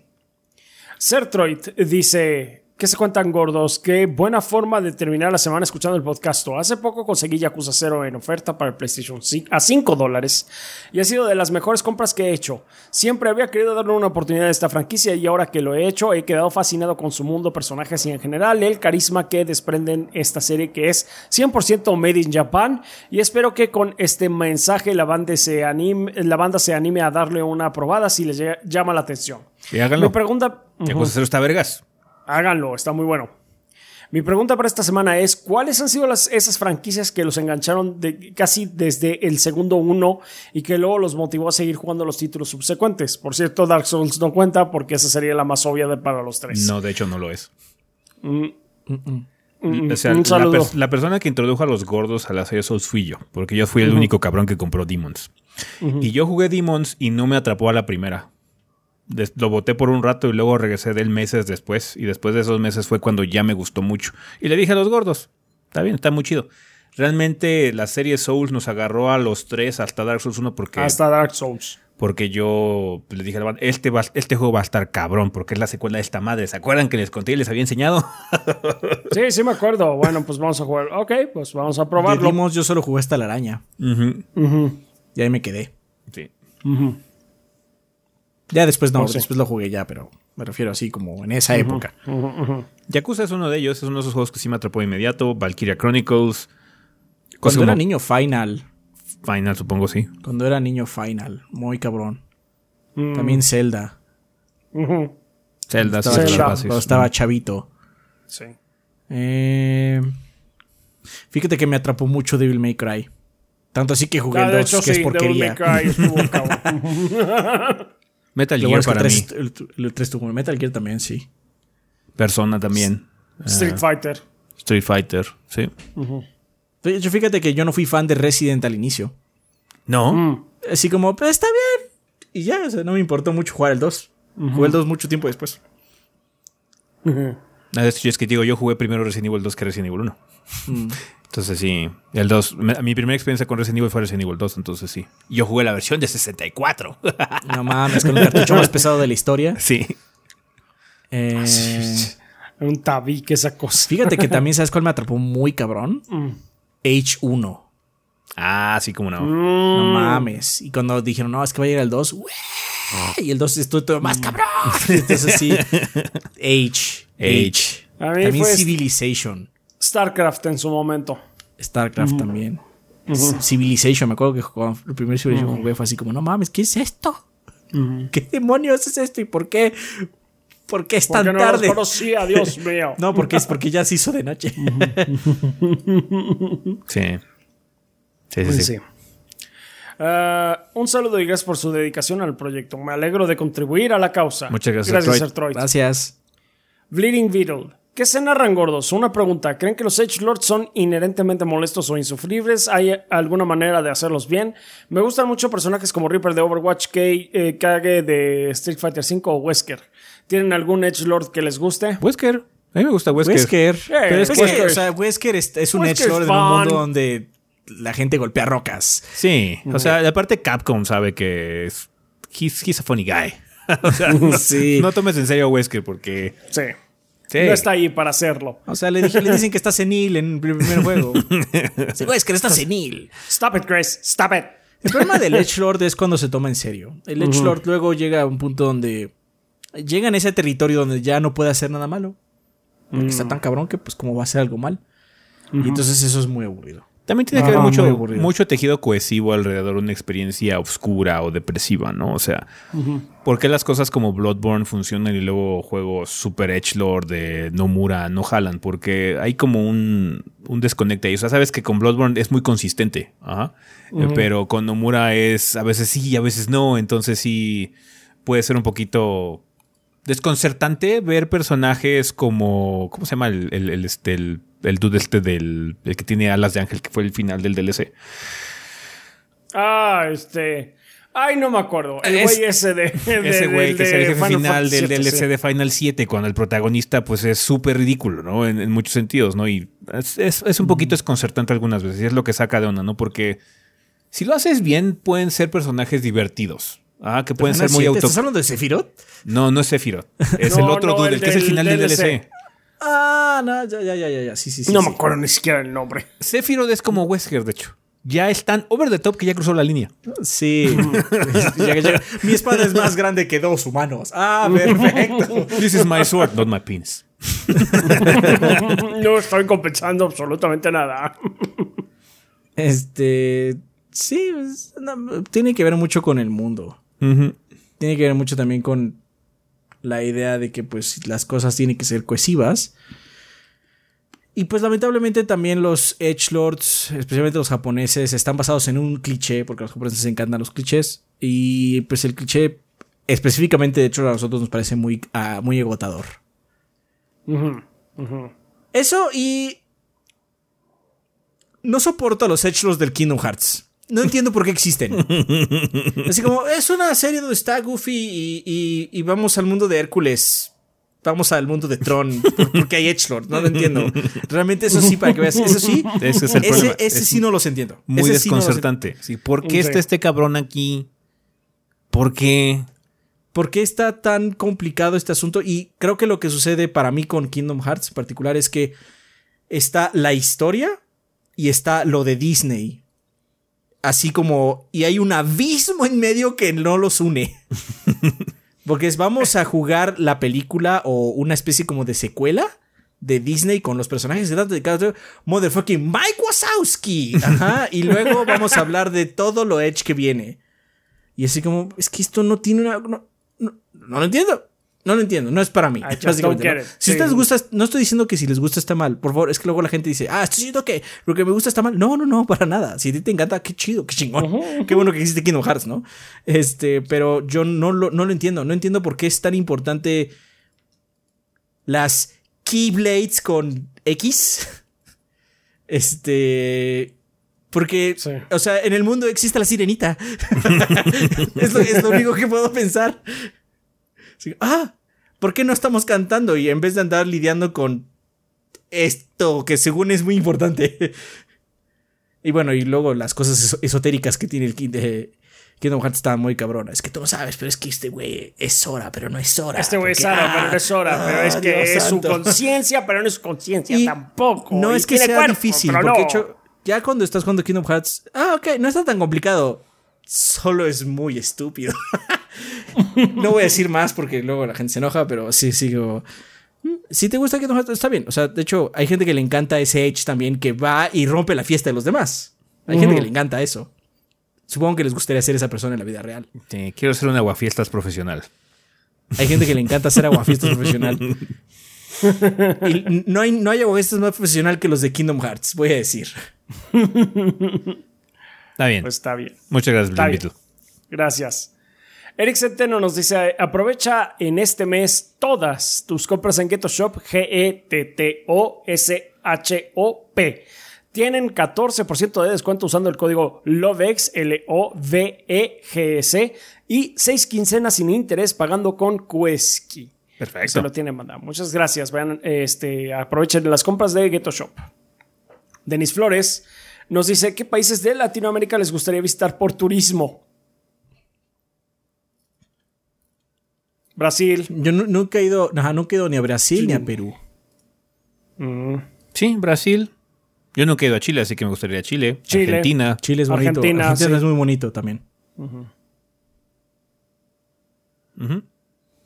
Sertroid dice, ¿qué se cuentan gordos? Qué buena forma de terminar la semana escuchando el podcast. Hace poco conseguí Yakuza 0 en oferta para el PlayStation 5 a 5 dólares y ha sido de las mejores compras que he hecho. Siempre había querido darle una oportunidad a esta franquicia y ahora que lo he hecho he quedado fascinado con su mundo, personajes y en general el carisma que desprenden esta serie que es 100% made in Japan y espero que con este mensaje la banda se anime, la banda se anime a darle una probada si les ll- llama la atención. Y háganlo. Me pregunta. Yakuza 0 está vergas. Háganlo, está muy bueno. Mi pregunta para esta semana es, ¿cuáles han sido las, esas franquicias que los engancharon de, casi desde el segundo uno y que luego los motivó a seguir jugando los títulos subsecuentes? Por cierto, Dark Souls no cuenta porque esa sería la más obvia de, para los tres. No, de hecho no lo es. Mm, O sea, un la, saludo. pers- la persona que introdujo a los gordos a la serie Souls fui yo, porque yo fui el único cabrón que compró Demons. Y yo jugué Demons y no me atrapó a la primera. Lo boté por un rato y luego regresé del meses después. Y después de esos meses fue cuando ya me gustó mucho. Y le dije a los gordos, está bien, está muy chido. Realmente la serie Souls nos agarró a los tres hasta Dark Souls 1 porque, Hasta Dark Souls. porque yo le dije a la banda, este, va- este juego va a estar cabrón porque es la secuela de esta madre. ¿Se acuerdan que les conté y les había enseñado? Sí, sí me acuerdo. Bueno, pues vamos a jugar. Ok, pues vamos a De probarlo. Yo solo jugué hasta la araña. Ujú. Y ahí me quedé. Sí. Ya después no, sí. después lo jugué ya, pero me refiero así como en esa época. Yakuza es uno de ellos, es uno de esos juegos que sí me atrapó de inmediato. Valkyria Chronicles. Cuando era como niño Final, Final, supongo, sí. cuando era niño Final, muy cabrón. Mm. También Zelda. Zelda, sí, Estaba, Zelda. bases. cuando estaba chavito. Sí. Eh, fíjate que me atrapó mucho Devil May Cry. Tanto así que jugué Ah, el de 2, hecho, que es sí, Devil porquería. May Cry estuvo cabrón. Metal Lo Gear bueno es que para el mí. 3, el, el 3 tuvo Metal Gear también, sí. Persona también. Street Ah, Fighter. Street Fighter, sí. De hecho, fíjate que yo no fui fan de Resident al inicio. No. Mm. Así como, pues está bien. Y ya, o sea, no me importó mucho jugar el 2. Jugué el 2 mucho tiempo después. Ah, Es es que digo, yo jugué primero Resident Evil 2 que Resident Evil 1. Entonces sí, el 2, me- mi primera experiencia con Resident Evil fue Resident Evil 2, entonces sí. Yo jugué la versión de 64. No mames, con el cartucho más pesado de la historia. sí. Eh, Un tabique esa cosa. fíjate que también, ¿sabes cuál me atrapó muy cabrón? H1. Ah, sí, como no. No mames. Y cuando dijeron, no, es que va a llegar el 2, ¡güey! Y el 2 estuvo todo más cabrón. Entonces sí. H. H. A mí También fue Civilization. StarCraft en su momento. StarCraft también. Civilization, me acuerdo que jugaba, el primer Civilization que jugué fue así como, no mames, ¿qué es esto? ¿Qué demonios es esto? ¿Y por qué? ¿Por qué es tan Porque no tarde? los conocía, Dios mío. No, porque es porque ya se hizo de noche. Sí. Sí, sí, Pues sí. sí. Ah, un saludo y gracias por su dedicación al proyecto. Me alegro de contribuir a la causa. Muchas gracias, Gracias. Artroid. Gracias. Bleeding Beetle. ¿Qué se narran gordos? Una pregunta. ¿Creen que los Edge Lords son inherentemente molestos o insufribles? ¿Hay alguna manera de hacerlos bien? Me gustan mucho personajes como Reaper de Overwatch, Kay, eh, Kage de Street Fighter V o Wesker. ¿Tienen algún Edge Lord que les guste? Wesker. A mí me gusta Wesker. Wesker. Pero es que- o sea, Wesker es, es un Wesker Edgelord es en un mundo donde la gente golpea rocas. Sí. O sea, aparte Capcom sabe que es... He's, he's a funny guy. o sea, no, Sí. no tomes en serio a Wesker porque... Sí. Sí. No está ahí para hacerlo. O sea, le, dije- le dicen que está senil en el primer juego. Sí, Wesker está senil. Stop it, Chris. Stop it. El problema del Edgelord es cuando se toma en serio. El Edgelord luego llega a un punto donde llega en ese territorio donde ya no puede hacer nada malo. Porque está tan cabrón que pues como va a hacer algo mal. Y entonces eso es muy aburrido. También tiene que haber mucho, mucho tejido cohesivo alrededor de una experiencia oscura o depresiva, ¿no? O sea, ¿por qué las cosas como Bloodborne funcionan y luego juegos super edgelord de Nomura no jalan? Porque hay como un, un desconecte ahí. O sea, sabes que con Bloodborne es muy consistente, ajá. Pero con Nomura es a veces sí y a veces no. Entonces sí puede ser un poquito desconcertante ver personajes como. ¿Cómo se llama el, el, el, este, el, el dude este del. El que tiene alas de ángel, que fue el final del DLC? Ah, este. Ay, no me acuerdo. El Es- güey ese de. de- Ese güey que es el jefe Final final del DLC de Final 7, cuando el protagonista, pues es súper ridículo, ¿no? En, en muchos sentidos, ¿no? Y es, es- es un poquito desconcertante algunas veces, y es lo que saca de onda, ¿no? Porque si lo haces bien, pueden ser personajes divertidos. Ah, que pueden ser muy auto. ¿Estás hablando de Sephiroth? No, no es Sephiroth. Es No, el otro no, dude, el el que es el del final del DLC. DLC. Ah, no, ya, ya, ya, ya, ya. Sí, sí, sí. No sí. me acuerdo ni siquiera el nombre. Sephiroth es como Wesker, de hecho. Ya es tan over the top que ya cruzó la línea. Sí. Llega, llega. Mi espada es más grande que dos humanos. Ah, perfecto. This is my sword, not my penis. no estoy compensando absolutamente nada. Este. Sí, no, tiene que ver mucho con el mundo. Tiene que ver mucho también con la idea de que, pues, las cosas tienen que ser cohesivas. Y pues lamentablemente también los Edge Lords, especialmente los japoneses, están basados en un cliché, porque a los japoneses les encantan los clichés. Y pues el cliché específicamente de hecho a nosotros nos parece muy, ah, muy agotador. Eso y... No soporto a los Edge Lords del Kingdom Hearts. No entiendo por qué existen. Así como, es una serie donde está Goofy y, vamos al mundo de Hércules. Vamos al mundo de Tron. Porque hay Edgelord. No lo entiendo. Realmente eso sí, para que veas. Eso sí. Ese es el ese, Ese sí no los entiendo. Muy desconcertante. Sí, ¿Por qué está este cabrón aquí? ¿Por qué? ¿Por qué está tan complicado este asunto? Y creo que lo que sucede para mí con Kingdom Hearts en particular es que está la historia y está lo de Disney así como, y hay un abismo en medio que no los une. Porque es, vamos a jugar la película o una especie como de secuela de Disney con los personajes de cada motherfucking Mike Wazowski. Ajá, y luego vamos a hablar de todo lo Edge que viene. Y así como, es que esto no tiene una... No, no, no lo entiendo. No lo entiendo, no es para mí. Si ustedes gusta, no estoy diciendo que si les gusta está mal. Por favor, es que luego la gente dice, ah, estoy diciendo que lo que me gusta está mal. No, no, no, para nada. Si a ti te encanta, qué chido, qué chingón. Qué bueno que existe Kingdom Hearts, ¿no? Este, pero yo no lo, no lo entiendo. No entiendo por qué es tan importante las Keyblades con X. Este. Porque, o sea, en el mundo existe la sirenita. es, lo, es, lo, único que puedo pensar. Ah, ¿por qué no estamos cantando? Y en vez de andar lidiando con esto que según es muy importante. y bueno, y luego las cosas esotéricas que tiene el de Kingdom Hearts estaban muy cabronas. Es que tú lo sabes, pero es que este güey es hora, pero no es hora. Este güey es hora, pero no es hora. pero es que es su conciencia, pero no es su conciencia tampoco. No es que sea difícil, porque hecho, ya cuando estás jugando Kingdom Hearts, ah, ok, no está tan complicado. Solo es muy estúpido. no voy a decir más porque luego la gente se enoja, pero sí sigo. Mm, si te gusta que no está bien. O sea, de hecho, hay gente que le encanta ese Edge también que va y rompe la fiesta de los demás. Hay gente que le encanta eso. Supongo que les gustaría ser esa persona en la vida real. quiero ser un aguafiestas profesional. Hay gente que le encanta ser aguafiestas profesional. y no hay, no hay aguafiestas más profesional que los de Kingdom Hearts, voy a decir. Está bien. Pues está bien. Muchas gracias, Gracias. Eric Centeno nos dice, aprovecha en este mes todas tus compras en Ghetto Shop, G-E-T-T-O-S-H-O-P. Tienen 14% de descuento usando el código LOVEX, L-O-V-E-G-S, y 6 quincenas sin interés pagando con Quesky. Perfecto. Se lo tienen mandado. Muchas gracias. Vean, este, aprovechen las compras de Ghetto Shop. Denis Flores nos dice, ¿qué países de Latinoamérica les gustaría visitar por turismo? Brasil. Yo nunca he ido, nunca he ido ni a Brasil ni a Perú. Mm. Sí, Brasil. Yo nunca he ido a Chile, así que me gustaría a Chile. Argentina. Chile es bonito. Argentina, es muy bonito también.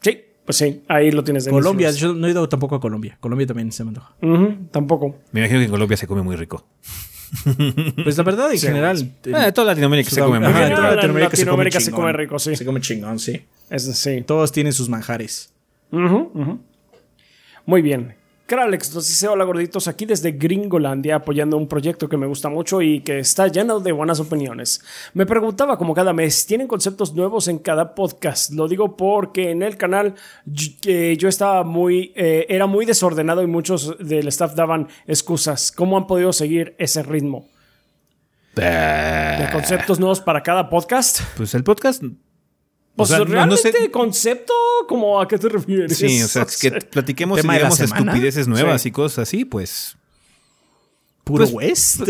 Sí, pues sí, ahí lo tienes. De Colombia, yo no he ido tampoco a Colombia. Colombia también se me antoja. Tampoco. Me imagino que en Colombia se come muy rico. Pues la verdad, en general. Eh, toda Latinoamérica se come rico. Toda Latinoamérica, se, come rico, sí. Se come chingón, sí. Es, sí. Todos tienen sus manjares. Muy bien. Kralex nos dice: Hola gorditos, aquí desde Gringolandia apoyando un proyecto que me gusta mucho y que está lleno de buenas opiniones. Me preguntaba, como cada mes, ¿tienen conceptos nuevos en cada podcast? Lo digo porque en el canal yo estaba muy, eh, era muy desordenado y muchos del staff daban excusas. ¿Cómo han podido seguir ese ritmo? ¿De conceptos nuevos para cada podcast? Pues el podcast pues realmente concepto, como a qué te refieres? Sí, o sea, que platiquemos y digamos estupideces nuevas y cosas así, pues. Puro pues, West.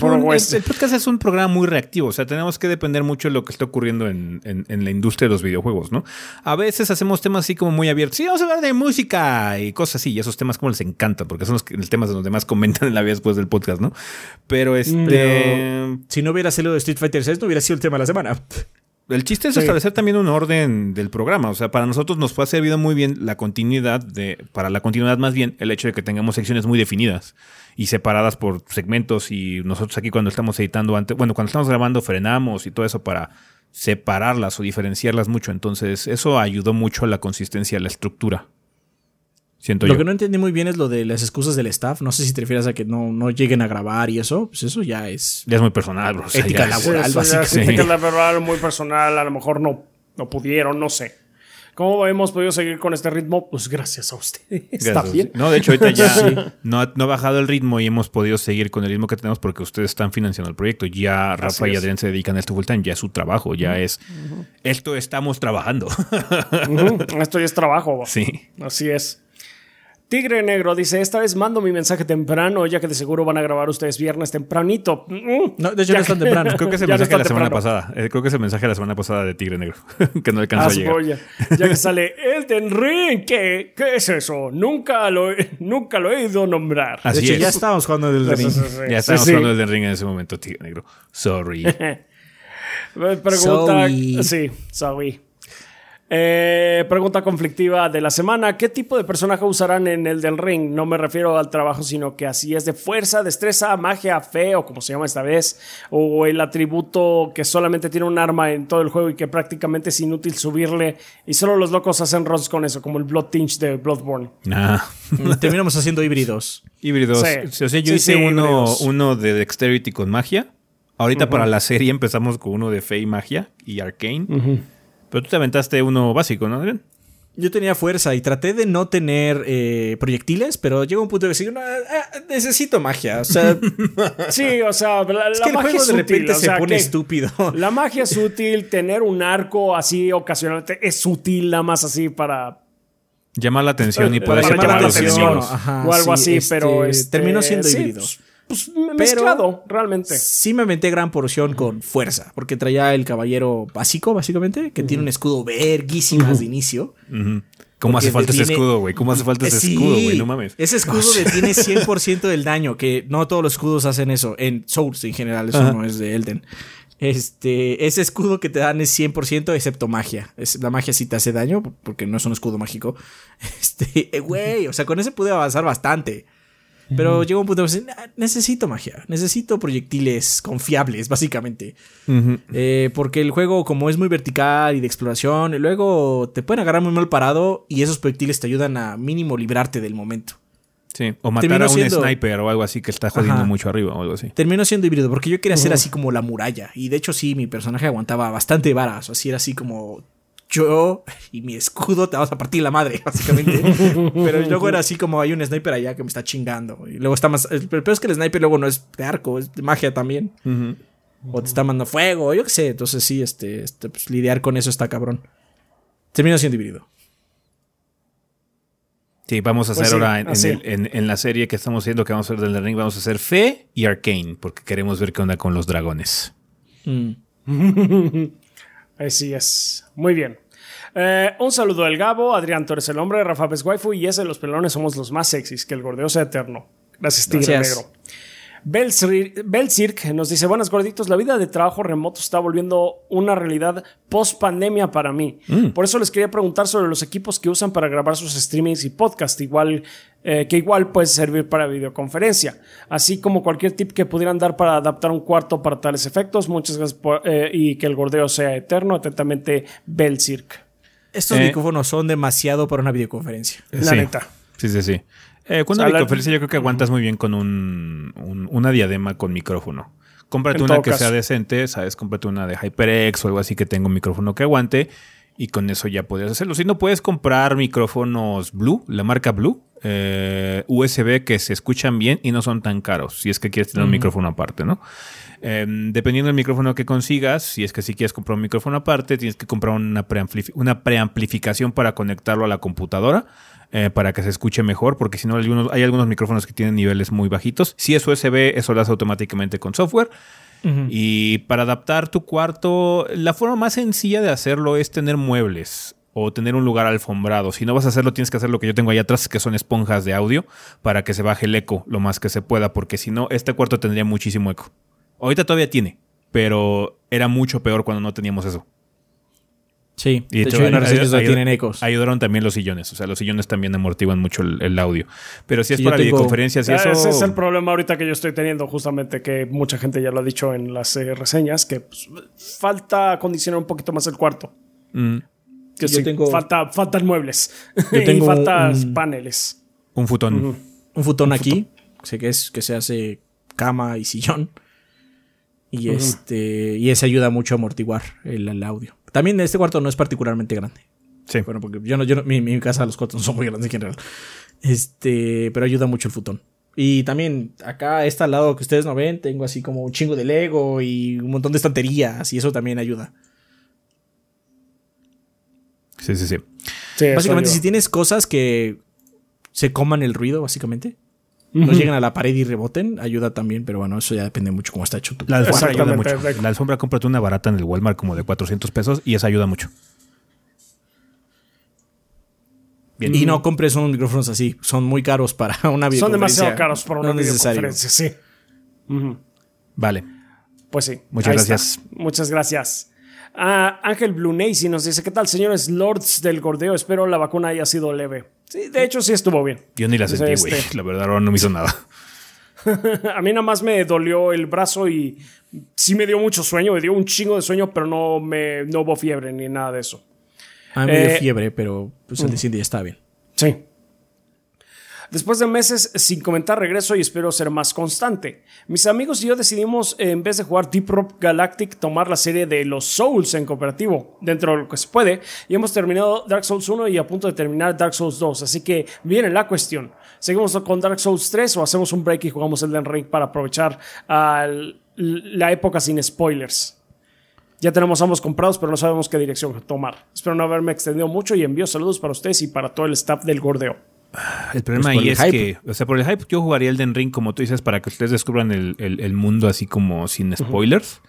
Como El, podcast es un programa muy reactivo. O sea, tenemos que depender mucho de lo que está ocurriendo en, la industria de los videojuegos, ¿no? A veces hacemos temas así como muy abiertos. Sí, vamos a hablar de música y cosas así. Y esos temas como les encantan, porque son los, temas de los demás comentan en la vida después del podcast, ¿no? Pero este. si no hubiera sido de Street Fighter 6, no hubiera sido el tema de la semana. El chiste es establecer también un orden del programa. O sea, para nosotros nos ha servido muy bien la continuidad de, para la continuidad más bien, el hecho de que tengamos secciones muy definidas y separadas por segmentos. Y nosotros aquí cuando estamos editando antes, bueno, cuando estamos grabando frenamos y todo eso para separarlas o diferenciarlas mucho. Entonces, eso ayudó mucho a la consistencia, a la estructura. Siento Lo yo. que no entendí muy bien es lo de las excusas del staff. No sé si te refieres a que no, no lleguen a grabar y eso. Pues eso ya es. Ya es muy personal, bro. O sea, Ética ya es- laboral. Sí, es básicamente. ética laboral muy personal, a lo mejor no, no pudieron, no sé. ¿Cómo hemos podido seguir con este ritmo? Pues gracias a ustedes. Está Gracias. bien. No, de hecho, ahorita ya no, ha, no ha bajado el ritmo y hemos podido seguir con el ritmo que tenemos porque ustedes están financiando el proyecto. Ya Rafa y es. Adrián se dedican a esto full time, ya es su trabajo, ya es. Esto estamos trabajando. Esto ya es trabajo. sí. Así es. Tigre Negro dice, esta vez mando mi mensaje temprano, ya que de seguro van a grabar ustedes viernes tempranito. Mm, No, de hecho no es tan temprano. Creo que es el no mensaje de la semana temprano. pasada. Eh, creo que es el mensaje de la semana pasada de Tigre Negro. que no alcanzó Ah, a llegar. cebolla. Ya que sale Elden Ring, ¿qué, ¿qué es eso? Nunca lo, he- nunca lo he ido nombrar. Así de hecho, es. ya estábamos jugando Sí, ring. sí, sí. Ya estábamos Sí, sí. hablando del ring en ese momento, Tigre Negro. Sorry. Pregunta. Sorry. Sí, sorry. Eh, pregunta conflictiva de la semana. ¿Qué tipo de personaje usarán en el del ring? No me refiero al trabajo, sino que así es de fuerza, destreza, magia, fe o como se llama esta vez. O el atributo que solamente tiene un arma en todo el juego y que prácticamente es inútil subirle. Y solo los locos hacen runs con eso, como el Blood Tinge de Bloodborne. nah. Terminamos haciendo híbridos. Híbridos. Sí. O sea, yo Sí, hice sí, uno, uno de Dexterity con magia. Ahorita para la serie empezamos con uno de Fe y magia y Arcane. Pero tú te aventaste uno básico, ¿no, Adrián? Yo tenía fuerza y traté de no tener eh, proyectiles, pero llegó un punto de decir, "No, ah, necesito magia. O sea, Sí, o sea, la, es la que el magia juego es de útil, repente o se pone estúpido. La magia es útil, tener un arco así ocasionalmente es útil nada más así para Llamar la atención y puedes llamar la atención. Ajá, o algo sí, así, este, pero este, terminó siendo sí, híbrido. Pues, pues, mezclado, realmente. Sí me aventé gran porción con fuerza, porque traía el caballero básico, básicamente, que tiene un escudo verguísimas de inicio. ¿Cómo hace falta ese escudo, güey? ¿Cómo hace falta ese sí, escudo, güey? No mames. Ese escudo detiene 100% del daño, que no todos los escudos hacen eso. En Souls en general, eso Ajá. no es de Elden. Este, ese escudo que te dan es 100% excepto magia. Es, la magia sí te hace daño porque no es un escudo mágico. Este, eh, güey, o sea, con ese pude avanzar bastante. Pero llegó un punto de decir, "Nah, necesito magia, necesito proyectiles confiables, básicamente. Eh, porque el juego, como es muy vertical y de exploración, luego te pueden agarrar muy mal parado y esos proyectiles te ayudan a mínimo librarte del momento. Sí. O matar a un siendo- sniper o algo así que está jodiendo Ajá. mucho arriba o algo así. Terminó siendo híbrido porque yo quería ser así como la muralla. Y de hecho, sí, mi personaje aguantaba bastante varas. Así era así como yo y mi escudo te vas a partir la madre, básicamente. Pero luego era así como hay un sniper allá que me está chingando. Y luego está más. El peor es que el sniper luego no es de arco, es de magia también. O te está mandando fuego, yo qué sé. Entonces sí, este, este, pues, lidiar con eso está cabrón. Terminó siendo híbrido. Sí, vamos a Pues hacer sí, ahora en, en así. el- en- en la serie que estamos haciendo, que vamos a hacer del ring, vamos a hacer Fe y Arcane, porque queremos ver qué onda con los dragones. Mm. Así es. Muy bien. Eh, un saludo al Gabo, Adrián Torres el hombre, Rafa Pes Waifu y ese los pelones somos los más sexys, que el gordeo sea eterno. Gracias, Tigre Gracias. Negro. Belsirk nos dice, buenas gorditos, la vida de trabajo remoto está volviendo una realidad post pandemia para mí. Por eso les quería preguntar sobre los equipos que usan para grabar sus streamings y podcast, igual eh, que igual puede servir para videoconferencia, así como cualquier tip que pudieran dar para adaptar un cuarto para tales efectos. Muchas gracias por- eh, y que el gordeo sea eterno. Atentamente, Belsirk. Estos Eh. micrófonos son demasiado para una videoconferencia. La sí. neta. Sí, sí, sí. Eh, con O sea, la- yo creo que aguantas muy bien con un, un- una diadema con micrófono. Cómprate En una que caso. sea decente, ¿sabes? Cómprate una de HyperX o algo así que tenga un micrófono que aguante y con eso ya podrías hacerlo. Si no, puedes comprar micrófonos Blue, la marca Blue, eh, USB que se escuchan bien y no son tan caros, si es que quieres tener un micrófono aparte, ¿no? Eh, dependiendo del micrófono que consigas, si es que si quieres comprar un micrófono aparte, tienes que comprar una, preampli- una preamplificación para conectarlo a la computadora eh, para que se escuche mejor, porque si no hay algunos, hay algunos micrófonos que tienen niveles muy bajitos. Si es USB, eso lo hace automáticamente con software. Y para adaptar tu cuarto, la forma más sencilla de hacerlo es tener muebles o tener un lugar alfombrado. Si no vas a hacerlo, tienes que hacer lo que yo tengo ahí atrás, que son esponjas de audio, para que se baje el eco lo más que se pueda, porque si no, este cuarto tendría muchísimo eco. Ahorita todavía tiene, pero era mucho peor cuando no teníamos eso. Sí, Y de hecho tienen ecos. Ayudaron también los sillones. O sea, los sillones también amortiguan mucho el, el audio. Pero si es Sí, para tengo- videoconferencias y eso. Ese es el problema ahorita que yo estoy teniendo, justamente que mucha gente ya lo ha dicho en las eh, reseñas, que pues, falta acondicionar un poquito más el cuarto. Mm, Que Yo sí, tengo- falta, faltan muebles. Yo y tengo faltan un- paneles. Un futón. Un futón aquí, sé que es que se hace cama y sillón. Y este y ese ayuda mucho a amortiguar el, el audio. También este cuarto no es particularmente grande. Sí. Bueno, porque yo no, yo no- mi, mi casa los cuartos no son muy grandes en general. Este, pero ayuda mucho el futón. Y también acá, este al lado que ustedes no ven, tengo así como un chingo de Lego y un montón de estanterías y eso también ayuda. Sí, sí, sí. Sí, Básicamente, si tienes cosas que se coman el ruido, básicamente, no lleguen a la pared y reboten, ayuda también, pero bueno, eso ya depende mucho cómo está hecho tu La alfombra ayuda mucho. exacto. La alfombra cómprate una barata en el Walmart como de 400 pesos y esa ayuda mucho. Bien. Y no compres unos micrófonos así, son muy caros para una Son videoconferencia. demasiado caros para una No videoconferencia, sí. Vale. Pues sí. Muchas gracias. está. Muchas gracias. Ah, Ángel Blue Nacy nos dice: ¿Qué tal, señores Lords del Gordeo? Espero la vacuna haya sido leve. Sí, de hecho, sí estuvo bien. Yo ni la sentí, güey. este, La verdad, ahora no me hizo nada. A mí nada más me dolió el brazo y sí me dio mucho sueño, me dio un chingo de sueño, pero no, me, no hubo fiebre ni nada de eso. A mí me dio Eh, fiebre, pero pues el de ya está bien. Sí. Después de meses sin comentar, regreso y espero ser más constante. Mis amigos y yo decidimos, eh, en vez de jugar Deep Rock Galactic, tomar la serie de los Souls en cooperativo, dentro de lo que se puede, y hemos terminado Dark Souls 1 y a punto de terminar Dark Souls 2, así que viene la cuestión. ¿Seguimos con Dark Souls 3 o hacemos un break y jugamos Elden Ring para aprovechar la época sin spoilers? Ya tenemos ambos comprados, pero no sabemos qué dirección tomar. Espero no haberme extendido mucho y envío saludos para ustedes y para todo el staff del Gordeo. El problema Pues ahí el es hype. que, o sea, por el hype yo jugaría Elden Ring, como tú dices, para que ustedes descubran el, el- el mundo así como sin spoilers.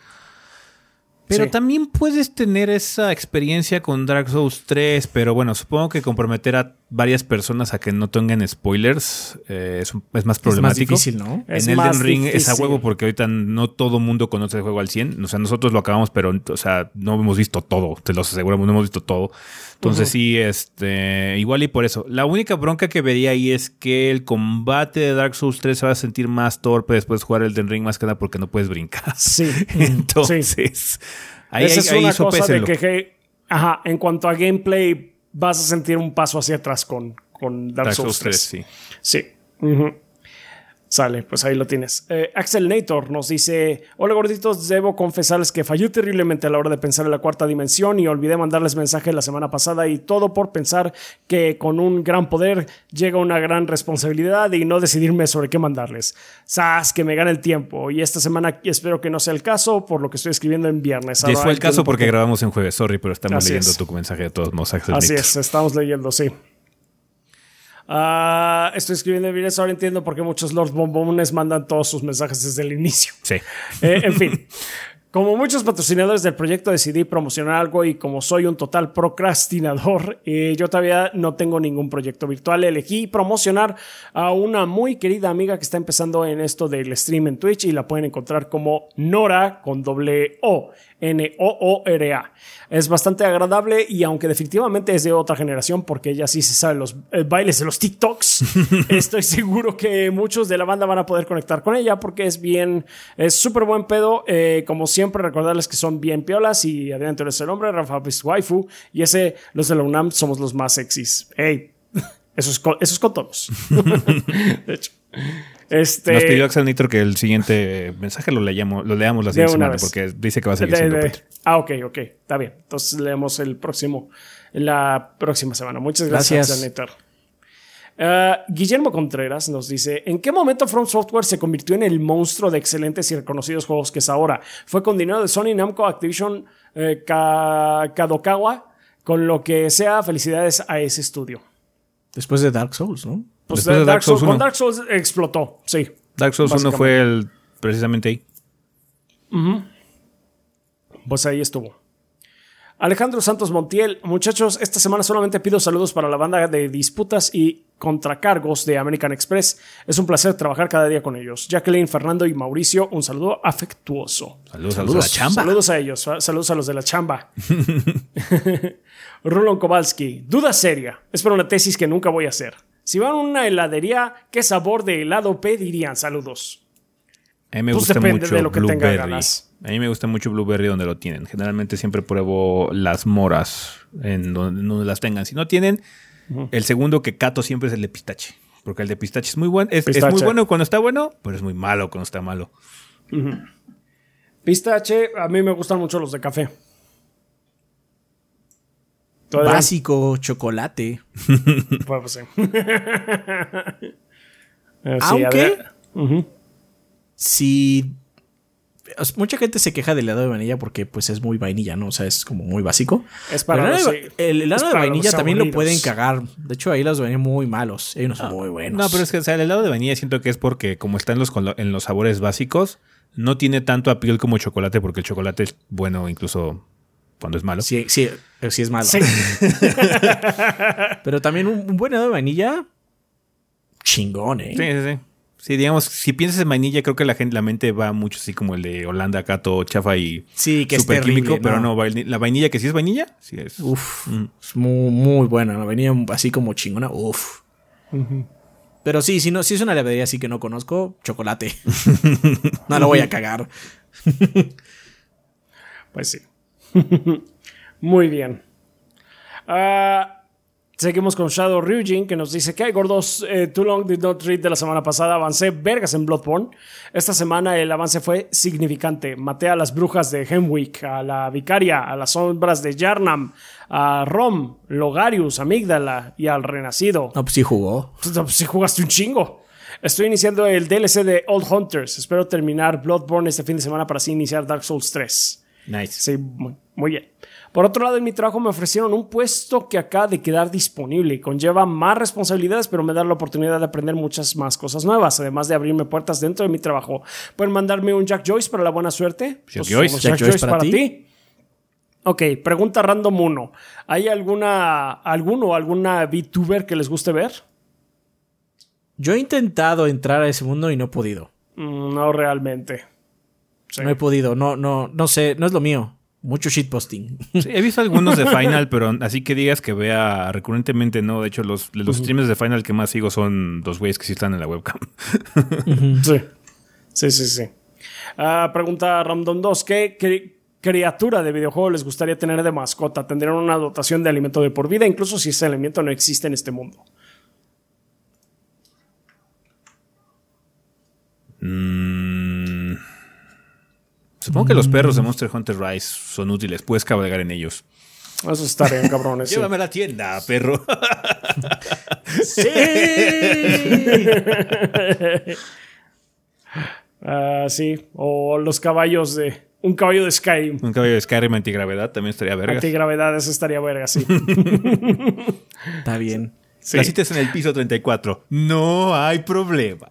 Pero Sí. también puedes tener esa experiencia con Dark Souls 3, pero bueno, supongo que comprometer a varias personas a que no tengan spoilers eh, es, es más Es más problemático. difícil, ¿no? En Es Elden Ring es a huevo porque ahorita no todo mundo conoce el juego al 100. O sea, nosotros lo acabamos, pero o sea, no hemos visto todo, te lo aseguramos, no hemos visto todo. Entonces sí, este, igual y por eso. La única bronca que vería ahí es que el combate de Dark Souls 3 se va a sentir más torpe después de jugar Elden Ring más que nada porque no puedes brincar. Sí. Entonces, ahí, Esa es ahí una cosa de que, que- ajá, en cuanto a gameplay, vas a sentir un paso hacia atrás con, con Dark, Dark Souls, Souls 3, 3. sí. Sí. Sale, pues ahí lo tienes. Eh, Axel Nator nos dice: Hola gorditos, debo confesarles que fallé terriblemente a la hora de pensar en la cuarta dimensión y olvidé mandarles mensaje la semana pasada y todo por pensar que con un gran poder llega una gran responsabilidad y no decidirme sobre qué mandarles. Sas, que me gane el tiempo. Y esta semana espero que no sea el caso, por lo que estoy escribiendo en viernes. Ahora fue el caso por porque grabamos en jueves, sorry, pero estamos Así leyendo es. tu mensaje de todos modos, Axel Así es, estamos leyendo, sí. Ah, estoy escribiendo en viernes, ahora entiendo por qué muchos Lord Bombones mandan todos sus mensajes desde el inicio. Sí. Eh, en fin. Como muchos patrocinadores del proyecto decidí promocionar algo y como soy un total procrastinador, eh, yo todavía no tengo ningún proyecto virtual. Elegí promocionar a una muy querida amiga que está empezando en esto del stream en Twitch y la pueden encontrar como Nora con doble O, N-O-O-R-A. Es bastante agradable y aunque definitivamente es de otra generación porque ella sí se sabe los eh, bailes de los TikToks, estoy seguro que muchos de la banda van a poder conectar con ella porque es bien, es súper buen pedo. Eh, como siempre, recordarles que son bien piolas y Adrián Torres es el hombre, Rafa es waifu y ese, los de la UNAM, somos los más sexys. Hey, eso es con, eso es con todos. de hecho. Este, Nos pidió Axel Nitro que el siguiente mensaje lo leamos, lo leamos la siguiente semana vez. porque dice que va a seguir de- siendo de- ah, ok, ok, está bien. Entonces leemos el próximo, la próxima semana. Muchas gracias, Gracias. Janetar. Ah, Guillermo Contreras nos dice: ¿En qué momento From Software se convirtió en el monstruo de excelentes y reconocidos juegos que es ahora? ¿Fue con dinero de Sony, Namco, Activision, eh, Ka- Kadokawa? Con lo que sea, felicidades a ese estudio. Después de Dark Souls, ¿no? Pues Después de Dark Dark Souls Souls, con 1. Dark Souls explotó, sí. Dark Souls 1 Básicamente. fue el precisamente ahí. Pues ahí estuvo. Alejandro Santos Montiel, muchachos, esta semana solamente pido saludos para la banda de disputas y contracargos de American Express. Es un placer trabajar cada día con ellos. Jacqueline, Fernando y Mauricio, un saludo afectuoso. Saludos, saludos a la chamba. Saludos a ellos, saludos a los de la chamba. Rulon Kowalski, duda seria. Es para una tesis que nunca voy a hacer. Si van a una heladería, ¿qué sabor de helado pedirían? Saludos. A mí me Pues gusta mucho de lo que tenga Blueberry. ganas. A mí me gusta mucho Blueberry donde lo tienen. Generalmente siempre pruebo las moras en donde, donde las tengan. Si no tienen, el segundo que cato siempre es el de pistache. Porque el de pistache es muy bueno. Es, muy bueno cuando está bueno, pero es muy malo cuando está malo. Pistache, a mí me gustan mucho los de café. Todavía- Básico, chocolate. Bueno, pues sí. Eh, sí, Aunque-. Si. Mucha gente se queja del helado de vainilla porque pues es muy vainilla, ¿no? O sea, es como muy básico. Es para el los- helado de- el helado es de vainilla también lo pueden cagar. De hecho, ahí los de vainilla muy malos. Hay unos muy buenos. No, pero es que o sea, el helado de vainilla siento que es porque como está en los, en los sabores básicos, no tiene tanto appeal como el chocolate porque el chocolate es bueno incluso cuando es malo. Sí, sí, eh, sí es malo. Sí. Pero también un, un buen helado de vainilla. Chingón, ¿eh? Sí, sí, sí. Sí, digamos, si piensas en vainilla, creo que la gente, la mente va mucho así como el de Holanda, acá todo chafa y Sí, que es súper terrible, químico, pero ¿no? la vainilla que sí es vainilla, sí es. Uf, Mm. es muy, muy buena. La vainilla así como chingona. Uf. Pero sí, si, no, si es una heladería así que no conozco, chocolate. no lo voy a cagar. Pues sí. Muy bien. Ah, seguimos con Shadow Ryujin que nos dice que hay gordos. eh, Too Long Did Not Read de la semana pasada. Avancé vergas en Bloodborne. Esta semana el avance fue significante. Maté a las brujas de Hemwick, a la vicaria, a las sombras de Yarnam, a Rom, Logarius, Amígdala y al Renacido. No, pues sí jugó. Si jugaste un chingo. Estoy iniciando el DLC de Old Hunters. Espero terminar Bloodborne este fin de semana para así iniciar Dark Souls 3. Nice. Sí, muy, muy bien. Por otro lado, en mi trabajo me ofrecieron un puesto que acaba de quedar disponible. Conlleva más responsabilidades, pero me da la oportunidad de aprender muchas más cosas nuevas, además de abrirme puertas dentro de mi trabajo. ¿Pueden mandarme un Jack Joyce para la buena suerte? Jack Pues, Joyce. somos Jack Joyce para ti. Ok, pregunta random 1. ¿Hay alguna, alguno o alguna VTuber que les guste ver? Yo he intentado entrar a ese mundo y no he podido. Mm, No realmente. Sí. No he podido. No, no, no sé. No es lo mío. Mucho shitposting. Sí, he visto algunos de Final, pero así que digas que vea recurrentemente, no. De hecho, los, los streamers de Final que más sigo son dos güeyes que sí están en la webcam. Sí. Sí, sí, sí. Ah, pregunta Random 2. ¿Qué cri- criatura de videojuego les gustaría tener de mascota? ¿Tendrían una dotación de alimento de por vida, incluso si ese alimento no existe en este mundo? Mm. Supongo que los perros de Monster Hunter Rise son útiles. Puedes cabalgar en ellos. Eso estarían cabrones. sí. Llévame a la tienda, perro. ¡Sí! Ah, sí. O los caballos de. Un caballo de Skyrim. Un caballo de Skyrim antigravedad también estaría verga. Antigravedad, eso estaría verga, sí. Está bien. Sí. La cita es en el piso 34. No hay problema.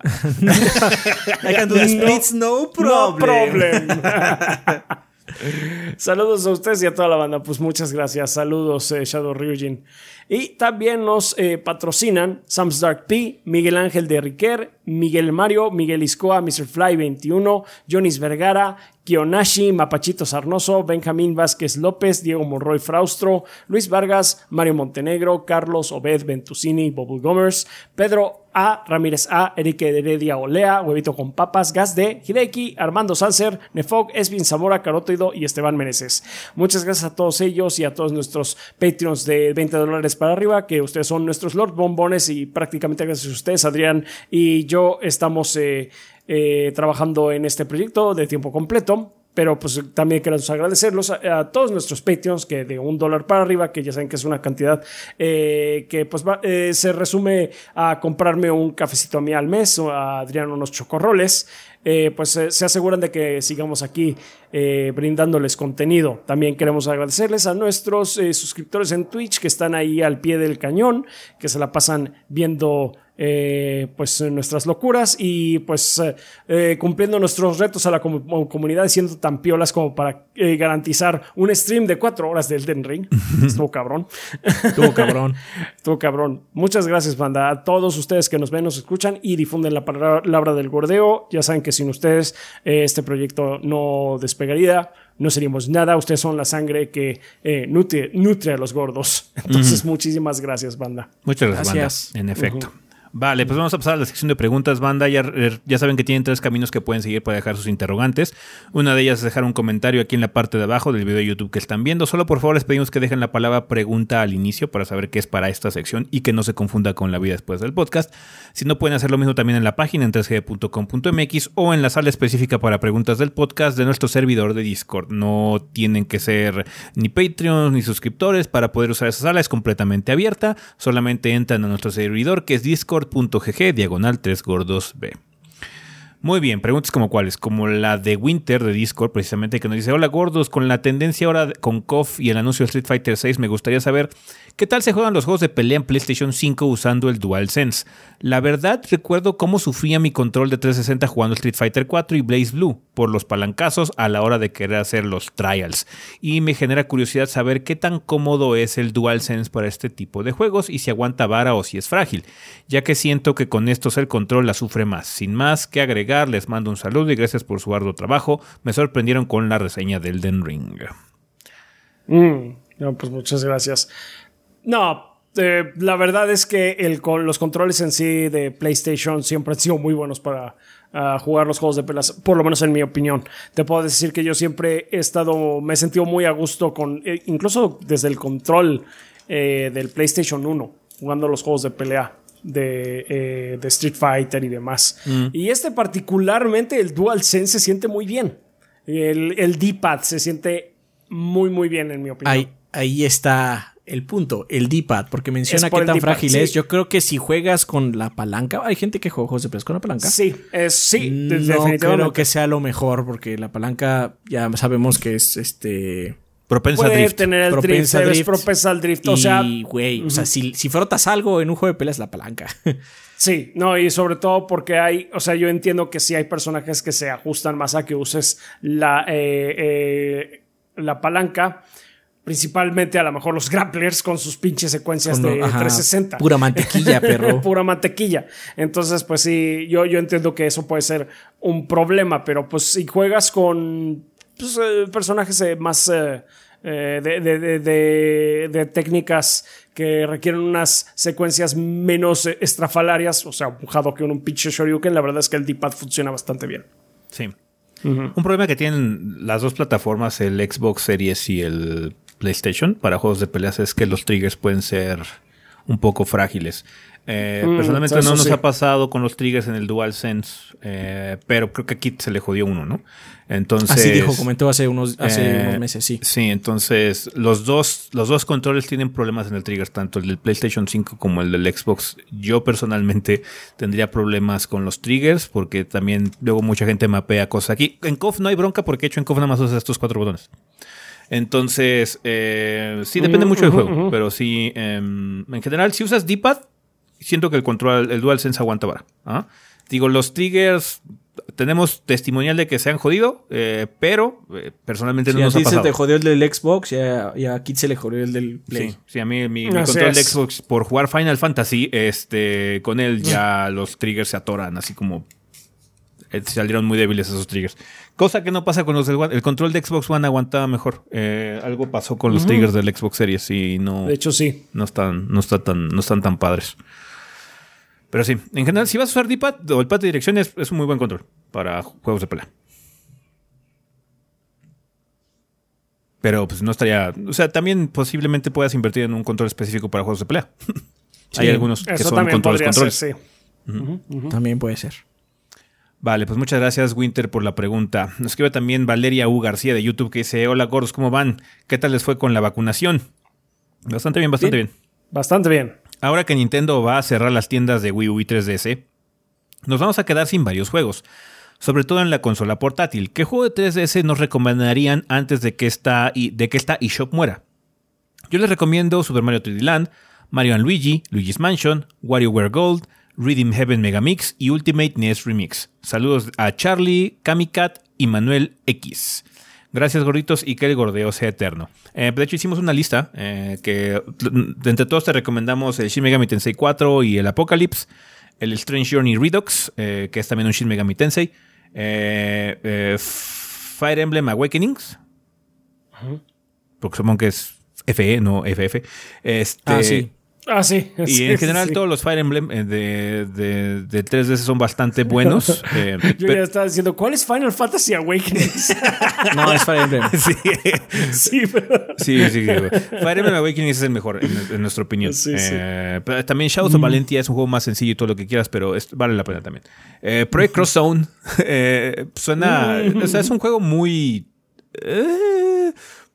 I can do the splits, no No problem. problem. Saludos a ustedes y a toda la banda. Pues muchas gracias. Saludos, eh, Shadow Ryujin. Y también nos eh, patrocinan Sam's Dark P, Miguel Ángel de Riquer, Miguel Mario, Miguel Iscoa, Mr. Fly 21, Jonis Vergara, Kionashi, Mapachito Sarnoso, Benjamín Vázquez López, Diego Monroy Fraustro, Luis Vargas, Mario Montenegro, Carlos Obed Ventusini, Bubble Gomers, Pedro A, Ramírez A, Enrique Heredia Olea, Huevito con Papas, Gas D, Hideki, Armando Sanser, Nefog, Esvin Zamora, Carotoido y Esteban Meneses. Muchas gracias a todos ellos y a todos nuestros Patreons de 20 dólares para arriba, que ustedes son nuestros Lord Bombones y prácticamente gracias a ustedes, Adrián y yo estamos eh, eh, trabajando en este proyecto de tiempo completo. Pero pues también queremos agradecerlos a, todos nuestros Patreons que de un dólar para arriba, que ya saben que es una cantidad eh, que pues se resume a comprarme un cafecito a mí al mes o a Adrián unos chocorroles. pues se aseguran de que sigamos aquí brindándoles contenido. También queremos agradecerles a nuestros suscriptores en Twitch que están ahí al pie del cañón, que se la pasan viendo eh, pues nuestras locuras y pues eh, eh, cumpliendo nuestros retos a la comu- comunidad siendo tan piolas como para eh, garantizar un stream de cuatro horas del Den Ring. Estuvo cabrón. Estuvo cabrón. Estuvo cabrón. Muchas gracias, banda. A todos ustedes que nos ven, nos escuchan y difunden la palabra del gordeo. Ya saben que sin ustedes eh, este proyecto no despegaría. No seríamos nada. Ustedes son la sangre que eh, nutre, nutre a los gordos. Entonces, muchísimas gracias, banda. Muchas gracias, Gracias. banda. En efecto. Vale, pues vamos a pasar a la sección de preguntas, banda. Ya, eh, ya, saben que tienen tres caminos que pueden seguir para dejar sus interrogantes. Una de ellas es dejar un comentario aquí en la parte de abajo del video de YouTube que están viendo. Solo por favor les pedimos que dejen la palabra pregunta al inicio para saber qué es para esta sección y que no se confunda con la vida después del podcast. Si no, pueden hacer lo mismo también en la página en 3g.com.mx o en la sala específica para preguntas del podcast de nuestro servidor de Discord. No tienen que ser ni Patreons ni suscriptores para poder usar esa sala. Es completamente abierta. Solamente entran a nuestro servidor que es Discord .gg diagonal 3 gordos B. Muy bien, preguntas como cuáles, como la de Winter de Discord, precisamente, que nos dice: Hola gordos, con la tendencia ahora con KOF y el anuncio de Street Fighter 6, me gustaría saber qué tal se juegan los juegos de pelea en PlayStation 5 usando el DualSense. La verdad, recuerdo cómo sufría mi control de 360 jugando Street Fighter 4 y Blaze Blue por los palancazos a la hora de querer hacer los trials. Y me genera curiosidad saber qué tan cómodo es el DualSense para este tipo de juegos y si aguanta vara o si es frágil, ya que siento que con estos el control la sufre más. Sin más que agregar, les mando un saludo y gracias por su arduo trabajo. Me sorprendieron con la reseña del Den Ring. Mm, pues muchas gracias. No, eh, la verdad es que el, los controles en sí de PlayStation siempre han sido muy buenos para ah, jugar los juegos de pelas, por lo menos en mi opinión. Te puedo decir que yo siempre he estado, me he sentido muy a gusto con, eh, incluso desde el control eh, del PlayStation 1, jugando los juegos de pelea. De, Street Fighter y demás. Mm. Y este particularmente, el DualSense se siente muy bien. El, el D-pad se siente muy, muy bien, en mi opinión. Ahí, ahí está el punto, el D-pad, porque menciona qué tan frágil es. Yo creo que si juegas con la palanca, hay gente que juega juegos de con la palanca. Sí, es, sí, no creo que sea lo mejor, porque la palanca ya sabemos que es este. Propensa al drift. tener el propensa drift, propensa al drift. O sea, güey, o sea, si, si frotas algo en un juego de peleas, la palanca. Sí, no, y sobre todo porque hay, o sea, yo entiendo que sí hay personajes que se ajustan más a que uses la, eh, eh, la palanca principalmente a lo mejor los grapplers con sus pinches secuencias de 360. Pura mantequilla, perro. pura mantequilla. Entonces, pues sí, yo, yo entiendo que eso puede ser un problema, pero pues si juegas con pues, eh, personajes eh, más eh, de, técnicas que requieren unas secuencias menos estrafalarias, o sea, empujado que un pinche Shoryuken, la verdad es que el D-pad funciona bastante bien. Sí. Un problema que tienen las dos plataformas, el Xbox Series y el PlayStation para juegos de peleas es que los triggers pueden ser un poco frágiles. Eh, mm, personalmente no nos ha pasado con los triggers en el DualSense, eh, pero creo que aquí se le jodió uno, ¿no? Entonces. Así dijo, comentó hace unos, hace eh, unos meses, sí. Sí, entonces los dos, los dos controles tienen problemas en el trigger, tanto el del PlayStation 5 como el del Xbox. Yo personalmente tendría problemas con los triggers, porque también luego mucha gente mapea cosas aquí. En KOF no hay bronca porque hecho en KOF nada más usas estos cuatro botones. Entonces, eh, sí, depende mucho del juego, pero sí, em, en general, si usas D-pad, siento que el control, el DualSense aguanta vara. ¿ah? Digo, los triggers, tenemos testimonial de que se han jodido, eh, pero eh, personalmente no nos ha pasado. se te jodió el del Xbox y a, a Kit se le jodió el del Play. Sí, sí a mí mi, control de Xbox por jugar Final Fantasy, este, con él ya los triggers se atoran, así como salieron muy débiles esos triggers. Cosa que no pasa con los del One. El control de Xbox One aguantaba mejor. Eh, algo pasó con los triggers del Xbox Series y no. De hecho, sí. No están, no tan, no están tan padres. Pero sí, en general, si vas a usar D-pad o el pad de dirección es, un muy buen control para juegos de pelea. Pero pues no estaría. O sea, también posiblemente puedas invertir en un control específico para juegos de pelea. Hay algunos que son controles controles. También puede ser. Vale, pues muchas gracias Winter por la pregunta. Nos escribe también Valeria U. García de YouTube que dice, hola gordos, ¿cómo van? ¿Qué tal les fue con la vacunación? Bastante bien, bastante bien. Bastante bien. Ahora que Nintendo va a cerrar las tiendas de Wii U y 3DS, nos vamos a quedar sin varios juegos, sobre todo en la consola portátil. ¿Qué juego de 3DS nos recomendarían antes de que esta, de que esta eShop muera? Yo les recomiendo Super Mario 3D Land, Mario Luigi, Luigi's Mansion, WarioWare Gold, Reading Heaven Megamix y Ultimate NES Remix. Saludos a Charlie, Kamikat y Manuel X. Gracias, gorditos, y que el gordeo sea eterno. Eh, de hecho, hicimos una lista eh, que entre todos te recomendamos el Shin Megami Tensei 4 y el Apocalypse, el Strange Journey Redux, eh, que es también un Shin Megami Tensei, Fire Emblem Awakenings, porque supongo que es FE, no FF. Este, ah, sí. Ah, sí. Y sí, en general sí. todos los Fire Emblem eh, de, de, de 3DS son bastante buenos. eh, Yo pero- ya estaba diciendo, ¿cuál es Final Fantasy Awakening? No, es Fire Emblem. sí, sí, pero... sí, sí. sí. Fire Emblem Awakening es el mejor, en, en nuestra opinión. Sí, sí. Eh, pero también Shadows of Valentia es un juego más sencillo y todo lo que quieras, pero es- vale la pena también. Eh, Project Cross Zone eh, suena. O sea, es un juego muy.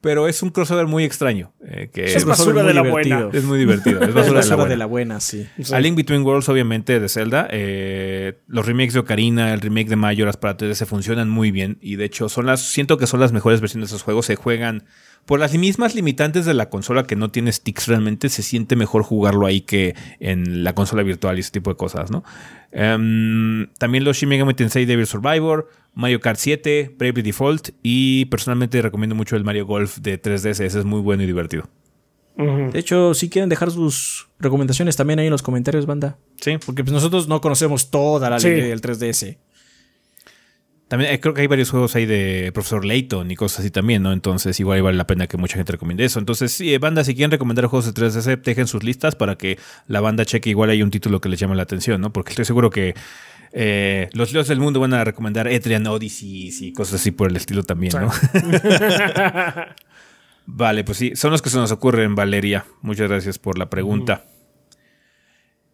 Pero es un crossover muy extraño. eh, que Es basura muy de la divertido. buena. es muy divertido. Es Es basura de la basura buena. de la buena, sí. A Link Between Worlds, obviamente, de Zelda. eh, los remakes de Ocarina, el remake de Majora's para 3DS funcionan muy bien. Y de hecho, son las. Siento que son las mejores versiones de esos juegos. Se juegan. Por las mismas limitantes de la consola que no tiene sticks realmente, se siente mejor jugarlo ahí que en la consola virtual y ese tipo de cosas, ¿no? Em, también los Shin Megami Tensei Devil Survivor, Mario Kart 7, Bravely Default y personalmente recomiendo mucho el Mario Golf de 3DS, ese es muy bueno y divertido. De hecho, si quieren dejar sus recomendaciones también ahí en los comentarios, banda. Sí, Porque pues, nosotros no conocemos toda la Sí. línea del 3DS. También eh, creo que hay varios juegos ahí de Profesor Layton y cosas así también, ¿no? Entonces igual vale la pena que mucha gente recomiende eso. Entonces, sí, eh, banda, si quieren recomendar juegos de 3DS, dejen sus listas para que la banda cheque igual hay un título que les llame la atención, ¿no? Porque estoy seguro que eh, los leos del mundo van a recomendar Etrian Odyssey y cosas así por el estilo también, ¿no? vale, pues sí, son los que se nos ocurren, Valeria. Muchas gracias por la pregunta.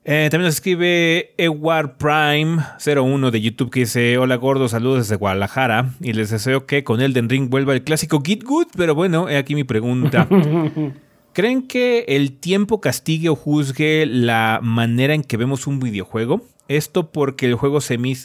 Eh, también nos escribe Ewar Prime 01 de YouTube que dice: Hola gordo, saludos desde Guadalajara. Y les deseo que con Elden Ring vuelva el clásico Git Good. Pero bueno, he aquí mi pregunta. ¿Creen que el tiempo castigue o juzgue la manera en que vemos un videojuego? Esto porque el juego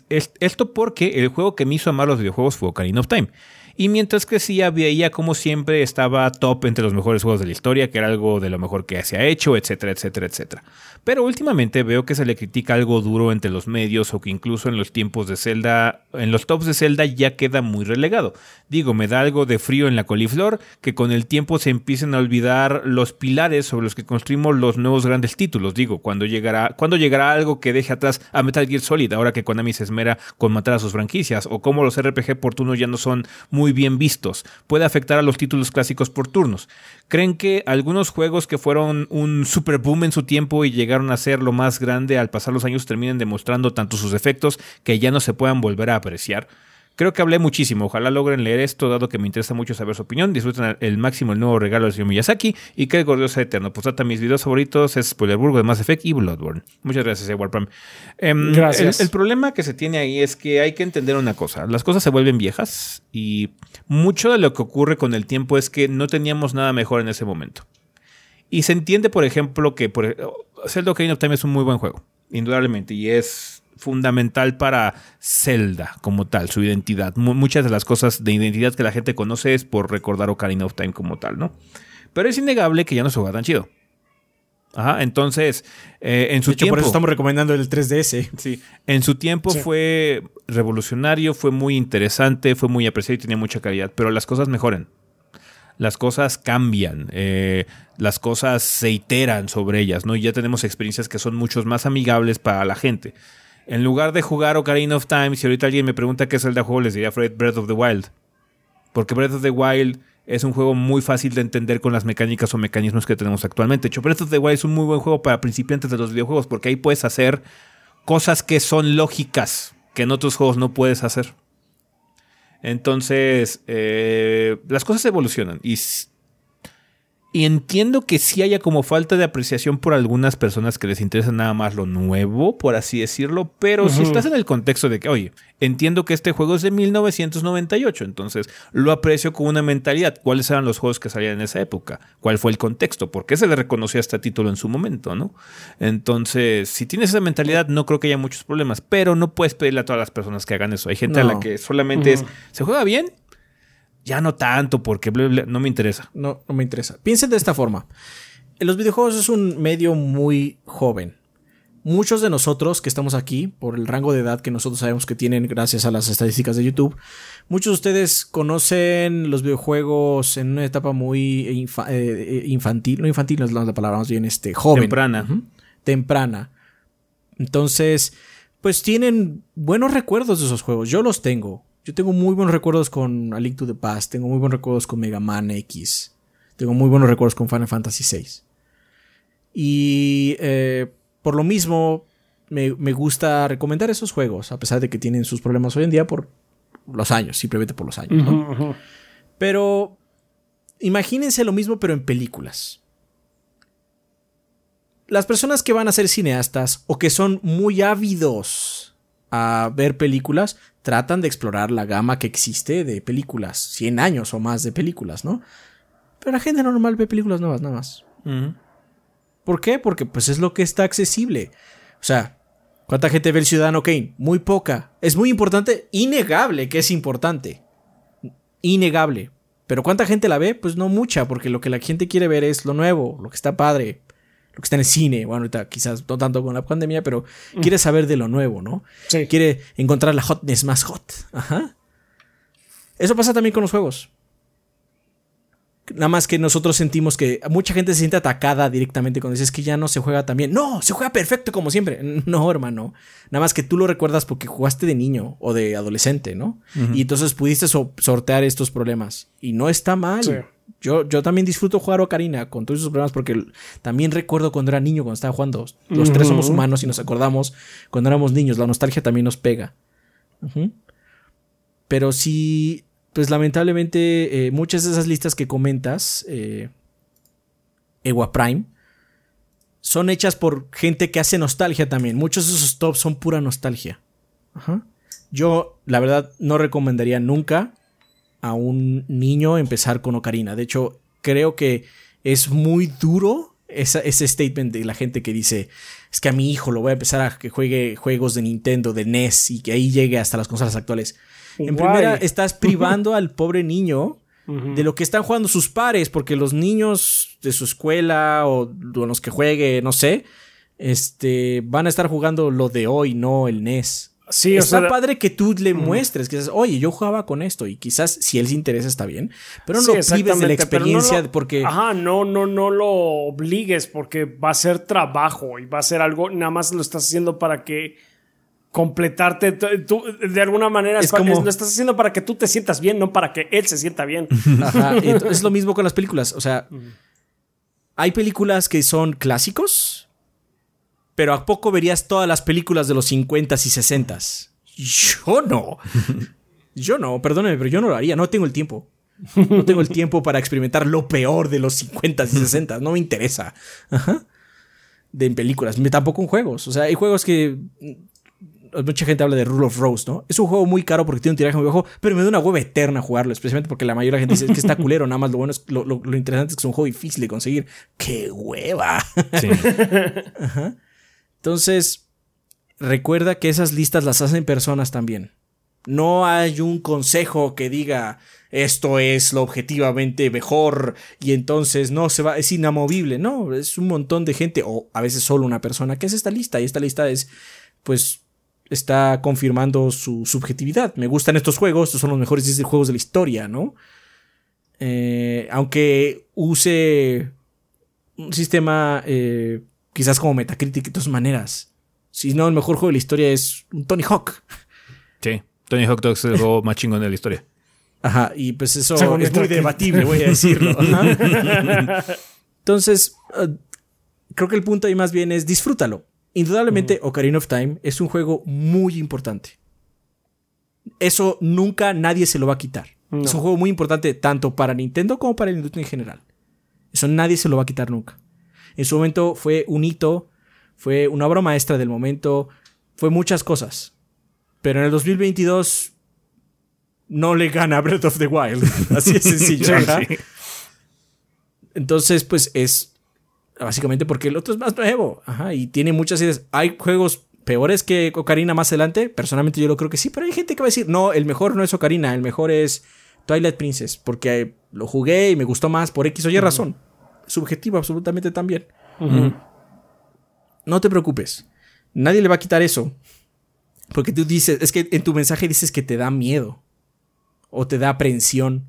Esto porque el juego que me hizo amar los videojuegos fue Ocarina of Time. Y mientras crecía veía como siempre estaba top entre los mejores juegos de la historia, que era algo de lo mejor que se ha hecho, etcétera, etcétera, etcétera. Pero últimamente veo que se le critica algo duro entre los medios o que incluso en los tiempos de Zelda, en los tops de Zelda ya queda muy relegado. Digo, me da algo de frío en la coliflor que con el tiempo se empiecen a olvidar los pilares sobre los que construimos los nuevos grandes títulos. Digo, cuando llegará, cuando llegará algo que deje atrás a Metal Gear Solid, ahora que Konami se esmera con matar a sus franquicias, o cómo los RPG por turnos ya no son muy bien vistos. Puede afectar a los títulos clásicos por turnos. ¿Creen que algunos juegos que fueron un super boom en su tiempo y llegaron a ser lo más grande al pasar los años terminen demostrando tanto sus defectos que ya no se puedan volver a apreciar? Creo que hablé muchísimo. Ojalá logren leer esto, dado que me interesa mucho saber su opinión. Disfruten el máximo el nuevo regalo del señor Miyazaki y que el gordo sea eterno. Pues trata mis videos favoritos es Spoilerburgo de Mass Effect y Bloodborne. Muchas gracias, Edward Prime. Em, Gracias. El, el problema que se tiene ahí es que hay que entender una cosa. Las cosas se vuelven viejas y mucho de lo que ocurre con el tiempo es que no teníamos nada mejor en ese momento. Y se entiende, por ejemplo, que por, Zelda Ocarina of Time es un muy buen juego, indudablemente, y es fundamental para Zelda como tal, su identidad. Mu- muchas de las cosas de identidad que la gente conoce es por recordar Ocarina of Time como tal, ¿no? Pero es innegable que ya no se juega tan chido. Ajá, entonces, eh, en su De hecho, tiempo... por eso estamos recomendando el 3DS. Sí, en su tiempo Sí. fue revolucionario, fue muy interesante, fue muy apreciado y tenía mucha calidad, pero las cosas mejoran. Las cosas cambian, eh, las cosas se iteran sobre ellas, ¿no? Y ya tenemos experiencias que son mucho más amigables para la gente. En lugar de jugar Ocarina of Time, si ahorita alguien me pregunta qué es el de juego, les diría Breath of the Wild. Porque Breath of the Wild es un juego muy fácil de entender con las mecánicas o mecanismos que tenemos actualmente. De hecho, Breath of the Wild es un muy buen juego para principiantes de los videojuegos porque ahí puedes hacer cosas que son lógicas que en otros juegos no puedes hacer. Entonces, eh, las cosas evolucionan y, y entiendo que sí haya como falta de apreciación por algunas personas que les interesa nada más lo nuevo, por así decirlo, pero si estás en el contexto de que, oye, entiendo que este juego es de 1998, entonces lo aprecio con una mentalidad. ¿Cuáles eran los juegos que salían en esa época? ¿Cuál fue el contexto? ¿Por qué se le reconoció este título en su momento, no? Entonces, si tienes esa mentalidad, no creo que haya muchos problemas, pero no puedes pedirle a todas las personas que hagan eso. Hay gente a la que solamente es. ¿se juega bien? Ya no tanto, porque no me interesa. No, no me interesa. Piensen de esta forma. Los videojuegos es un medio muy joven. Muchos de nosotros que estamos aquí, por el rango de edad que nosotros sabemos que tienen gracias a las estadísticas de YouTube, muchos de ustedes conocen los videojuegos en una etapa muy infa- eh, eh, infantil, no infantil no es la palabra, más bien este, joven. Temprana. Temprana. Entonces, pues tienen buenos recuerdos de esos juegos. Yo los tengo. Yo tengo muy buenos recuerdos con A Link to the Past, tengo muy buenos recuerdos con Mega Man X, tengo muy buenos recuerdos con Final Fantasy VI. Y eh, por lo mismo, me, gusta recomendar esos juegos, a pesar de que tienen sus problemas hoy en día por los años, simplemente por los años. Pero imagínense lo mismo, pero en películas. Las personas que van a ser cineastas o que son muy ávidos a ver películas, tratan de explorar la gama que existe de películas, 100 años o más de películas, ¿no? Pero la gente normal ve películas nuevas nada más. ¿Por qué? Porque pues es lo que está accesible. O sea, ¿cuánta gente ve el Ciudadano Kane? Muy poca. Es muy importante, innegable que es importante. Innegable. Pero ¿cuánta gente la ve? Pues no mucha, porque lo que la gente quiere ver es lo nuevo, lo que está padre, lo que está en el cine. Bueno, ahorita quizás no tanto con la pandemia, pero mm. quiere saber de lo nuevo, ¿no? Sí. Quiere encontrar la hotness más hot. Ajá. Eso pasa también con los juegos. Nada más que nosotros sentimos que mucha gente se siente atacada directamente cuando dices que ya no se juega tan bien. No, se juega perfecto como siempre. No, hermano. Nada más que tú lo recuerdas porque jugaste de niño o de adolescente, ¿no? Y entonces pudiste sortear estos problemas. Y no está mal. Yo, yo también disfruto jugar Ocarina con todos esos problemas porque también recuerdo cuando era niño, cuando estaba jugando. Los tres somos humanos y nos acordamos cuando éramos niños. La nostalgia también nos pega. Pero si pues lamentablemente eh, muchas de esas listas que comentas, eh, Ewa Prime, son hechas por gente que hace nostalgia también. Muchos de esos tops son pura nostalgia. Yo, la verdad, no recomendaría nunca a un niño empezar con Ocarina. De hecho, creo que es muy duro ese statement de la gente que dice, es que a mi hijo lo voy a empezar a que juegue juegos de Nintendo, de NES y que ahí llegue hasta las consolas actuales. En primera, estás privando al pobre niño de lo que están jugando sus pares, porque los niños de su escuela o los que juegue, no sé, este, van a estar jugando lo de hoy, no el NES. Sí, está padre que tú le muestres, que dices, oye, yo jugaba con esto y quizás si él se interesa está bien, pero no lo prives de la experiencia porque... Ajá, no, no, no lo obligues porque va a ser trabajo y va a ser algo, nada más lo estás haciendo para que completarte tú, de alguna manera es como... lo estás haciendo para que tú te sientas bien, no para que él se sienta bien. Ajá, es lo mismo con las películas, o sea, hay películas que son clásicos, pero a poco verías todas las películas de los 50s y 60s. Yo no. Yo no, perdóneme, pero yo no lo haría, no tengo el tiempo. No tengo el tiempo para experimentar lo peor de los 50s y 60s, no me interesa. Ajá. De en películas, tampoco en juegos. O sea, hay juegos que mucha gente habla de Rule of Rose, ¿no? Es un juego muy caro porque tiene un tiraje muy bajo, pero me da una hueva eterna jugarlo, especialmente porque la mayoría de la gente dice que está culero, nada más lo bueno es, lo, interesante es que es un juego difícil de conseguir. ¡Qué hueva! Sí. Entonces, recuerda que esas listas las hacen personas también. No hay un consejo que diga esto es lo objetivamente mejor y entonces no se va, es inamovible. No, es un montón de gente o a veces solo una persona que es esta lista y esta lista es pues está confirmando su subjetividad. Me gustan estos juegos, estos son los mejores 10 juegos de la historia, ¿no? Eh, aunque use un sistema eh, quizás como Metacritic de todas maneras. Si no, el mejor juego de la historia es un Tony Hawk. Sí, Tony Hawk es el juego más chingón de la historia. Ajá, y pues eso es muy debatible, voy a decirlo. Entonces, eh, creo que el punto ahí más bien es disfrútalo. Indudablemente, Ocarina of Time es un juego muy importante. Eso nunca nadie se lo va a quitar. Es un juego muy importante tanto para Nintendo como para la industria en general. Eso nadie se lo va a quitar nunca. En su momento fue un hito, fue una obra maestra del momento, fue muchas cosas. Pero en el 2022 no le gana Breath of the Wild. Así de sencillo. Entonces, pues es Básicamente porque el otro es más nuevo. Ajá, y tiene muchas ideas. Hay juegos peores que Ocarina más adelante. Personalmente yo lo creo que sí, pero hay gente que va a decir, no, el mejor no es Ocarina, el mejor es Twilight Princess, porque lo jugué y me gustó más por X o Y razón. Subjetivo absolutamente también. No te preocupes. Nadie le va a quitar eso. Porque tú dices, es que en tu mensaje dices que te da miedo. O te da aprensión.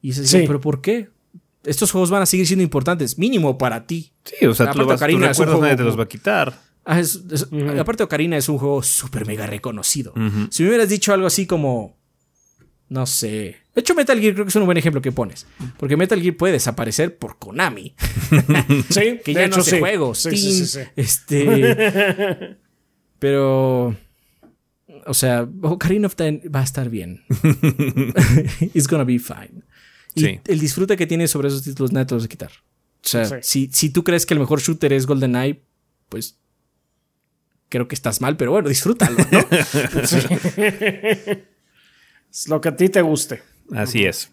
Y dices, sí. pero ¿por qué? Estos juegos van a seguir siendo importantes, mínimo para ti. Sí, o sea, tú, lo vas, Ocarina tú recuerdas, nadie te los va a quitar. Ah, Aparte, Ocarina es un juego súper mega reconocido. Si me hubieras dicho algo así como, No sé. De hecho, Metal Gear creo que es un buen ejemplo que pones. Porque Metal Gear puede desaparecer por Konami. Sí, que de ya hecho, no hace sí. juegos. Sí, sí, sí, sí. Este. pero. O sea, Ocarina of Time va a estar bien. It's gonna be fine. Y Sí. el disfrute que tiene sobre esos títulos nadie te los va a quitar. O sea, Sí. si, si tú crees que el mejor shooter es GoldenEye, pues. Creo que estás mal, pero bueno, disfrútalo, ¿no? Es lo que a ti te guste. Así es.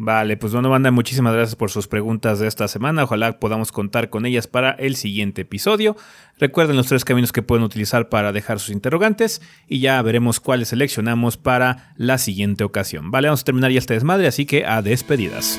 Vale, pues bueno, banda, muchísimas gracias por sus preguntas de esta semana. Ojalá podamos contar con ellas para el siguiente episodio. Recuerden los tres caminos que pueden utilizar para dejar sus interrogantes y ya veremos cuáles seleccionamos para la siguiente ocasión. Vale, vamos a terminar ya este desmadre, así que a despedidas.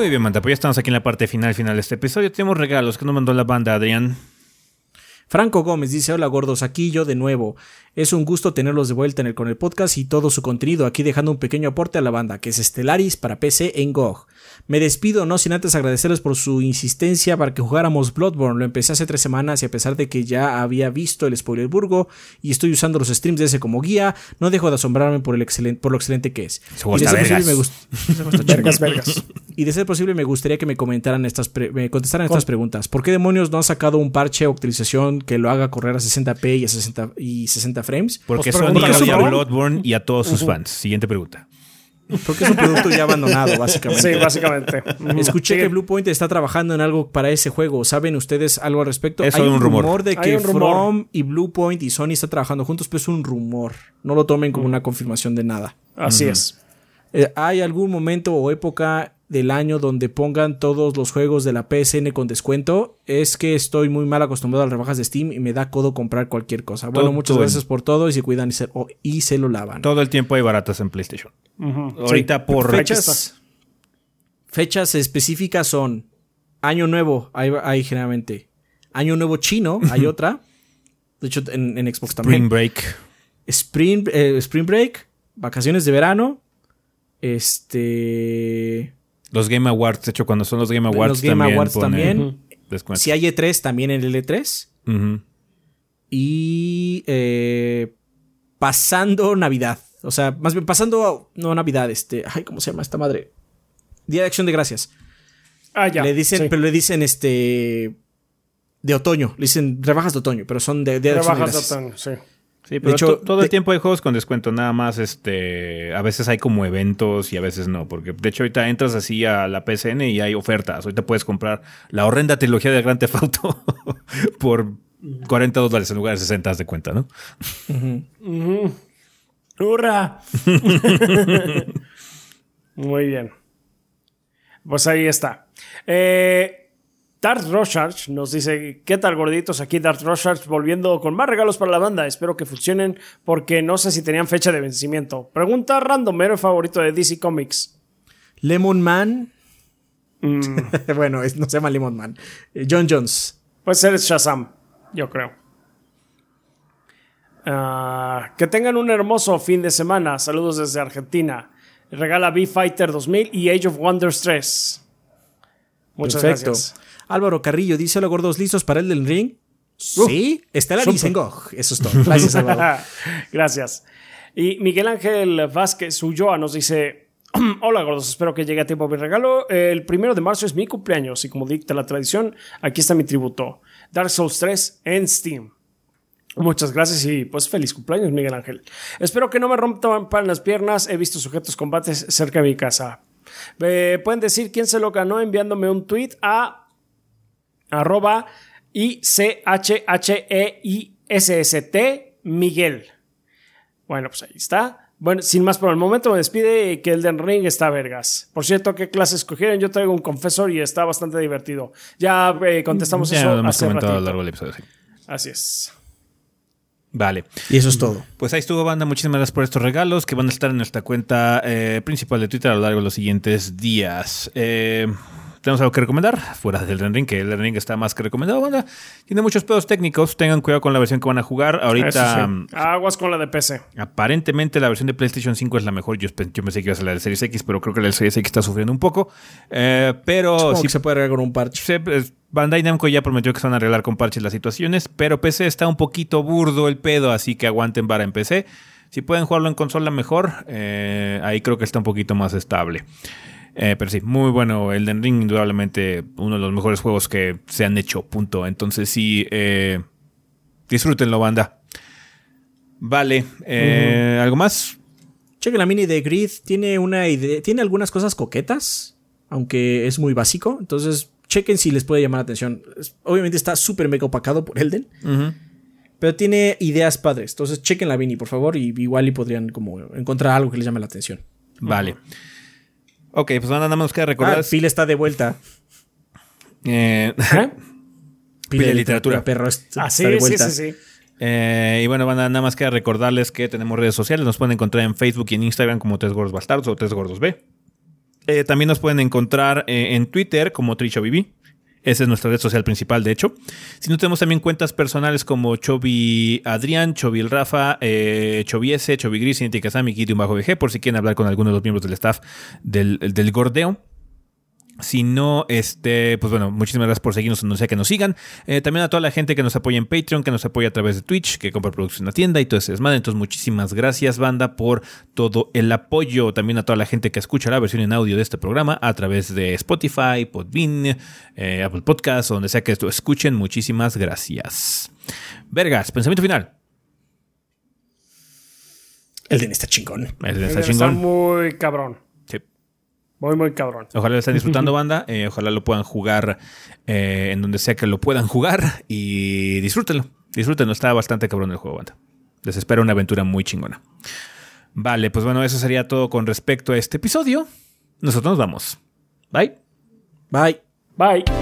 Muy bien, Manta, pues ya estamos aquí en la parte final final de este episodio. Tenemos regalos que nos mandó la banda, Adrián. Franco Gómez dice: Hola gordos, aquí yo de nuevo. Es un gusto tenerlos de vuelta en el, con el podcast y todo su contenido. Aquí dejando un pequeño aporte a la banda, que es Stellaris para PC en GOG. Me despido, no sin antes agradecerles por su insistencia para que jugáramos Bloodborne. Lo empecé hace tres semanas y a pesar de que ya había visto el spoiler burgo y estoy usando los streams de ese como guía, no dejo de asombrarme por, el excelente, por lo excelente que es. Y de está ser posible vergas. me Vergas. Y de ser posible, me gustaría que me comentaran estas pre- me contestaran estas preguntas. ¿Por qué demonios no han sacado un parche o actualización que lo haga correr a 60p y a 60, y 60 frames? Porque Pues Sony odia. Bloodborne y a todos sus fans. Siguiente pregunta. Porque es un producto ya abandonado, básicamente. Sí, básicamente. Escuché Sí. que Bluepoint está trabajando en algo para ese juego. ¿Saben ustedes algo al respecto? Es Hay un un rumor. rumor de que rumor. From y Bluepoint y Sony están trabajando juntos, pero es un rumor. No lo tomen como una confirmación de nada. Así es. Eh, ¿Hay algún momento o época del año donde pongan todos los juegos de la PSN con descuento? Es que estoy muy mal acostumbrado a las rebajas de Steam y me da codo comprar cualquier cosa. Bueno, Todo- muchas todo gracias por todo y se cuidan y se, o- y se lo lavan. Todo el tiempo hay baratas en PlayStation. Ahorita por fechas, fechas específicas son Año Nuevo, hay, hay generalmente. Año Nuevo Chino, hay otra. De hecho, en, en Xbox también. Spring Break. Spring, eh, Spring Break, vacaciones de verano. Este. Los Game Awards, de hecho, cuando son los Game Awards Los Game también Awards ponen también. descuento. Si hay E3, también en el E3. Ujú. Y. eh, pasando Navidad. O sea, más bien pasando. No Navidad, este. Ay, ¿cómo se llama esta madre? Día de Acción de Gracias. Ah, ya. Le dicen, Sí. pero le dicen este. De otoño. Le dicen rebajas de otoño, pero son de Día de Acción de Rebajas de Gracias. otoño, sí. Sí, pero hecho, to- todo de- el tiempo hay juegos con descuento, nada más este, a veces hay como eventos y a veces no, porque de hecho ahorita entras así a la PSN y hay ofertas, ahorita puedes comprar la horrenda trilogía de Grand Theft Auto por 40 dólares en lugar de 60 haz de cuenta, ¿no? ¡Hurra! Muy bien. Pues ahí está. Eh, Dart Rorschach nos dice, ¿qué tal gorditos? Aquí Dart Rorschach volviendo con más regalos para la banda. Espero que funcionen porque no sé si tenían fecha de vencimiento. Pregunta random, héroe favorito de DC Comics. Lemon Man. bueno, es- no se llama Lemon Man. Eh, John Jones. Puede ser Shazam, yo creo. Ah, que tengan un hermoso fin de semana. Saludos desde Argentina. Regala B-Fighter 2000 y Age of Wonders 3. Muchas Perfecto. gracias. Álvaro Carrillo dice: Hola gordos, ¿listos para el del ring? Sí, está la súper. en GOG. Eso es todo. Gracias, Álvaro. Gracias. Y Miguel Ángel Vázquez Ulloa nos dice: Hola gordos, espero que llegue a tiempo mi regalo. El primero de marzo es mi cumpleaños y como dicta la tradición, aquí está mi tributo: Dark Souls 3 en Steam. Muchas gracias y pues feliz cumpleaños, Miguel Ángel. Espero que no me rompan pan las piernas. He visto sujetos combates cerca de mi casa. Eh, Pueden decir quién se lo ganó enviándome un tweet a arroba I-C-H-H-E-I-S-S-T Miguel. Bueno, pues ahí está. Bueno, sin más por el momento me despide que Elden Ring está vergas. Por cierto, ¿qué clase escogieron? Yo traigo un confesor y está bastante divertido. Ya eh, contestamos Ya eso lo hemos hace comentado a lo largo del episodio, sí. Así es. Vale. Y eso es todo. Pues ahí estuvo, banda. Muchísimas gracias por estos regalos que van a estar en nuestra cuenta eh, principal de Twitter a lo largo de los siguientes días. Eh, tenemos algo que recomendar, fuera del Elden Ring, que el Elden Ring está más que recomendado, banda. Tiene muchos pedos técnicos, tengan cuidado con la versión que van a jugar. Ahorita, sí. Aguas con la de PC. aparentemente la versión de PlayStation 5 es la mejor. Yo, yo pensé que iba a ser la del Series X, pero creo que la del Series X está sufriendo un poco. Eh, pero sí que se puede arreglar con un parche. se- pues, Bandai Namco ya prometió que se van a arreglar con parches las situaciones, pero PC está un poquito burdo el pedo, así que aguanten vara en PC. Si pueden jugarlo en consola mejor, eh, ahí creo que está un poquito más estable. Eh, pero sí, muy bueno. Elden Ring, indudablemente uno de los mejores juegos que se han hecho, punto. Entonces sí, eh, disfrútenlo, banda. Vale, eh, ¿algo más? Chequen la mini de Grid. Tiene una idea. Tiene algunas cosas coquetas. Aunque es muy básico. Entonces, chequen si les puede llamar la atención. Obviamente está súper mega opacado por Elden. Pero tiene ideas padres. Entonces, chequen la mini, por favor. Y igual y podrían como encontrar algo que les llame la atención. Vale. Ok, pues nada más nos queda recordar. Ah, Phil está de vuelta. eh, ¿Eh? Pile de literatura. Perro está Ah, sí, de sí, vuelta. sí, sí. Eh, y bueno, van a nada más queda recordarles que tenemos redes sociales. Nos pueden encontrar en Facebook y en Instagram como Tres Gordos Bastardos o Tres Gordos B. Eh, también nos pueden encontrar eh, en Twitter como TrichoBB. Esa es nuestra red social principal, de hecho. Si no, tenemos también cuentas personales como Chobi Adrián, Chobi Rafa, eh, Chobi S, Chobi Gris, Cinti Kazami, bajo VG, por si quieren hablar con alguno de los miembros del staff del, del Gordeo. Si no, este, pues bueno, muchísimas gracias por seguirnos donde sea que nos sigan. Eh, también a toda la gente que nos apoya en Patreon, que nos apoya a través de Twitch, que compra productos en la tienda y todo ese desmadre. Entonces, muchísimas gracias, banda, por todo el apoyo. También a toda la gente que escucha la versión en audio de este programa a través de Spotify, Podbean, eh, Apple Podcasts, o donde sea que esto escuchen. Muchísimas gracias. Vergas, pensamiento final. Elden está chingón. Está Está chingón. muy cabrón. Muy, muy cabrón. Ojalá lo estén disfrutando, banda. Eh, ojalá lo puedan jugar eh, en donde sea que lo puedan jugar. Y disfrútenlo. Disfrútenlo. Está bastante cabrón el juego, banda. Les espera una aventura muy chingona. Vale, pues bueno, eso sería todo con respecto a este episodio. Nosotros nos vamos. Bye. Bye. Bye.